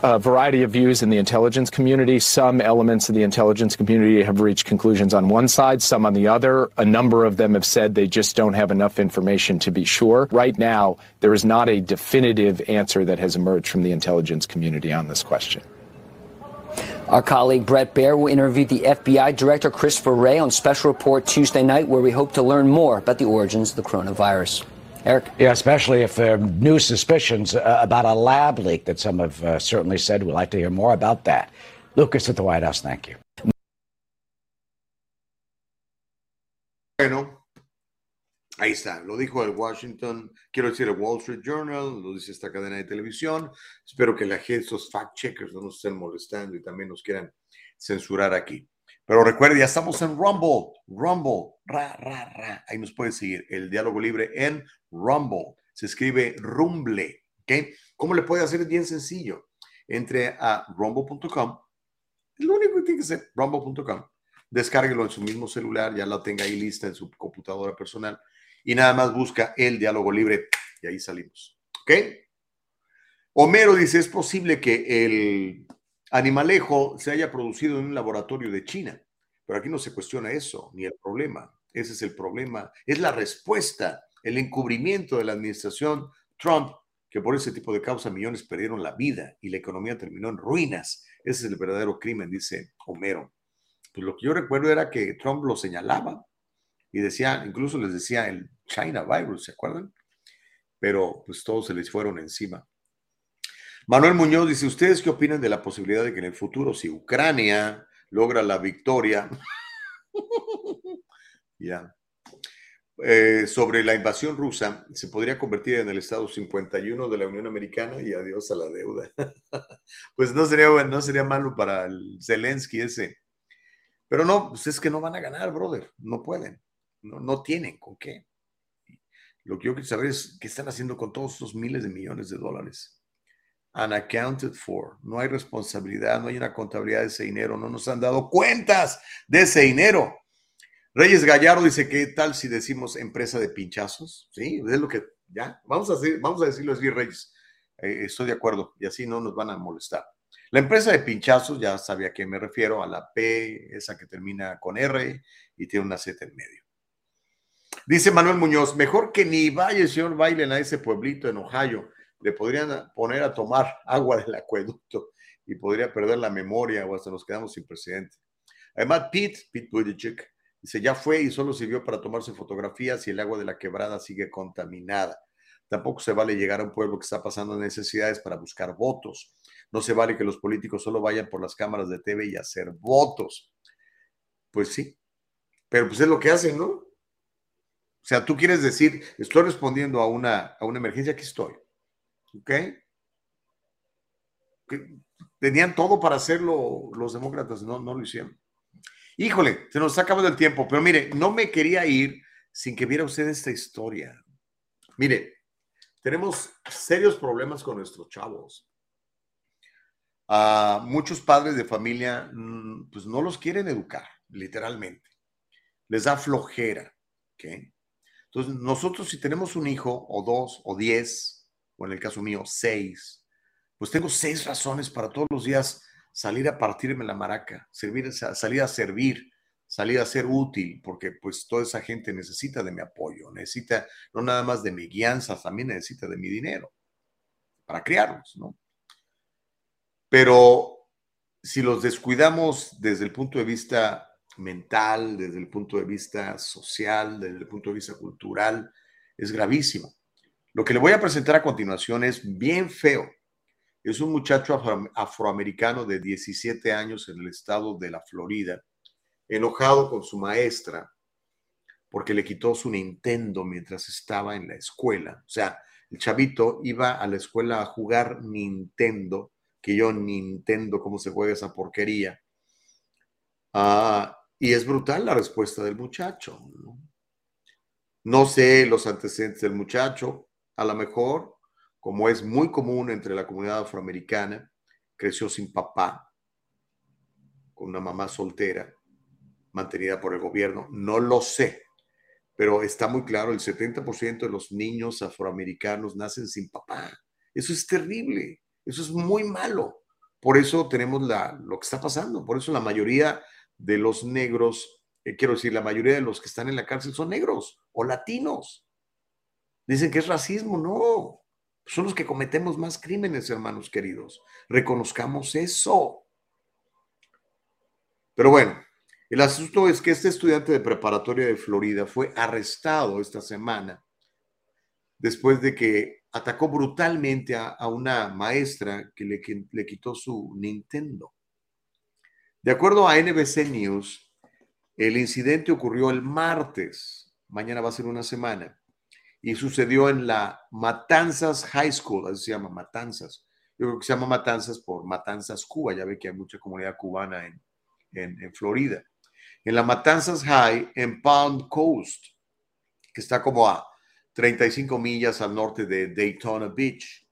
a variety of views in the intelligence community. Some elements of the intelligence community have reached conclusions on one side, some on the other. A number of them have said they just don't have enough information to be sure. Right now, there is not a definitive answer that has emerged from the intelligence community on this question. Our colleague Brett Baer will interview the FBI Director Christopher Wray on Special Report Tuesday night, where we hope to learn more about the origins of the coronavirus. Eric? Yeah, especially if there are new suspicions uh, about a lab leak that some have uh, certainly said. We'd like to hear more about that. Lucas at the White House, thank you. Bueno, ahí está. Lo dijo el Washington, quiero decir el Wall Street Journal, lo dice esta cadena de televisión. Espero que la gente, esos fact checkers no nos estén molestando y también nos quieran censurar aquí. Pero recuerde, ya estamos en Rumble, Rumble, ra, ra, ra. Ahí nos puede seguir el diálogo libre en Rumble. Se escribe Rumble, ¿ok? ¿Cómo le puede hacer? Es bien sencillo. Entre a rumble.com. Lo único que tiene que ser rumble.com. Descárguelo en su mismo celular, ya la tenga ahí lista en su computadora personal y nada más busca el diálogo libre y ahí salimos. ¿Ok? Homero dice, es posible que el animalejo se haya producido en un laboratorio de China. Pero aquí no se cuestiona eso, ni el problema. Ese es el problema. Es la respuesta, el encubrimiento de la administración Trump, que por ese tipo de causa millones perdieron la vida y la economía terminó en ruinas. Ese es el verdadero crimen, dice Homero. Pues lo que yo recuerdo era que Trump lo señalaba y decía, incluso les decía el China virus, ¿se acuerdan? Pero pues todos se les fueron encima. Manuel Muñoz dice, ¿ustedes qué opinan de la posibilidad de que en el futuro, si Ucrania logra la victoria, [LAUGHS] ya, eh, sobre la invasión rusa, se podría convertir en el Estado 51 de la Unión Americana y adiós a la deuda? [LAUGHS] pues no sería, no sería malo para el Zelensky ese. Pero no, pues es que no van a ganar, brother, no pueden, no, no tienen con qué. Lo que yo quiero saber es qué están haciendo con todos esos miles de millones de dólares unaccounted for. No hay responsabilidad, no hay una contabilidad de ese dinero, no nos han dado cuentas de ese dinero. Reyes Gallardo dice, ¿qué tal si decimos empresa de pinchazos? Sí, es lo que ¿ya? Vamos a, decir, vamos a decirlo así, Reyes. Eh, estoy de acuerdo y así no nos van a molestar. La empresa de pinchazos, ya sabía a qué me refiero, a la P, esa que termina con R y tiene una Z en medio. Dice Manuel Muñoz, mejor que ni vaya el señor Biden a ese pueblito en Ohio. Le podrían poner a tomar [LAUGHS] agua del acueducto y podría perder la memoria o hasta nos quedamos sin presidente. Además, Pete, Pete Buttigieg, dice, ya fue y solo sirvió para tomarse fotografías y el agua de la quebrada sigue contaminada. Tampoco se vale llegar a un pueblo que está pasando necesidades para buscar votos. No se vale que los políticos solo vayan por las cámaras de TV y hacer votos. Pues sí, pero pues es lo que hacen, ¿no? O sea, tú quieres decir, estoy respondiendo a una, a una emergencia, aquí estoy. ¿Ok? Tenían todo para hacerlo los demócratas, no, no lo hicieron. Híjole, se nos ha acabado el tiempo, pero mire, no me quería ir sin que viera usted esta historia. Mire, tenemos serios problemas con nuestros chavos. Uh, muchos padres de familia, mm, pues no los quieren educar, literalmente. Les da flojera. ¿okay? Entonces, nosotros si tenemos un hijo, o dos, o diez, o en el caso mío, seis, pues tengo seis razones para todos los días salir a partirme la maraca, salir a servir, salir a ser útil, porque pues toda esa gente necesita de mi apoyo, necesita no nada más de mi guianza, también necesita de mi dinero para criarlos, ¿no? Pero si los descuidamos desde el punto de vista mental, desde el punto de vista social, desde el punto de vista cultural, es gravísimo. Lo que le voy a presentar a continuación es bien feo. Es un muchacho afroamericano de 17 años en el estado de la Florida, enojado con su maestra porque le quitó su Nintendo mientras estaba en la escuela. O sea, el chavito iba a la escuela a jugar Nintendo, que yo Nintendo, cómo se juega esa porquería. Ah, y es brutal la respuesta del muchacho. ¿no? no sé los antecedentes del muchacho, a lo mejor como es muy común entre la comunidad afroamericana, creció sin papá, con una mamá soltera, mantenida por el gobierno, no lo sé, pero está muy claro, el 70% de los niños afroamericanos nacen sin papá. Eso es terrible, eso es muy malo. Por eso tenemos la, lo que está pasando, por eso la mayoría de los negros, eh, quiero decir, la mayoría de los que están en la cárcel son negros o latinos. Dicen que es racismo, no son los que cometemos más crímenes, hermanos queridos. Reconozcamos eso. Pero bueno, el asunto es que este estudiante de preparatoria de Florida fue arrestado esta semana después de que atacó brutalmente a, una maestra que le, quitó su Nintendo. De acuerdo a NBC News, el incidente ocurrió el martes, mañana va a ser una semana, y sucedió en la Matanzas High School, así se llama, Matanzas. Yo creo que se llama Matanzas por Matanzas, Cuba. Ya ve que hay mucha comunidad cubana en, en, Florida. En la Matanzas High, en Palm Coast, que está como a 35 millas al norte de Daytona Beach.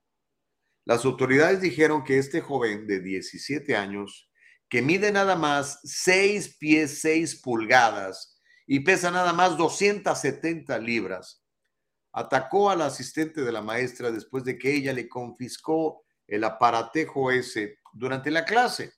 Las autoridades dijeron que este joven de 17 años, que mide nada más 6 pies 6 pulgadas y pesa nada más 270 libras, atacó al asistente de la maestra después de que ella le confiscó el aparatejo ese durante la clase.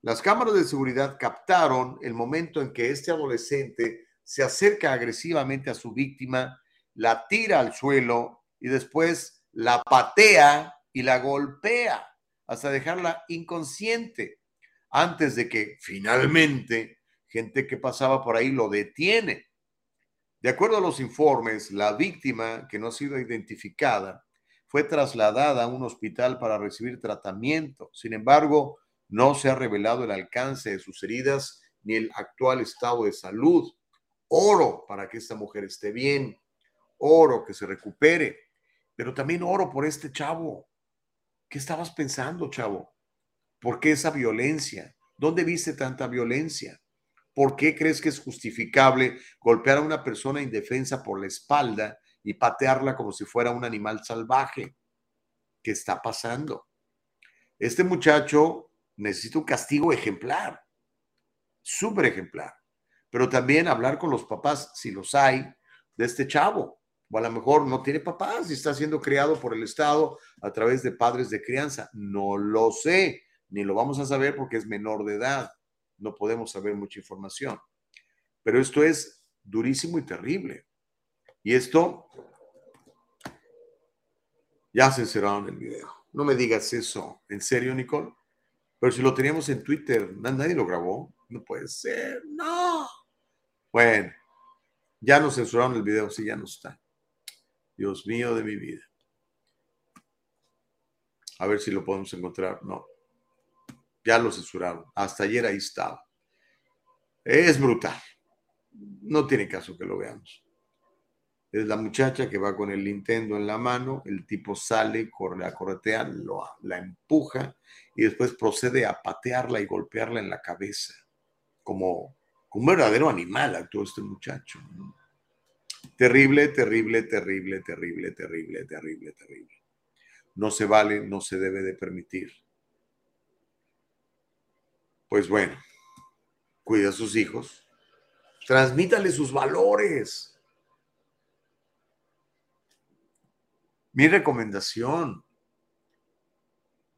Las cámaras de seguridad captaron el momento en que este adolescente se acerca agresivamente a su víctima, la tira al suelo y después la patea y la golpea hasta dejarla inconsciente, antes de que finalmente gente que pasaba por ahí lo detiene. De acuerdo a los informes, la víctima, que no ha sido identificada, fue trasladada a un hospital para recibir tratamiento. Sin embargo, no se ha revelado el alcance de sus heridas ni el actual estado de salud. Oro para que esta mujer esté bien, oro que se recupere, pero también oro por este chavo. ¿Qué estabas pensando, chavo? ¿Por qué esa violencia? ¿Dónde viste tanta violencia? ¿Por qué crees que es justificable golpear a una persona indefensa por la espalda y patearla como si fuera un animal salvaje? ¿Qué está pasando? Este muchacho necesita un castigo ejemplar, súper ejemplar, pero también hablar con los papás, si los hay, de este chavo. O a lo mejor no tiene papás y está siendo criado por el Estado a través de padres de crianza. No lo sé, ni lo vamos a saber porque es menor de edad. No podemos saber mucha información. Pero esto es durísimo y terrible. Y esto ya censuraron el video. No me digas eso. ¿En serio, Nicole? Pero si lo teníamos en Twitter, nadie lo grabó. No puede ser. No. Bueno, ya nos censuraron el video, sí, ya no está. Dios mío de mi vida. A ver si lo podemos encontrar. No. Ya lo censuraron. Hasta ayer ahí estaba. Es brutal. No tiene caso que lo veamos. Es la muchacha que va con el Nintendo en la mano, el tipo sale, corre, la corretea, la empuja y después procede a patearla y golpearla en la cabeza. Como un verdadero animal actuó este muchacho. Terrible, terrible, terrible, terrible, terrible, terrible, terrible. No se vale, no se debe de permitir. Pues bueno, cuida a sus hijos, transmítale sus valores. Mi recomendación,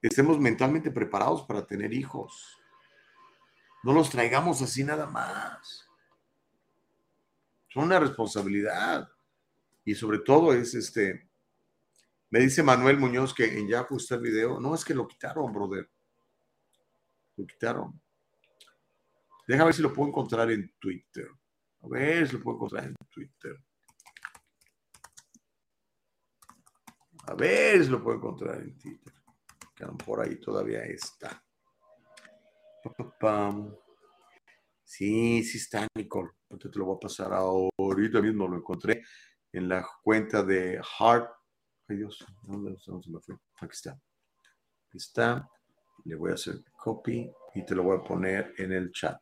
estemos mentalmente preparados para tener hijos. No los traigamos así nada más. Son una responsabilidad. Y sobre todo es este, me dice Manuel Muñoz que en Yahoo está el video. No, es que lo quitaron, brother. Lo quitaron. Déjame ver si lo puedo encontrar en Twitter. A ver si lo puedo encontrar en Twitter. A ver si lo puedo encontrar en Twitter. Que por ahí todavía está. Sí, sí está, Nicole. Te lo voy a pasar ahorita mismo. Lo encontré en la cuenta de Heart. Ay Dios, ¿dónde, se me fue? Aquí está. Aquí está. Le voy a hacer copy y te lo voy a poner en el chat.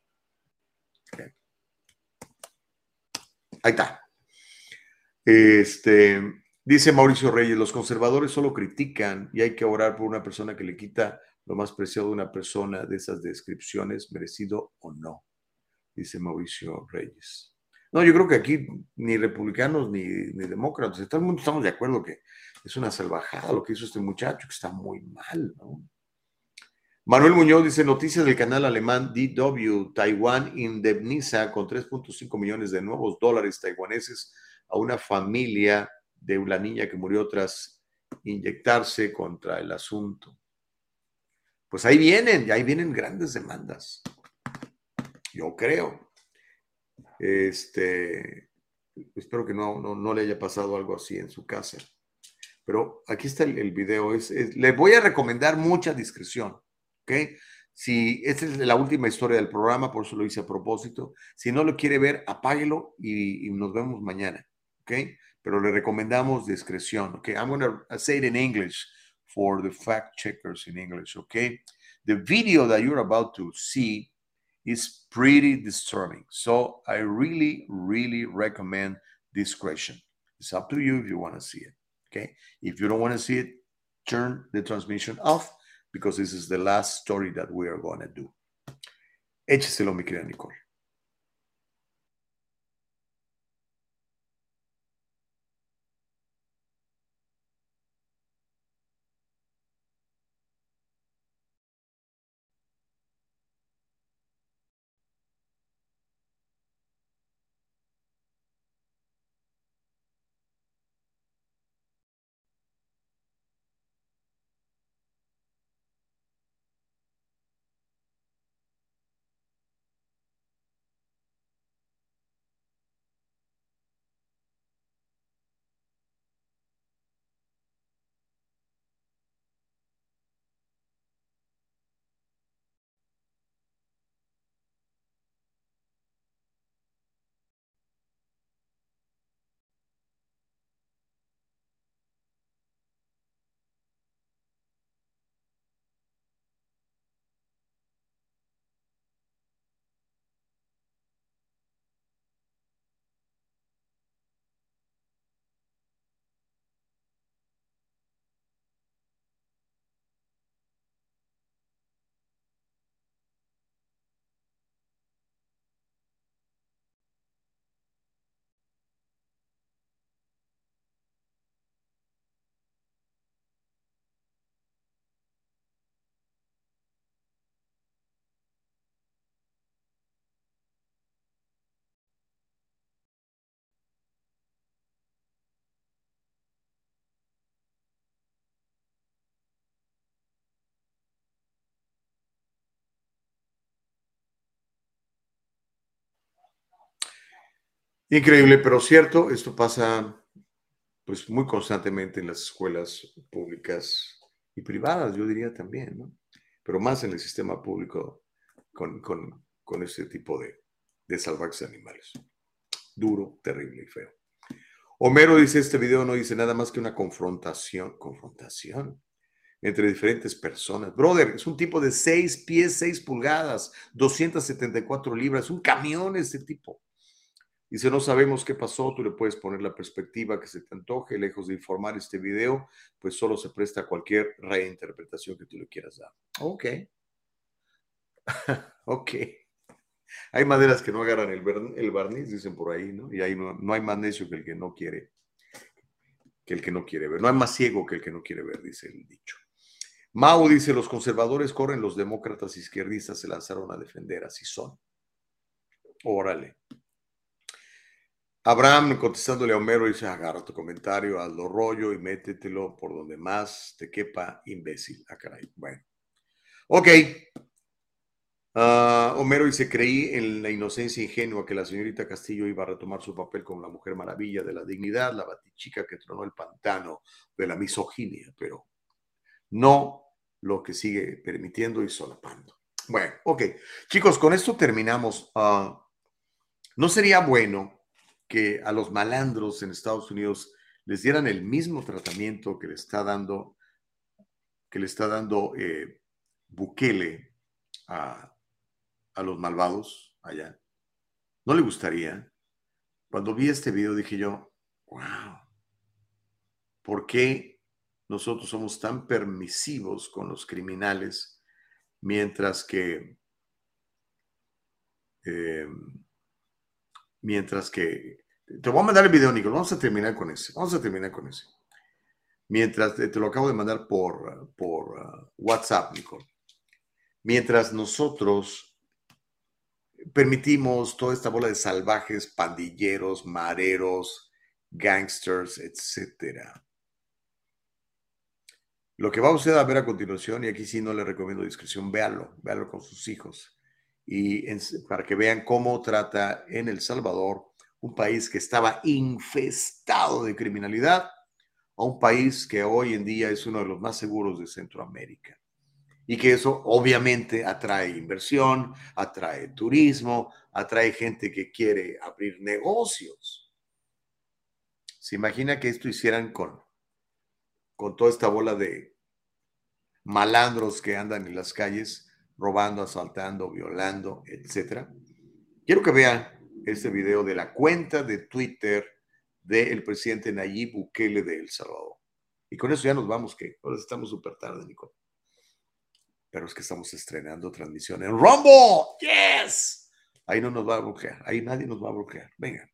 Ahí está. Este, Dice Mauricio Reyes, los conservadores solo critican y hay que orar por una persona que le quita lo más preciado de una persona de esas descripciones, merecido o no, dice Mauricio Reyes. No, yo creo que aquí ni republicanos ni, demócratas, estamos de acuerdo que es una salvajada lo que hizo este muchacho, que está muy mal, ¿no? Manuel Muñoz dice, noticias del canal alemán DW, Taiwán indemniza con 3.5 millones de nuevos dólares taiwaneses a una familia de una niña que murió tras inyectarse contra el asunto. Pues ahí vienen, ahí vienen grandes demandas. Yo creo. Este, espero que no, no, le haya pasado algo así en su casa. Pero aquí está el, video. Le voy a recomendar mucha discreción. ¿Ok? Si esta es la última historia del programa, por eso lo hice a propósito. Si no lo quiere ver, apáguelo y, y nos vemos mañana. ¿Ok? pero le recomendamos discreción. Okay, I'm going to say it in English for the fact checkers in English. Okay, the video that you're about to see is pretty disturbing. So I really, really recommend discretion. It's up to you if you want to see it. Okay, if you don't want to see it, turn the transmission off because this is the last story that we are going to do. Écheselo, mi querida Nicole. Increíble, pero cierto, esto pasa pues muy constantemente en las escuelas públicas y privadas, yo diría también, ¿no? Pero más en el sistema público con, con, con este tipo de, de salvajes animales. Duro, terrible y feo. Homero dice, este video no dice nada más que una confrontación, confrontación entre diferentes personas. Brother, es un tipo de 6 pies, 6 pulgadas, 274 libras, un camión este tipo. Si no sabemos qué pasó, tú le puedes poner la perspectiva que se te antoje, lejos de informar este video, pues solo se presta a cualquier reinterpretación que tú le quieras dar. Ok. [LAUGHS] ok. Hay maderas que no agarran el, barniz, dicen por ahí, ¿no? Y ahí no, no hay más necio que el que no quiere, que el que no quiere ver. No hay más ciego que el que no quiere ver, dice el dicho. Mao dice, los conservadores corren, los demócratas izquierdistas se lanzaron a defender, así son. Órale. Abraham contestándole a Homero dice, agarra tu comentario, hazlo rollo y métetelo por donde más te quepa, imbécil. Ah, caray. Bueno. Ok. Ah, Homero dice, creí en la inocencia ingenua que la señorita Castillo iba a retomar su papel como la mujer maravilla de la dignidad, la batichica que tronó el pantano de la misoginia, pero no lo que sigue permitiendo y solapando. Bueno, ok. Chicos, con esto terminamos. Ah, ¿No sería bueno que a los malandros en Estados Unidos les dieran el mismo tratamiento que le está dando, que le está dando eh, Bukele a, a los malvados allá. ¿No le gustaría? Cuando vi este video dije yo, wow, ¿por qué nosotros somos tan permisivos con los criminales mientras que eh, mientras que te voy a mandar el video, Nico. Vamos a terminar con ese. Vamos a terminar con ese. Mientras te, lo acabo de mandar por, por uh, WhatsApp, Nico. Mientras nosotros permitimos toda esta bola de salvajes, pandilleros, mareros, gangsters, etcétera. Lo que va usted a ver a continuación, y aquí sí no le recomiendo discreción, véalo, véalo con sus hijos y para que vean cómo trata en El Salvador, un país que estaba infestado de criminalidad, a un país que hoy en día es uno de los más seguros de Centroamérica. Y que eso obviamente atrae inversión, atrae turismo, atrae gente que quiere abrir negocios. ¿Se imagina que esto hicieran con, con toda esta bola de malandros que andan en las calles? robando, asaltando, violando, etcétera. Quiero que vean este video de la cuenta de Twitter del presidente Nayib Bukele de El Salvador. Y con eso ya nos vamos, que ahora estamos súper tarde, Nico. Pero es que estamos estrenando transmisión en Rumble. ¡Yes! Ahí no nos va a bloquear. Ahí nadie nos va a bloquear. Venga.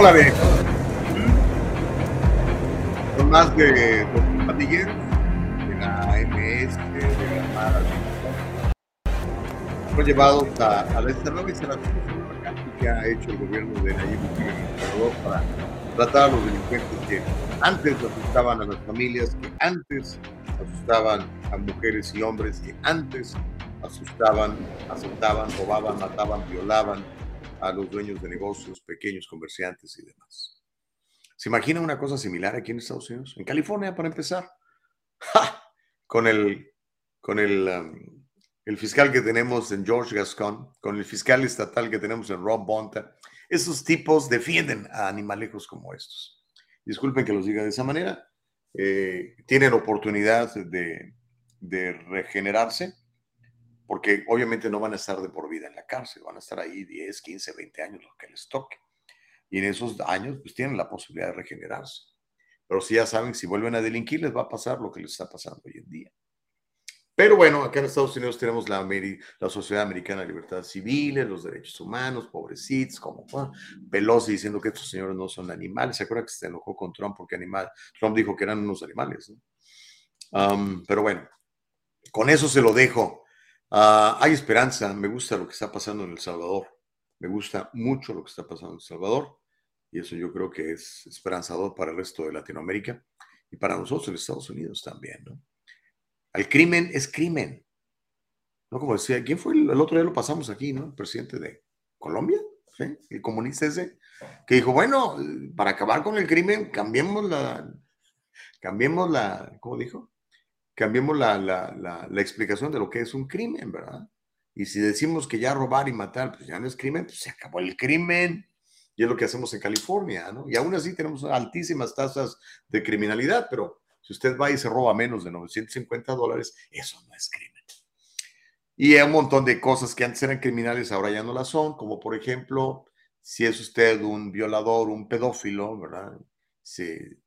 De. Son más de los pandilleros de la MS, de la Mara. Fueron llevados a, a la nueva instalación que ha hecho el gobierno de Nayib Bukele para tratar a los delincuentes que antes asustaban a las familias, que antes asustaban a mujeres y hombres, que antes asustaban, asaltaban, robaban, mataban, violaban a los dueños de negocios, pequeños comerciantes y demás. ¿Se imagina una cosa similar aquí en Estados Unidos? En California, para empezar. [LAUGHS] ¡Ja! Con el, con el, um, el fiscal que tenemos en George Gascon, con el fiscal estatal que tenemos en Rob Bonta. Esos tipos defienden a animalejos como estos. Disculpen que los diga de esa manera. Eh, tienen oportunidad de, de regenerarse, porque obviamente no van a estar de por vida en la cárcel, van a estar ahí 10, 15, 20 años, lo que les toque. Y en esos años, pues tienen la posibilidad de regenerarse. Pero si ya saben, si vuelven a delinquir, les va a pasar lo que les está pasando hoy en día. Pero bueno, acá en Estados Unidos tenemos la, la Sociedad Americana de Libertades Civiles, los derechos humanos, pobrecitos, como bueno, Pelosi diciendo que estos señores no son animales. ¿Se acuerda que se enojó con Trump porque animal? Trump dijo que eran unos animales. ¿no? Um, pero bueno, con eso se lo dejo. Uh, hay esperanza, me gusta lo que está pasando en El Salvador, me gusta mucho lo que está pasando en El Salvador y eso yo creo que es esperanzador para el resto de Latinoamérica y para nosotros en Estados Unidos también, ¿no? El crimen es crimen. ¿No? Como decía, ¿quién fue el, otro día lo pasamos aquí, ¿no? El presidente de Colombia. El comunista ese, que dijo, bueno, para acabar con el crimen, cambiemos la, cambiemos la, ¿cómo dijo? Cambiemos la, la, la, explicación de lo que es un crimen, ¿verdad? Y si decimos que ya robar y matar, pues ya no es crimen, pues se acabó el crimen. Y es lo que hacemos en California, ¿no? Y aún así tenemos altísimas tasas de criminalidad, pero si usted va y se roba menos de 950 dólares, eso no es crimen. Y hay un montón de cosas que antes eran criminales, ahora ya no las son, como por ejemplo, si es usted un violador, un pedófilo, ¿verdad? Se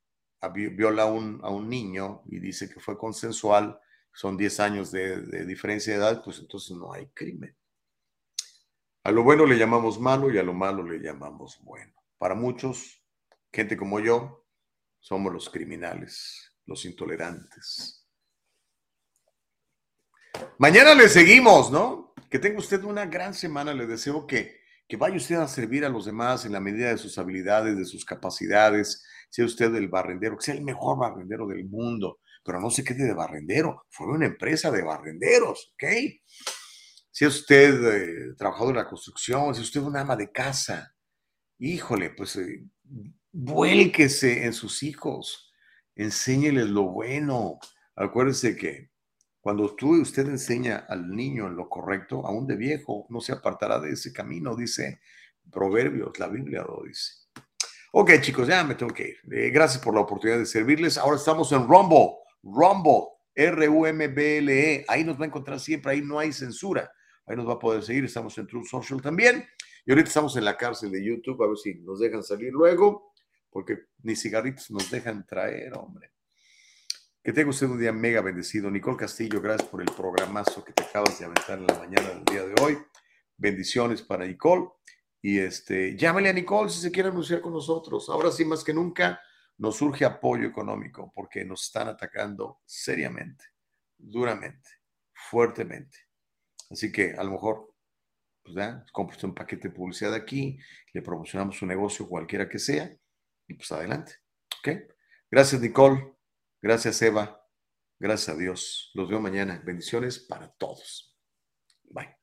viola a un, a un niño y dice que fue consensual, son 10 años de, diferencia de edad, pues entonces no hay crimen. A lo bueno le llamamos malo y a lo malo le llamamos bueno. Para muchos, gente como yo, somos los criminales, los intolerantes. Mañana le seguimos, ¿no? Que tenga usted una gran semana. Le deseo que, que vaya usted a servir a los demás en la medida de sus habilidades, de sus capacidades. Sea usted el barrendero, que sea el mejor barrendero del mundo, pero no se quede de barrendero. Fue una empresa de barrenderos, ¿ok? Si es usted eh, trabajador de la construcción, si es usted una ama de casa, híjole, pues eh, vuélquese en sus hijos, enséñeles lo bueno. Acuérdese que cuando tú usted enseña al niño en lo correcto, aún de viejo, no se apartará de ese camino, dice Proverbios, la Biblia lo dice. Ok, chicos, ya me tengo que ir. Eh, gracias por la oportunidad de servirles. Ahora estamos en Rumble, Rumble, R-U-M-B-L-E. Ahí nos va a encontrar siempre, ahí no hay censura. Ahí nos va a poder seguir. Estamos en True Social también. Y ahorita estamos en la cárcel de YouTube, a ver si nos dejan salir luego, porque ni cigarritos nos dejan traer, hombre. Que tenga usted un día mega bendecido. Nicole Castillo, gracias por el programazo que te acabas de aventar en la mañana del día de hoy. Bendiciones para Nicole. Y este, llámale a Nicole si se quiere anunciar con nosotros. Ahora sí, más que nunca, nos surge apoyo económico porque nos están atacando seriamente, duramente, fuertemente. Así que a lo mejor, pues compre un paquete de publicidad aquí, le promocionamos su negocio, cualquiera que sea, y pues adelante. ¿Ok? Gracias, Nicole. Gracias, Eva. Gracias a Dios. Los veo mañana. Bendiciones para todos. Bye.